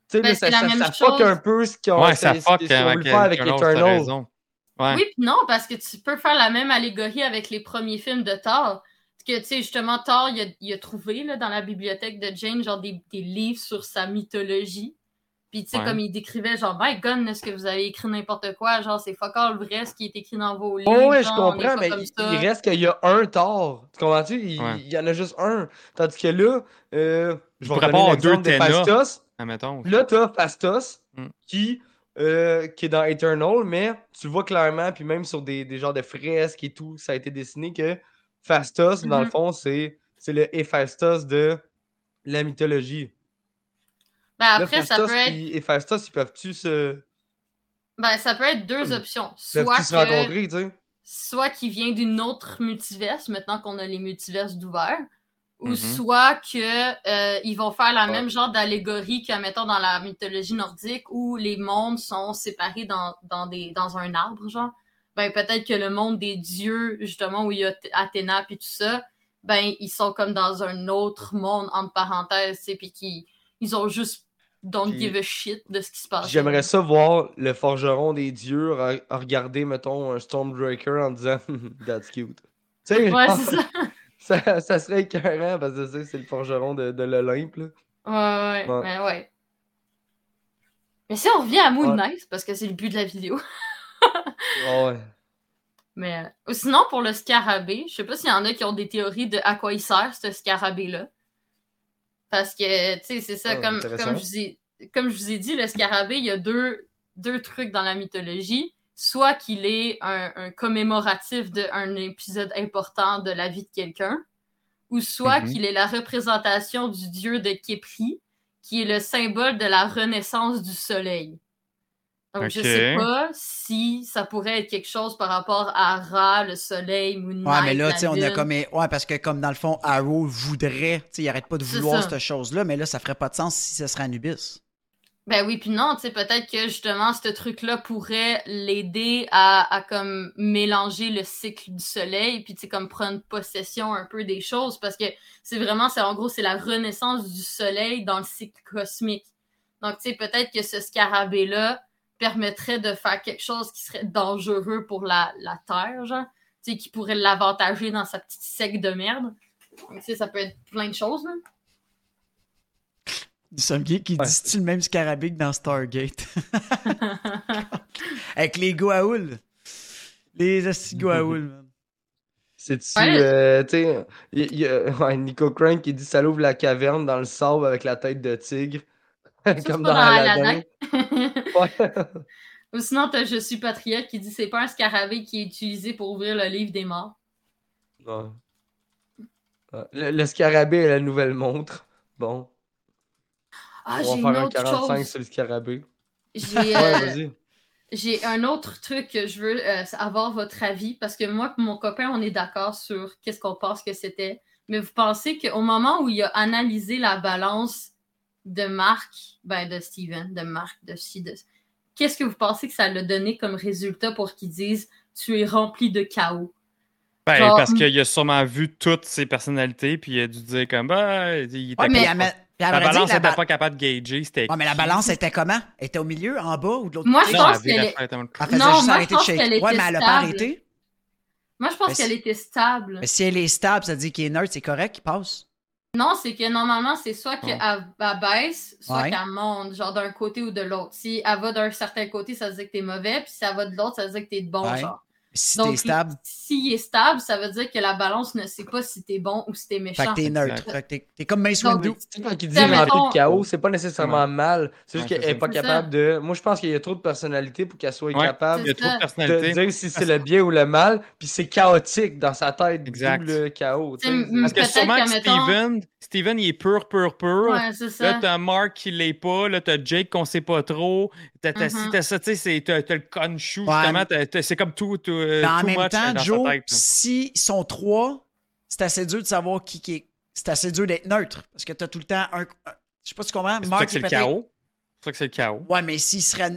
Tu sais, Ben, ça, ça, fuck un peu ce qu'ils ont Ouais, ça fuck ce qu'ils ont avec, voulu faire avec Eternals, t'as Eternal. Ouais. Oui, puis non, parce que tu peux faire la même allégorie avec les premiers films de Thor. Parce que, tu sais, justement, Thor, il a, il a trouvé là, dans la bibliothèque de Jane, genre, des, des livres sur sa mythologie. Puis, tu sais, Ouais. comme il décrivait, genre, my God, est-ce que vous avez écrit n'importe quoi? Genre, c'est fuck all vrai ce qui est écrit dans vos livres. Oh, ouais, je genre, comprends, mais il, reste qu'il y a un tort. Tu comprends-tu? Il, Ouais. il y en a juste un. Tandis que là, euh, je vais avoir deux. Fastos. Admettons. Là, t'as Fastos Mm. qui, euh, qui est dans Eternal, mais tu vois clairement, puis même sur des, des genres de fresques et tout, ça a été dessiné que Fastos, dans le Mhm. fond, c'est le Héphaestus de la mythologie. Ben, Là, après, ça peut être, Héphaestus, ils peuvent-tu se, ben, ça peut être deux Hmm. options. Soit se rencontrer, tu sais? soit qu'il vient d'une autre multiverse, maintenant qu'on a les multiverses d'ouvert, ou Mhm. soit que euh, ils vont faire la Ouais. même genre d'allégorie que, mettons, dans la mythologie nordique, où les mondes sont séparés dans, dans, des, dans un arbre, genre. Ben, peut-être que le monde des dieux, justement, où il y a Athéna puis tout ça, ben, ils sont comme dans un autre monde, entre parenthèses, sais, puis qui ils ont juste don't give a shit de ce qui se passe. J'aimerais ça voir le forgeron des dieux re- regarder, mettons, un Stormbreaker en disant <laughs> That's cute. Tu sais, Ouais, c'est ça. <laughs> ça, ça serait écœurant parce que c'est le forgeron de, de l'Olympe. là. Ouais, ouais, Ouais. Mais si on revient à Moon Ouais. Knight, parce que c'est le but de la vidéo. <laughs> Ouais. Mais euh, sinon, pour le scarabée, je sais pas s'il y en a qui ont des théories de à quoi il sert, ce scarabée-là. Parce que, tu sais, c'est ça, Ah, comme, comme, je vous ai, comme je vous ai dit, le scarabée, il y a deux, deux trucs dans la mythologie. Soit qu'il est un, un commémoratif d'un épisode important de la vie de quelqu'un, ou soit Mhm. qu'il est la représentation du dieu de Képri, qui est le symbole de la renaissance du soleil. Donc, je Ok. sais pas si ça pourrait être quelque chose par rapport à Ra, le soleil, Moon Knight, Ouais, mais là, tu sais, on a comme. Ouais, parce que comme dans le fond, Arrow voudrait, tu sais, il arrête pas de vouloir cette chose-là, mais là, ça ferait pas de sens si ce serait Anubis. Ben oui, puis non, tu sais, peut-être que justement, ce truc-là pourrait l'aider à, à comme mélanger le cycle du soleil, puis tu sais, comme prendre possession un peu des choses, parce que c'est vraiment, c'est en gros, c'est la renaissance du soleil dans le cycle cosmique. Donc, tu sais, peut-être que ce scarabée-là permettrait de faire quelque chose qui serait dangereux pour la, la Terre, genre, tu sais, qui pourrait l'avantager dans sa petite sec de merde. Donc, tu sais, ça peut être plein de choses, là. Du Sommier qui Ouais. dit c'est le même scarabée que dans Stargate. <laughs> Avec les Goa'uld. Les assis Goa'uld, man. C'est-tu, Ouais. euh, tu sais, il y, a ouais, Nico Crank qui dit ça l'ouvre la caverne dans le sable avec la tête de tigre. <laughs> Comme dans Aladdin. Aladdin. <laughs> Ouais. Ou sinon, t'as Je suis patriote qui dit c'est pas un scarabée qui est utilisé pour ouvrir le livre des morts. Le, le scarabée et la nouvelle montre. Bon, Ah, on j'ai va une faire un autre 45 chose. sur le scarabée. J'ai <laughs> Ouais, euh, j'ai un autre truc que je veux euh, avoir votre avis parce que moi et mon copain, on est d'accord sur qu'est-ce qu'on pense que c'était. Mais vous pensez qu'au moment où il a analysé la balance de Marc, ben de Steven, de Marc, de de... qu'est-ce que vous pensez que ça l'a donné comme résultat pour qu'ils disent tu es rempli de chaos? Ben, Genre- parce qu'il a sûrement vu toutes ses personnalités, puis il a dû dire comme, bah, il était Ouais, mais- puis la balance la n'était ba- pas capable de gager, c'était. Ouais, mais la balance était comment? Elle était au milieu, en bas ou de l'autre Moi, côté? je Non, pense elle qu'elle faisait Non, juste moi, je pense qu'elle Ouais, était mais elle a pas stable. arrêté. Moi, je pense qu'elle était stable. Mais si elle est stable, ça dit qu'il est neutre, c'est correct, qu'il passe. Non, c'est que normalement, c'est soit qu'elle elle baisse, soit Ouais. qu'elle monte, genre d'un côté ou de l'autre. Si elle va d'un certain côté, ça veut dire que t'es mauvais, puis si elle va de l'autre, ça veut dire que t'es de bon, Ouais. genre. Si t'es stable, S'il est stable, ça veut dire que la balance ne sait pas si t'es bon ou si t'es fait méchant. que t'es neutre. Fait que t'es- comme Mace Windu. Tu sais, quand il dit rempli de chaos, c'est pas nécessairement mal. C'est juste Ouais, qu'elle est pas capable de. Moi, je pense qu'il y a trop de personnalité pour qu'elle soit Ouais. capable de dire si c'est le bien ou le mal, puis c'est chaotique dans sa tête, Exact. le chaos. Parce que sûrement que Steven, Steven, il est pur, pur, pur. Ouais, c'est ça. Là, t'as Mark qui l'est pas. Là, t'as Jake qu'on sait pas trop. T'as t'as ça, tu sais, c'est- t'as t'as le Ouais. justement. t'as- t'as- C'est comme tout, tout, euh, Mais en too même much temps, dans Joe, s'ils sont trois, c'est assez dur de savoir qui, qui est. C'est assez dur d'être neutre. Parce que t'as tout le temps un. Je sais pas si tu comprends. C'est pour ça Mark que c'est est le chaos. C'est pour ça que c'est le chaos. Ouais, mais s'il serait.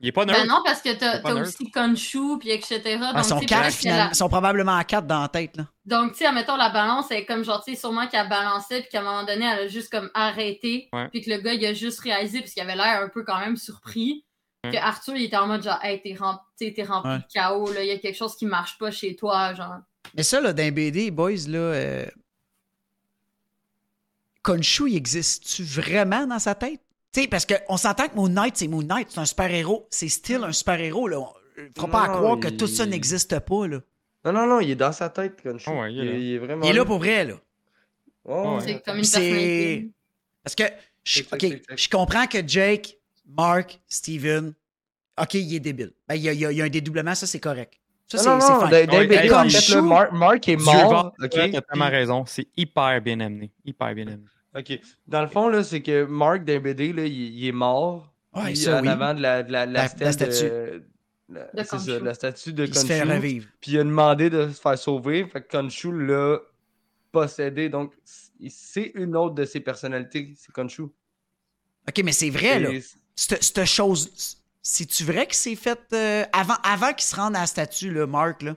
Il est pas neutre. Ben non, parce que t'as aussi Khonshu, puis etc. Ah, donc, ils sont quatre, finalement. Ils probablement à quatre dans la tête. Là. Donc, tu sais, admettons, la balance, elle est comme genre, tu sais, sûrement qu'elle balançait, puis qu'à un moment donné, elle a juste comme arrêté, Ouais. puis que le gars, il a juste réalisé, parce qu'il avait l'air un peu quand même surpris, Ouais. que Arthur, il était en mode genre, hey, t'es rem- rempli Ouais. de chaos, là, il y a quelque chose qui marche pas chez toi, genre. Mais ça, là, d'un BD, boys, là. Euh... Khonshu, il existe-tu vraiment dans sa tête? Tu sais, parce qu'on s'entend que Moon Knight, c'est Moon Knight, c'est un super-héros. C'est style un super-héros, là. Faut pas Non, croire que il- tout ça n'existe pas, là. Non, non, non, il est dans sa tête. Ah ouais, il est là. il est vraiment. Il est là pour vrai, là. Ouais. C'est comme une personnalité. Parce que, je, Exact, OK, exact. je comprends que Jake, Mark, Steven, OK, il est débile. Ben, il y a, il y a- il y a un dédoublement, ça, c'est correct. Ça, c'est non, non, c'est non, fine. Ouais, BD, hey, en fait, Mark, est mort. ok, T'as tellement raison. C'est hyper bien amené. Hyper bien amené. Ok. Dans le fond, là, c'est que Mark d'un BD, là, il, il est mort. Ouais, ça, en oui. avant de la, de la, de la La- stèle la statue. de- la- De c'est ça, Khonshu. la statue de Il se fait Khonshu. revivre. Puis il a demandé de se faire sauver. Fait que Khonshu l'a possédé. Donc, c'est une autre de ses personnalités. C'est Khonshu. OK, mais c'est vrai, là. Et- Cette, cette chose, c'est-tu vrai que c'est fait euh, avant, avant qu'il se rende à la statue, là, Mark, là?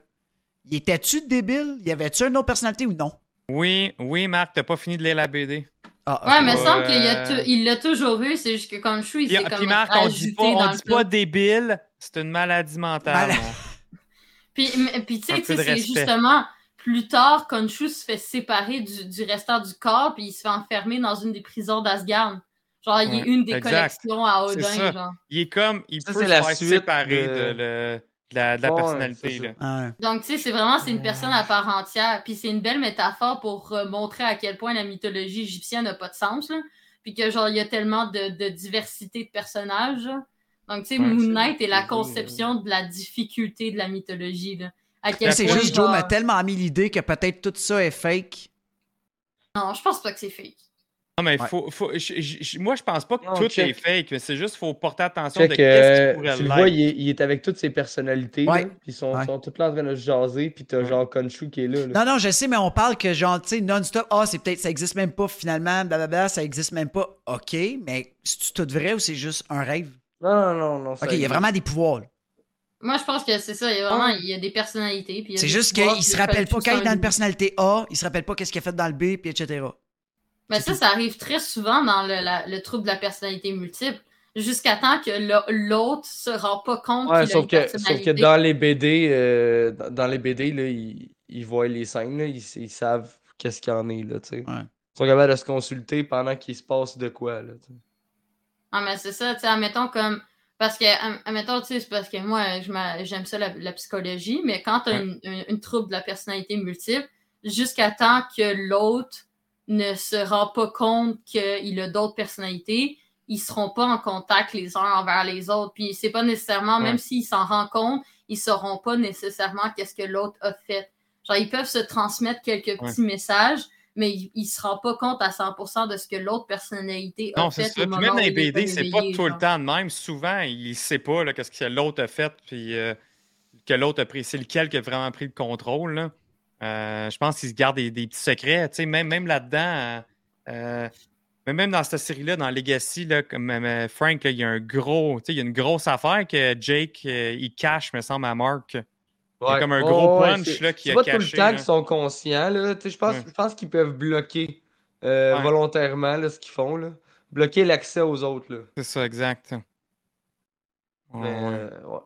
Il était-tu débile? Y avait-tu une autre personnalité ou non? Oui, oui, Marc, t'as pas fini de lire la BD. Ah, Ouais, mais il semble qu'il il l'a toujours eu, c'est juste que Khonshu, il Puis, s'est puis comme Marc, on dit pas, on dit pas débile, c'est une maladie mentale. <laughs> Puis, puis tu sais, c'est justement plus tard, Khonshu se fait séparer du, du restant du corps, puis il se fait enfermer dans une des prisons d'Asgard. Genre, il est Ouais, une des exact. collections à C'est Odin, genre. Il est comme, il Ça, peut c'est se la faire séparer de- de, le- de la, de la Ouais, personnalité. là. Ah, Donc, tu sais, c'est vraiment, c'est une personne à part entière. Puis c'est une belle métaphore pour euh, montrer à quel point la mythologie égyptienne n'a pas de sens, là. Puis que, genre, il y a tellement de, de diversité de personnages, là. Donc, tu sais, Ouais, Moon Knight est la conception de la difficulté de la mythologie, là. À quel Là, c'est juste Joe m'a tellement mis l'idée que peut-être tout ça est fake. Non, je pense pas que c'est fake. Non, mais Ouais. faut, faut, moi, je pense pas que Non, tout check. est fake, mais c'est juste qu'il faut porter attention Check, de qu'est-ce euh, qui pourrait tu le vois, il est, il est avec toutes ses personnalités. Ouais. là, puis ils sont, Ouais. sont toutes là en train de se jaser. Puis t'as genre Khonshu qui est là. là. Non, non, je sais, mais on parle que genre, tu sais, non-stop, ah, c'est peut-être, ça existe même pas finalement, blablabla, ça existe même pas. OK, mais c'est tout vrai ou c'est juste un rêve? Non, non, non. non OK, il y a vraiment des pouvoirs. là. Moi, je pense que c'est ça. Il y a vraiment, il y a des personnalités. C'est juste qu'il se rappelle pas quand il est dans une personnalité A, il se rappelle pas qu'est-ce qu'il a fait dans le B, puis etc. Mais ça, ça arrive très souvent dans le, la- le trouble de la personnalité multiple. Jusqu'à temps que l'autre se rend pas compte Ouais, qu'il a sauf une que, sauf que dans les BD, euh, dans- les BD, là, ils, ils voient les scènes, là, ils, ils savent qu'est-ce qu'il y en est, là, tu sais. Ouais. Ils sont capables de se consulter pendant qu'il se passe de quoi, là. Ah, mais c'est ça, tu sais, admettons comme. Parce que, admettons, tu sais, c'est parce que moi, je m'a- j'aime ça la, la psychologie, mais quand tu as une, une- une trouble de la personnalité multiple, jusqu'à temps que l'autre ne se rend pas compte qu'il a d'autres personnalités, ils seront pas en contact les uns envers les autres. Puis c'est pas nécessairement, même s'ils s'en rendent compte, ils sauront pas nécessairement qu'est-ce que l'autre a fait. Genre, ils peuvent se transmettre quelques Ouais. petits messages, mais ils, ils se rendent pas compte à 100% de ce que l'autre personnalité a Non, fait. c'est même dans les il BD, c'est pas tout le temps de même. Souvent, il sait pas qu'est-ce que l'autre a fait, puis euh, que l'autre a pris. C'est lequel qui a vraiment pris le contrôle. là. Euh, je pense qu'il se garde des, des petits secrets. Tu sais, même, même là-dedans, euh, euh, même dans cette série-là, dans Legacy, là, comme euh, Frank, là, il y a un gros, tu sais, il y a une grosse affaire que Jake, euh, il cache, me semble, à Mark. Il y a comme un gros punch, là, qui c'est a pas tout caché, le temps qu'ils sont conscients, là. Tu sais, je pense, Ouais. je pense qu'ils peuvent bloquer euh, Ouais. volontairement, là, ce qu'ils font, là. Bloquer l'accès aux autres, là. C'est ça, exact. Ouais, Mais, ouais. euh, ouais.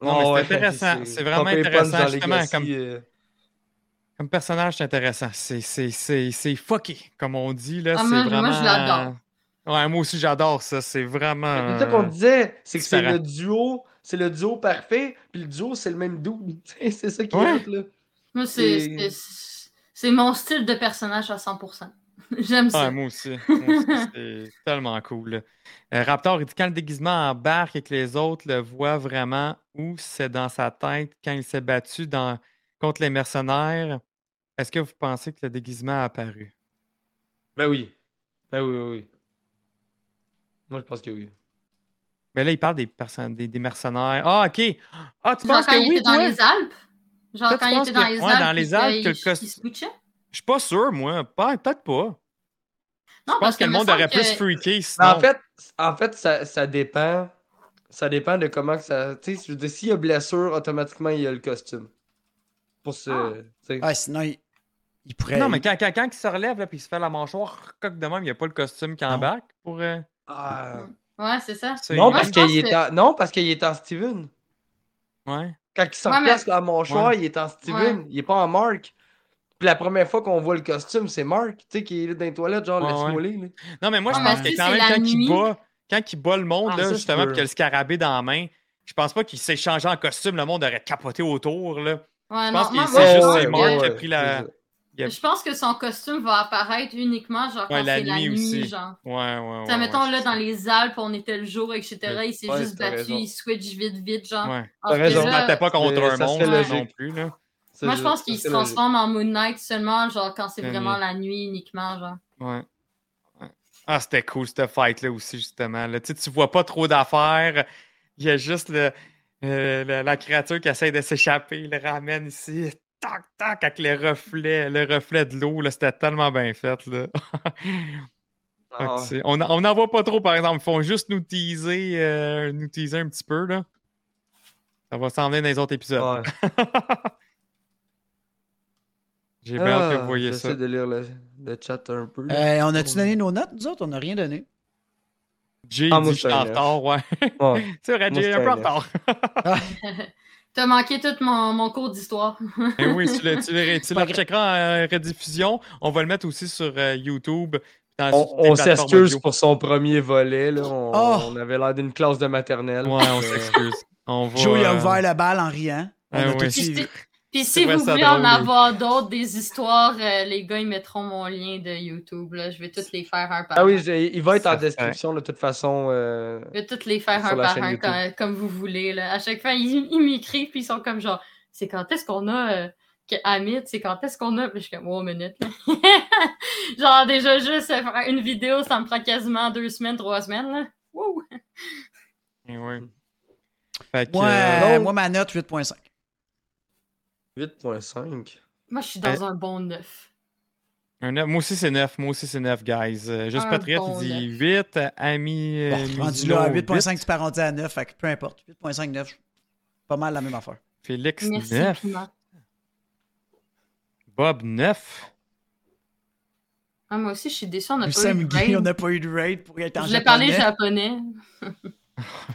Non, mais c'est Ouais, intéressant. C'est vraiment intéressant, justement, Legacy, comme- euh, Comme personnage, c'est intéressant. C'est, c'est, c'est, c'est fucké, comme on dit. Là. Ah, c'est moi, je l'adore. Ouais, moi aussi, j'adore ça. C'est vraiment. C'est ça qu'on disait, c'est que c'est le duo, c'est le duo parfait, puis le duo, c'est le même double. <laughs> c'est ça qui Ouais. est là. Moi, c'est- c'est c'est mon style de personnage à 100%. <laughs> J'aime ça. Ouais, moi aussi. C'est <laughs> tellement cool. Euh, Raptor, il dit quand le déguisement embarque et que les autres le voient vraiment où c'est dans sa tête quand il s'est battu dans... contre les mercenaires, est-ce que vous pensez que le déguisement a apparu? Ben oui. Ben oui, oui, oui. Moi, je pense que oui. Mais là, il parle des, perso- des, des mercenaires. Ah, ok. Ah, tu Genre penses quand que il oui, était dans toi? les Alpes? Genre Toi, quand il était dans que- les ouais, Alpes, dans les Alpes, que se switchait? Je suis pas sûr, moi. Pas- Peut-être pas. Non, Je pense que le monde aurait plus que- freaké Mais sinon. en fait, en fait ça, ça dépend. Ça dépend de comment que ça. Tu sais, s'il y a blessure, automatiquement, il y a le costume. Pour ce. Ah. Ouais, sinon, il, il pourrait. Non, mais quand, quand, quand il se relève là, puis il se fait la mâchoire, coque de même, il n'y a pas le costume qui embarque pour. euh, Ah. Ouais, c'est ça. Non, parce qu'il est que- en... non, parce qu'il est en Steven. Ouais. Quand il s'en Ouais, mais- la mâchoire, Ouais. il est en Steven. Il est pas en Mark. Puis la première fois qu'on voit le costume, c'est Mark, tu sais, qui est dans les toilettes, genre, Ouais, laisse-moi ouais. là. Non, mais moi, je Ah, pense que quand même, quand il bat, quand il bat le monde, Ah, là, ça, justement, puis qu'il a le scarabée dans la main, je pense pas qu'il s'est changé en costume, le monde aurait capoté autour, là. Ouais, Je non, pense qu'il moi, c'est juste c'est que- Mark qui a pris la. Je pense que son costume va apparaître uniquement genre Ouais, quand c'est la nuit nuit, aussi. genre. Ouais, ouais, ouais. T'sais, mettons, ouais, là, dans les Alpes, on était le jour, etc. Il s'est Ouais, juste t'as battu, raison. il switch vite, vite, genre. Ouais. Que raison. Là, battait pas contre un monstre non plus, là. Moi, je pense qu'il se transforme en Moon Knight seulement, genre, quand c'est vraiment nuit. la nuit uniquement, genre. Ouais. Ouais. Ah, c'était cool, cette fight-là aussi, justement. Là. Tu sais, tu vois pas trop d'affaires. Il y a juste le, euh, le- la créature qui essaie de s'échapper. Il le ramène ici. Tac, tac, avec les reflets, le reflet de l'eau. là, C'était tellement bien fait. Là. <laughs> Que Ah. on n'en voit pas trop, par exemple. Ils font juste nous teaser, euh, nous teaser un petit peu. Là. Ça va s'en venir dans les autres épisodes. Ouais. <laughs> J'ai bien hâte que Ah, vous voyez ça. J'essaie de lire le, le chat un peu. Euh, on a-tu donné nos notes, nous autres? On n'a rien donné. Jay Ah, dit en retard, ouais. Ouais. <laughs> C'est vrai, c'est un peu en retard. T'as manqué tout mon, mon cours d'histoire. Eh oui, tu le, tu le, tu le en rediffusion. On va le mettre aussi sur euh, YouTube. dans On, on s'excuse pour son premier volet. Là. On, Oh! on avait l'air d'une classe de maternelle. Ouais, on Euh, s'excuse. On Joe, il a euh, ouvert le bal en riant. On Ah a oui. tout Puis si- vous voulez drôle, en oui. avoir d'autres, des histoires, euh, les gars, ils mettront mon lien de YouTube. Là. Je vais toutes les faire un par Ah un. oui, j'ai- il va être en description de toute façon. euh, Je vais toutes les faire un par un comme, comme vous voulez. Là. À chaque fois, ils, ils m'écrivent puis ils sont comme genre, c'est quand est-ce qu'on a euh, que Amit, c'est quand est-ce qu'on a. Puis je suis comme, oh, minute. <laughs> genre, déjà, juste faire une vidéo, ça me prend quasiment deux semaines, trois semaines. Là. Wouh! eh oui. Fait que, euh, euh, moi, ma note, 8.5. 8.5. Moi, je suis dans un bon neuf. un neuf- moi aussi, c'est 9. Moi aussi, c'est 9, guys. Euh, Juste Un Patriote, bon il dit 8. Ami. euh, Bon, rendu là à 8. 8.5, tu peux arrondir à 9, fait que peu importe. 8.5, 9, pas mal la même affaire. Félix, Merci, 9. Piment. Bob, 9. Ah, moi aussi, je suis déçue, on n'a pas eu de gays, on raid. n'a pas eu de raid pour être en Je l'ai parlé japonais.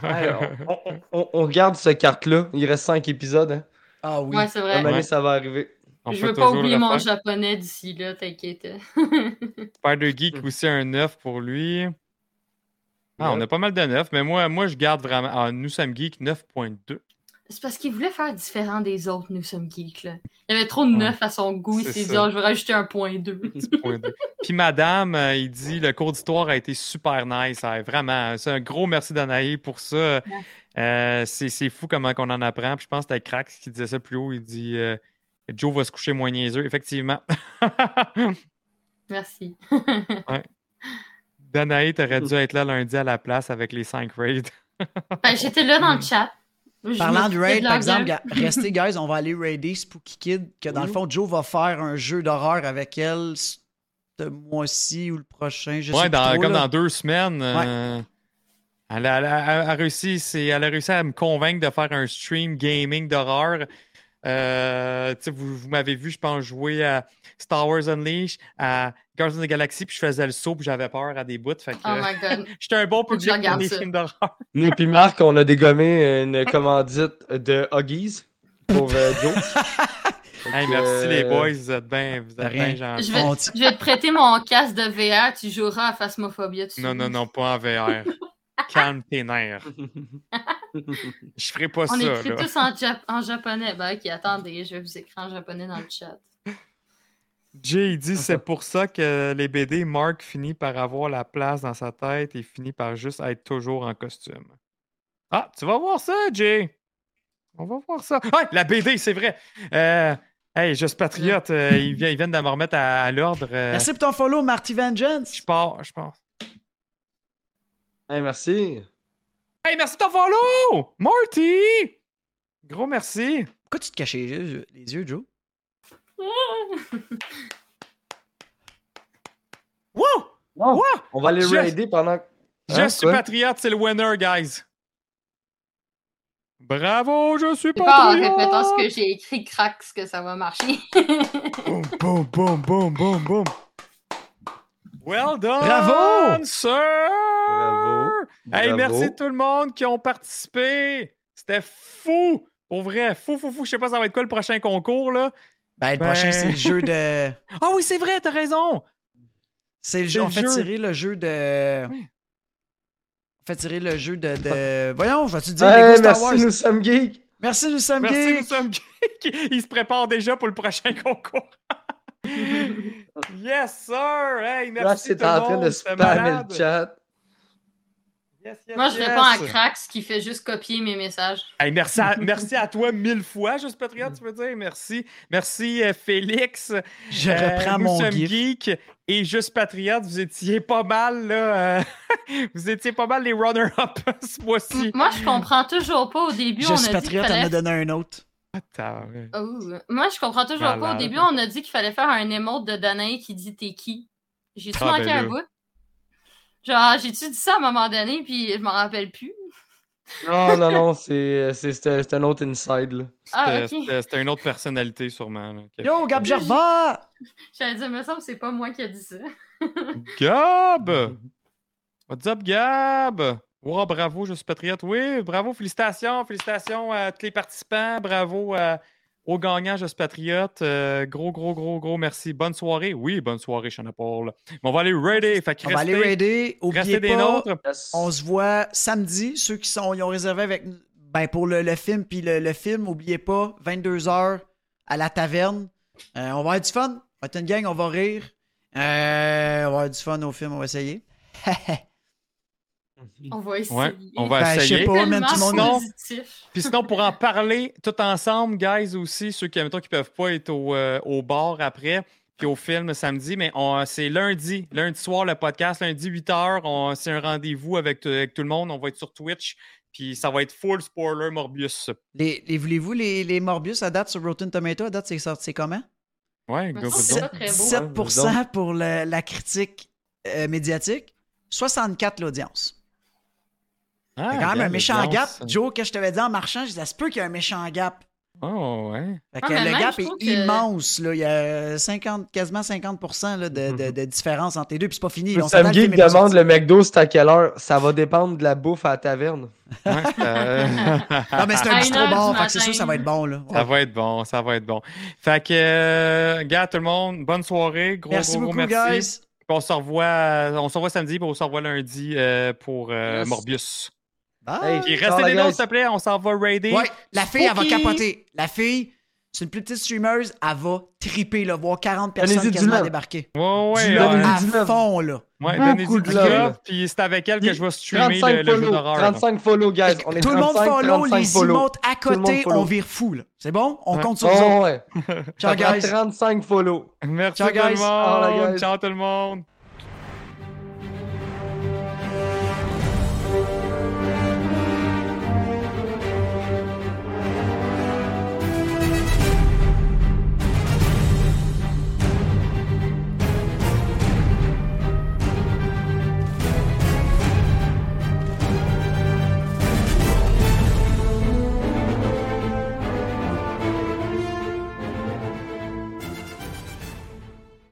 Ouais, <laughs> on, on- on- on regarde cette carte-là. Il reste 5 épisodes. Hein. Ah oui. Ouais, c'est vrai. Ouais. ça va arriver. On je veux pas oublier mon japonais d'ici là, t'inquiète. <laughs> Spider Geek aussi un 9 pour lui. Ah, on a pas mal de 9, mais moi, moi je garde vraiment. Ah, nous sommes geek 9.2. C'est parce qu'il voulait faire différent des autres, nous sommes geeks. Là. Il y avait trop de Ouais. neuf à son goût, il C'est s'est dit, ça. oh, je vais rajouter un point 2. <laughs> Petit point deux. Puis madame, euh, il dit le cours d'histoire a été super nice. hein, vraiment. C'est un gros merci d'Anaï pour ça. Euh, c'est fou comment on en apprend. Puis je pense que c'était Crax qui disait ça plus haut. Il dit euh, Joe va se coucher moins niaiseux. Effectivement. <laughs> Merci. <laughs> Danaï, t'aurais dû être là lundi à la place avec les 5 raids. <laughs> Ben, J'étais là dans le chat. Je Parlant de raid, par exemple, restez, guys, on va aller raider Spooky Kid, que dans le fond, Joe va faire un jeu d'horreur avec elle ce mois-ci ou le prochain. Je Ouais, dans- trop, comme là. dans deux semaines. euh, elle, a, elle a- elle a réussi, c'est- elle a réussi à me convaincre de faire un stream gaming d'horreur. Euh, tu vous vous m'avez vu, je pense, jouer à Star Wars Unleashed, à Guardians of the Galaxy, puis je faisais le saut, puis j'avais peur à des bouts. Fait que, Oh my god. <laughs> j'étais un bon public pour des ça. films d'horreur. Nous <laughs> et Marc, on a dégommé une commandite de Huggies pour euh, Joe. <laughs> Hey, merci euh, les boys, vous êtes bien vous êtes rien. bien gentils. Je vais, je vais te prêter mon casque de VR, tu joueras à Phasmophobia dessus. Non, non, non, pas en VR. Calme tes nerfs. <laughs> Je ferai pas On ça. écrit là. tous en, jap- en japonais. Ben, ok, attendez, je vais vous écrire en japonais dans le chat. Jay, il dit c'est pour ça que les BD, Mark finit par avoir la place dans sa tête et finit par juste être toujours en costume. Ah, tu vas voir ça, Jay. On va voir ça. Ah, la BD, c'est vrai. Euh, hey, Juste Patriote, euh, ils, viennent, ils viennent de me remettre à, à l'ordre. euh, Merci pour ton follow, Marty Vengeance. Je pars, je pars. Hey, merci. Hey, merci de ton follow! Marty! Gros merci. Pourquoi tu te cachais les yeux, les yeux Joe? <laughs> Wow! Wow. Wow! On va aller Je- raider pendant. Je Hein, suis quoi? patriote, c'est le winner, guys. Bravo, je suis pas en patriote! répétant ce que j'ai écrit, crax, que ça va marcher. Boum, boum, boum, boum, boum, boum. Well done, Bravo! sir! Bravo. Hey, Bravo. merci tout le monde qui ont participé. C'était fou! Pour vrai, fou, fou, fou. Je sais pas ça va être quoi le prochain concours, là? Ben, le Ben- prochain, c'est le jeu de. <laughs> Ah oui, c'est vrai, t'as raison! C'est le jeu. le On fait jeu. tirer le jeu de. Oui. On fait tirer le jeu de. de... <laughs> Voyons, je vais te dire Hey, Lego Star Wars. merci, nous sommes geeks. Merci, nous sommes Merci, geeks. nous sommes geeks. <laughs> Il se prépare déjà pour le prochain concours. Yes, sir! Hey, merci tout le en train monde, de spammer le chat. Yes, yes, Moi, je yes. réponds à Crax qui fait juste copier mes messages. Hey, merci, à, merci à toi mille fois, Juste Patriote, tu veux dire. Merci. Merci, euh, Félix. Je Euh, reprends nous mon sommes geeks et Juste Patriote, vous étiez pas mal, là. euh, <laughs> vous étiez pas mal les runner-up <laughs> ce mois-ci. Moi, je comprends toujours pas au début. on Juste a dit Patriote qu'il en a donné un autre. Oh, Moi, je comprends toujours pas. Au début, on a dit qu'il fallait faire un emote de Danae qui dit t'es qui. J'ai-tu Ah, manqué ben un là. bout? Genre, j'ai-tu dit ça à un moment donné, puis je m'en rappelle plus? Non, non, non, c'est un autre inside. Là. Ah, C'était- une autre personnalité, sûrement. là, Yo, Gab ça. Gervais! <laughs> J'allais dire, me semble que c'est pas moi qui a dit ça. Gab! <laughs> What's up, Gab? Wow, bravo, je suis patriote. Oui, bravo, félicitations, félicitations à tous les participants. Bravo à- aux gagnants, je suis patriote. Euh, gros, gros, gros, gros merci. Bonne soirée. Oui, bonne soirée, Sean Paul. Mais on va aller raider. Fait On va aller restez- raider. Oubliez Restez des pas, nôtres. on se voit samedi. Ceux qui sont, ils ont réservé avec ben pour le, le film puis le, le film, oubliez pas, 22h à la taverne. Euh, on va avoir du fun. On va être une gang, on va rire. Euh, on va avoir du fun au film, on va essayer. <laughs> On va essayer. Ouais, on va Ben, je sais essayer. pas, même tout le monde. Puis sinon, pour en parler tout ensemble, guys, aussi, ceux qui, mettons, qui peuvent pas être au, euh, au bar après, puis au film samedi, mais on- c'est lundi, lundi soir, le podcast, lundi 8h, c'est un rendez-vous avec, tout le monde, on va être sur Twitch, puis ça va être full spoiler Morbius. Les, les- voulez-vous les, les Morbius à date sur Rotten Tomato? À date, c'est sorti c'est comment? Ouais, go, go, c'est go. pas très beau. 17% pour le- la critique euh, médiatique, 64 l'audience. Ah, C'est quand même un méchant gap. Joe, que je t'avais dit en marchant, je disais, ça se peut qu'il y ait un méchant gap. Oh, ouais. Fait Ah, que le même, gap est que- immense. Là. Il y a 50, quasiment 50 là, de, de- de différence entre les deux. Puis c'est pas fini. On Sam demande le McDo, c'est à quelle heure? Ça va dépendre de la bouffe à la taverne. Ouais. <laughs> Non, mais c'est un bistrot Fait que c'est sûr ça va être bon. Là. ça va être bon, ça va être bon. Fait que, euh, gars, tout le monde, bonne soirée. Gros, Merci gros, gros beaucoup, merci. guys. On se revoit, on se revoit samedi, puis on se revoit lundi euh, pour euh, Yes. Morbius. Bye. Hey, restez nôtres, guys. s'il te plaît. On s'en va raider. Ouais, la fille, elle va capoter. La fille, c'est une plus petite streamer, elle va triper, là, voir 40 personnes quasiment love. débarquer. Ouais, ouais, Du ouais. à fond, là. Ouais, de du love. Puis c'est avec elle que je vais streamer 35 le, le jeu follow, d'horreur. 35 follow, guys. On est Tout le monde 35, follow, 35 les emotes à côté, on vire fou, là. C'est bon? On Ouais. compte sur vous. Oh, ouais. Ciao, guys. 35 follow. Merci Ciao, tout le monde. Ciao tout le monde.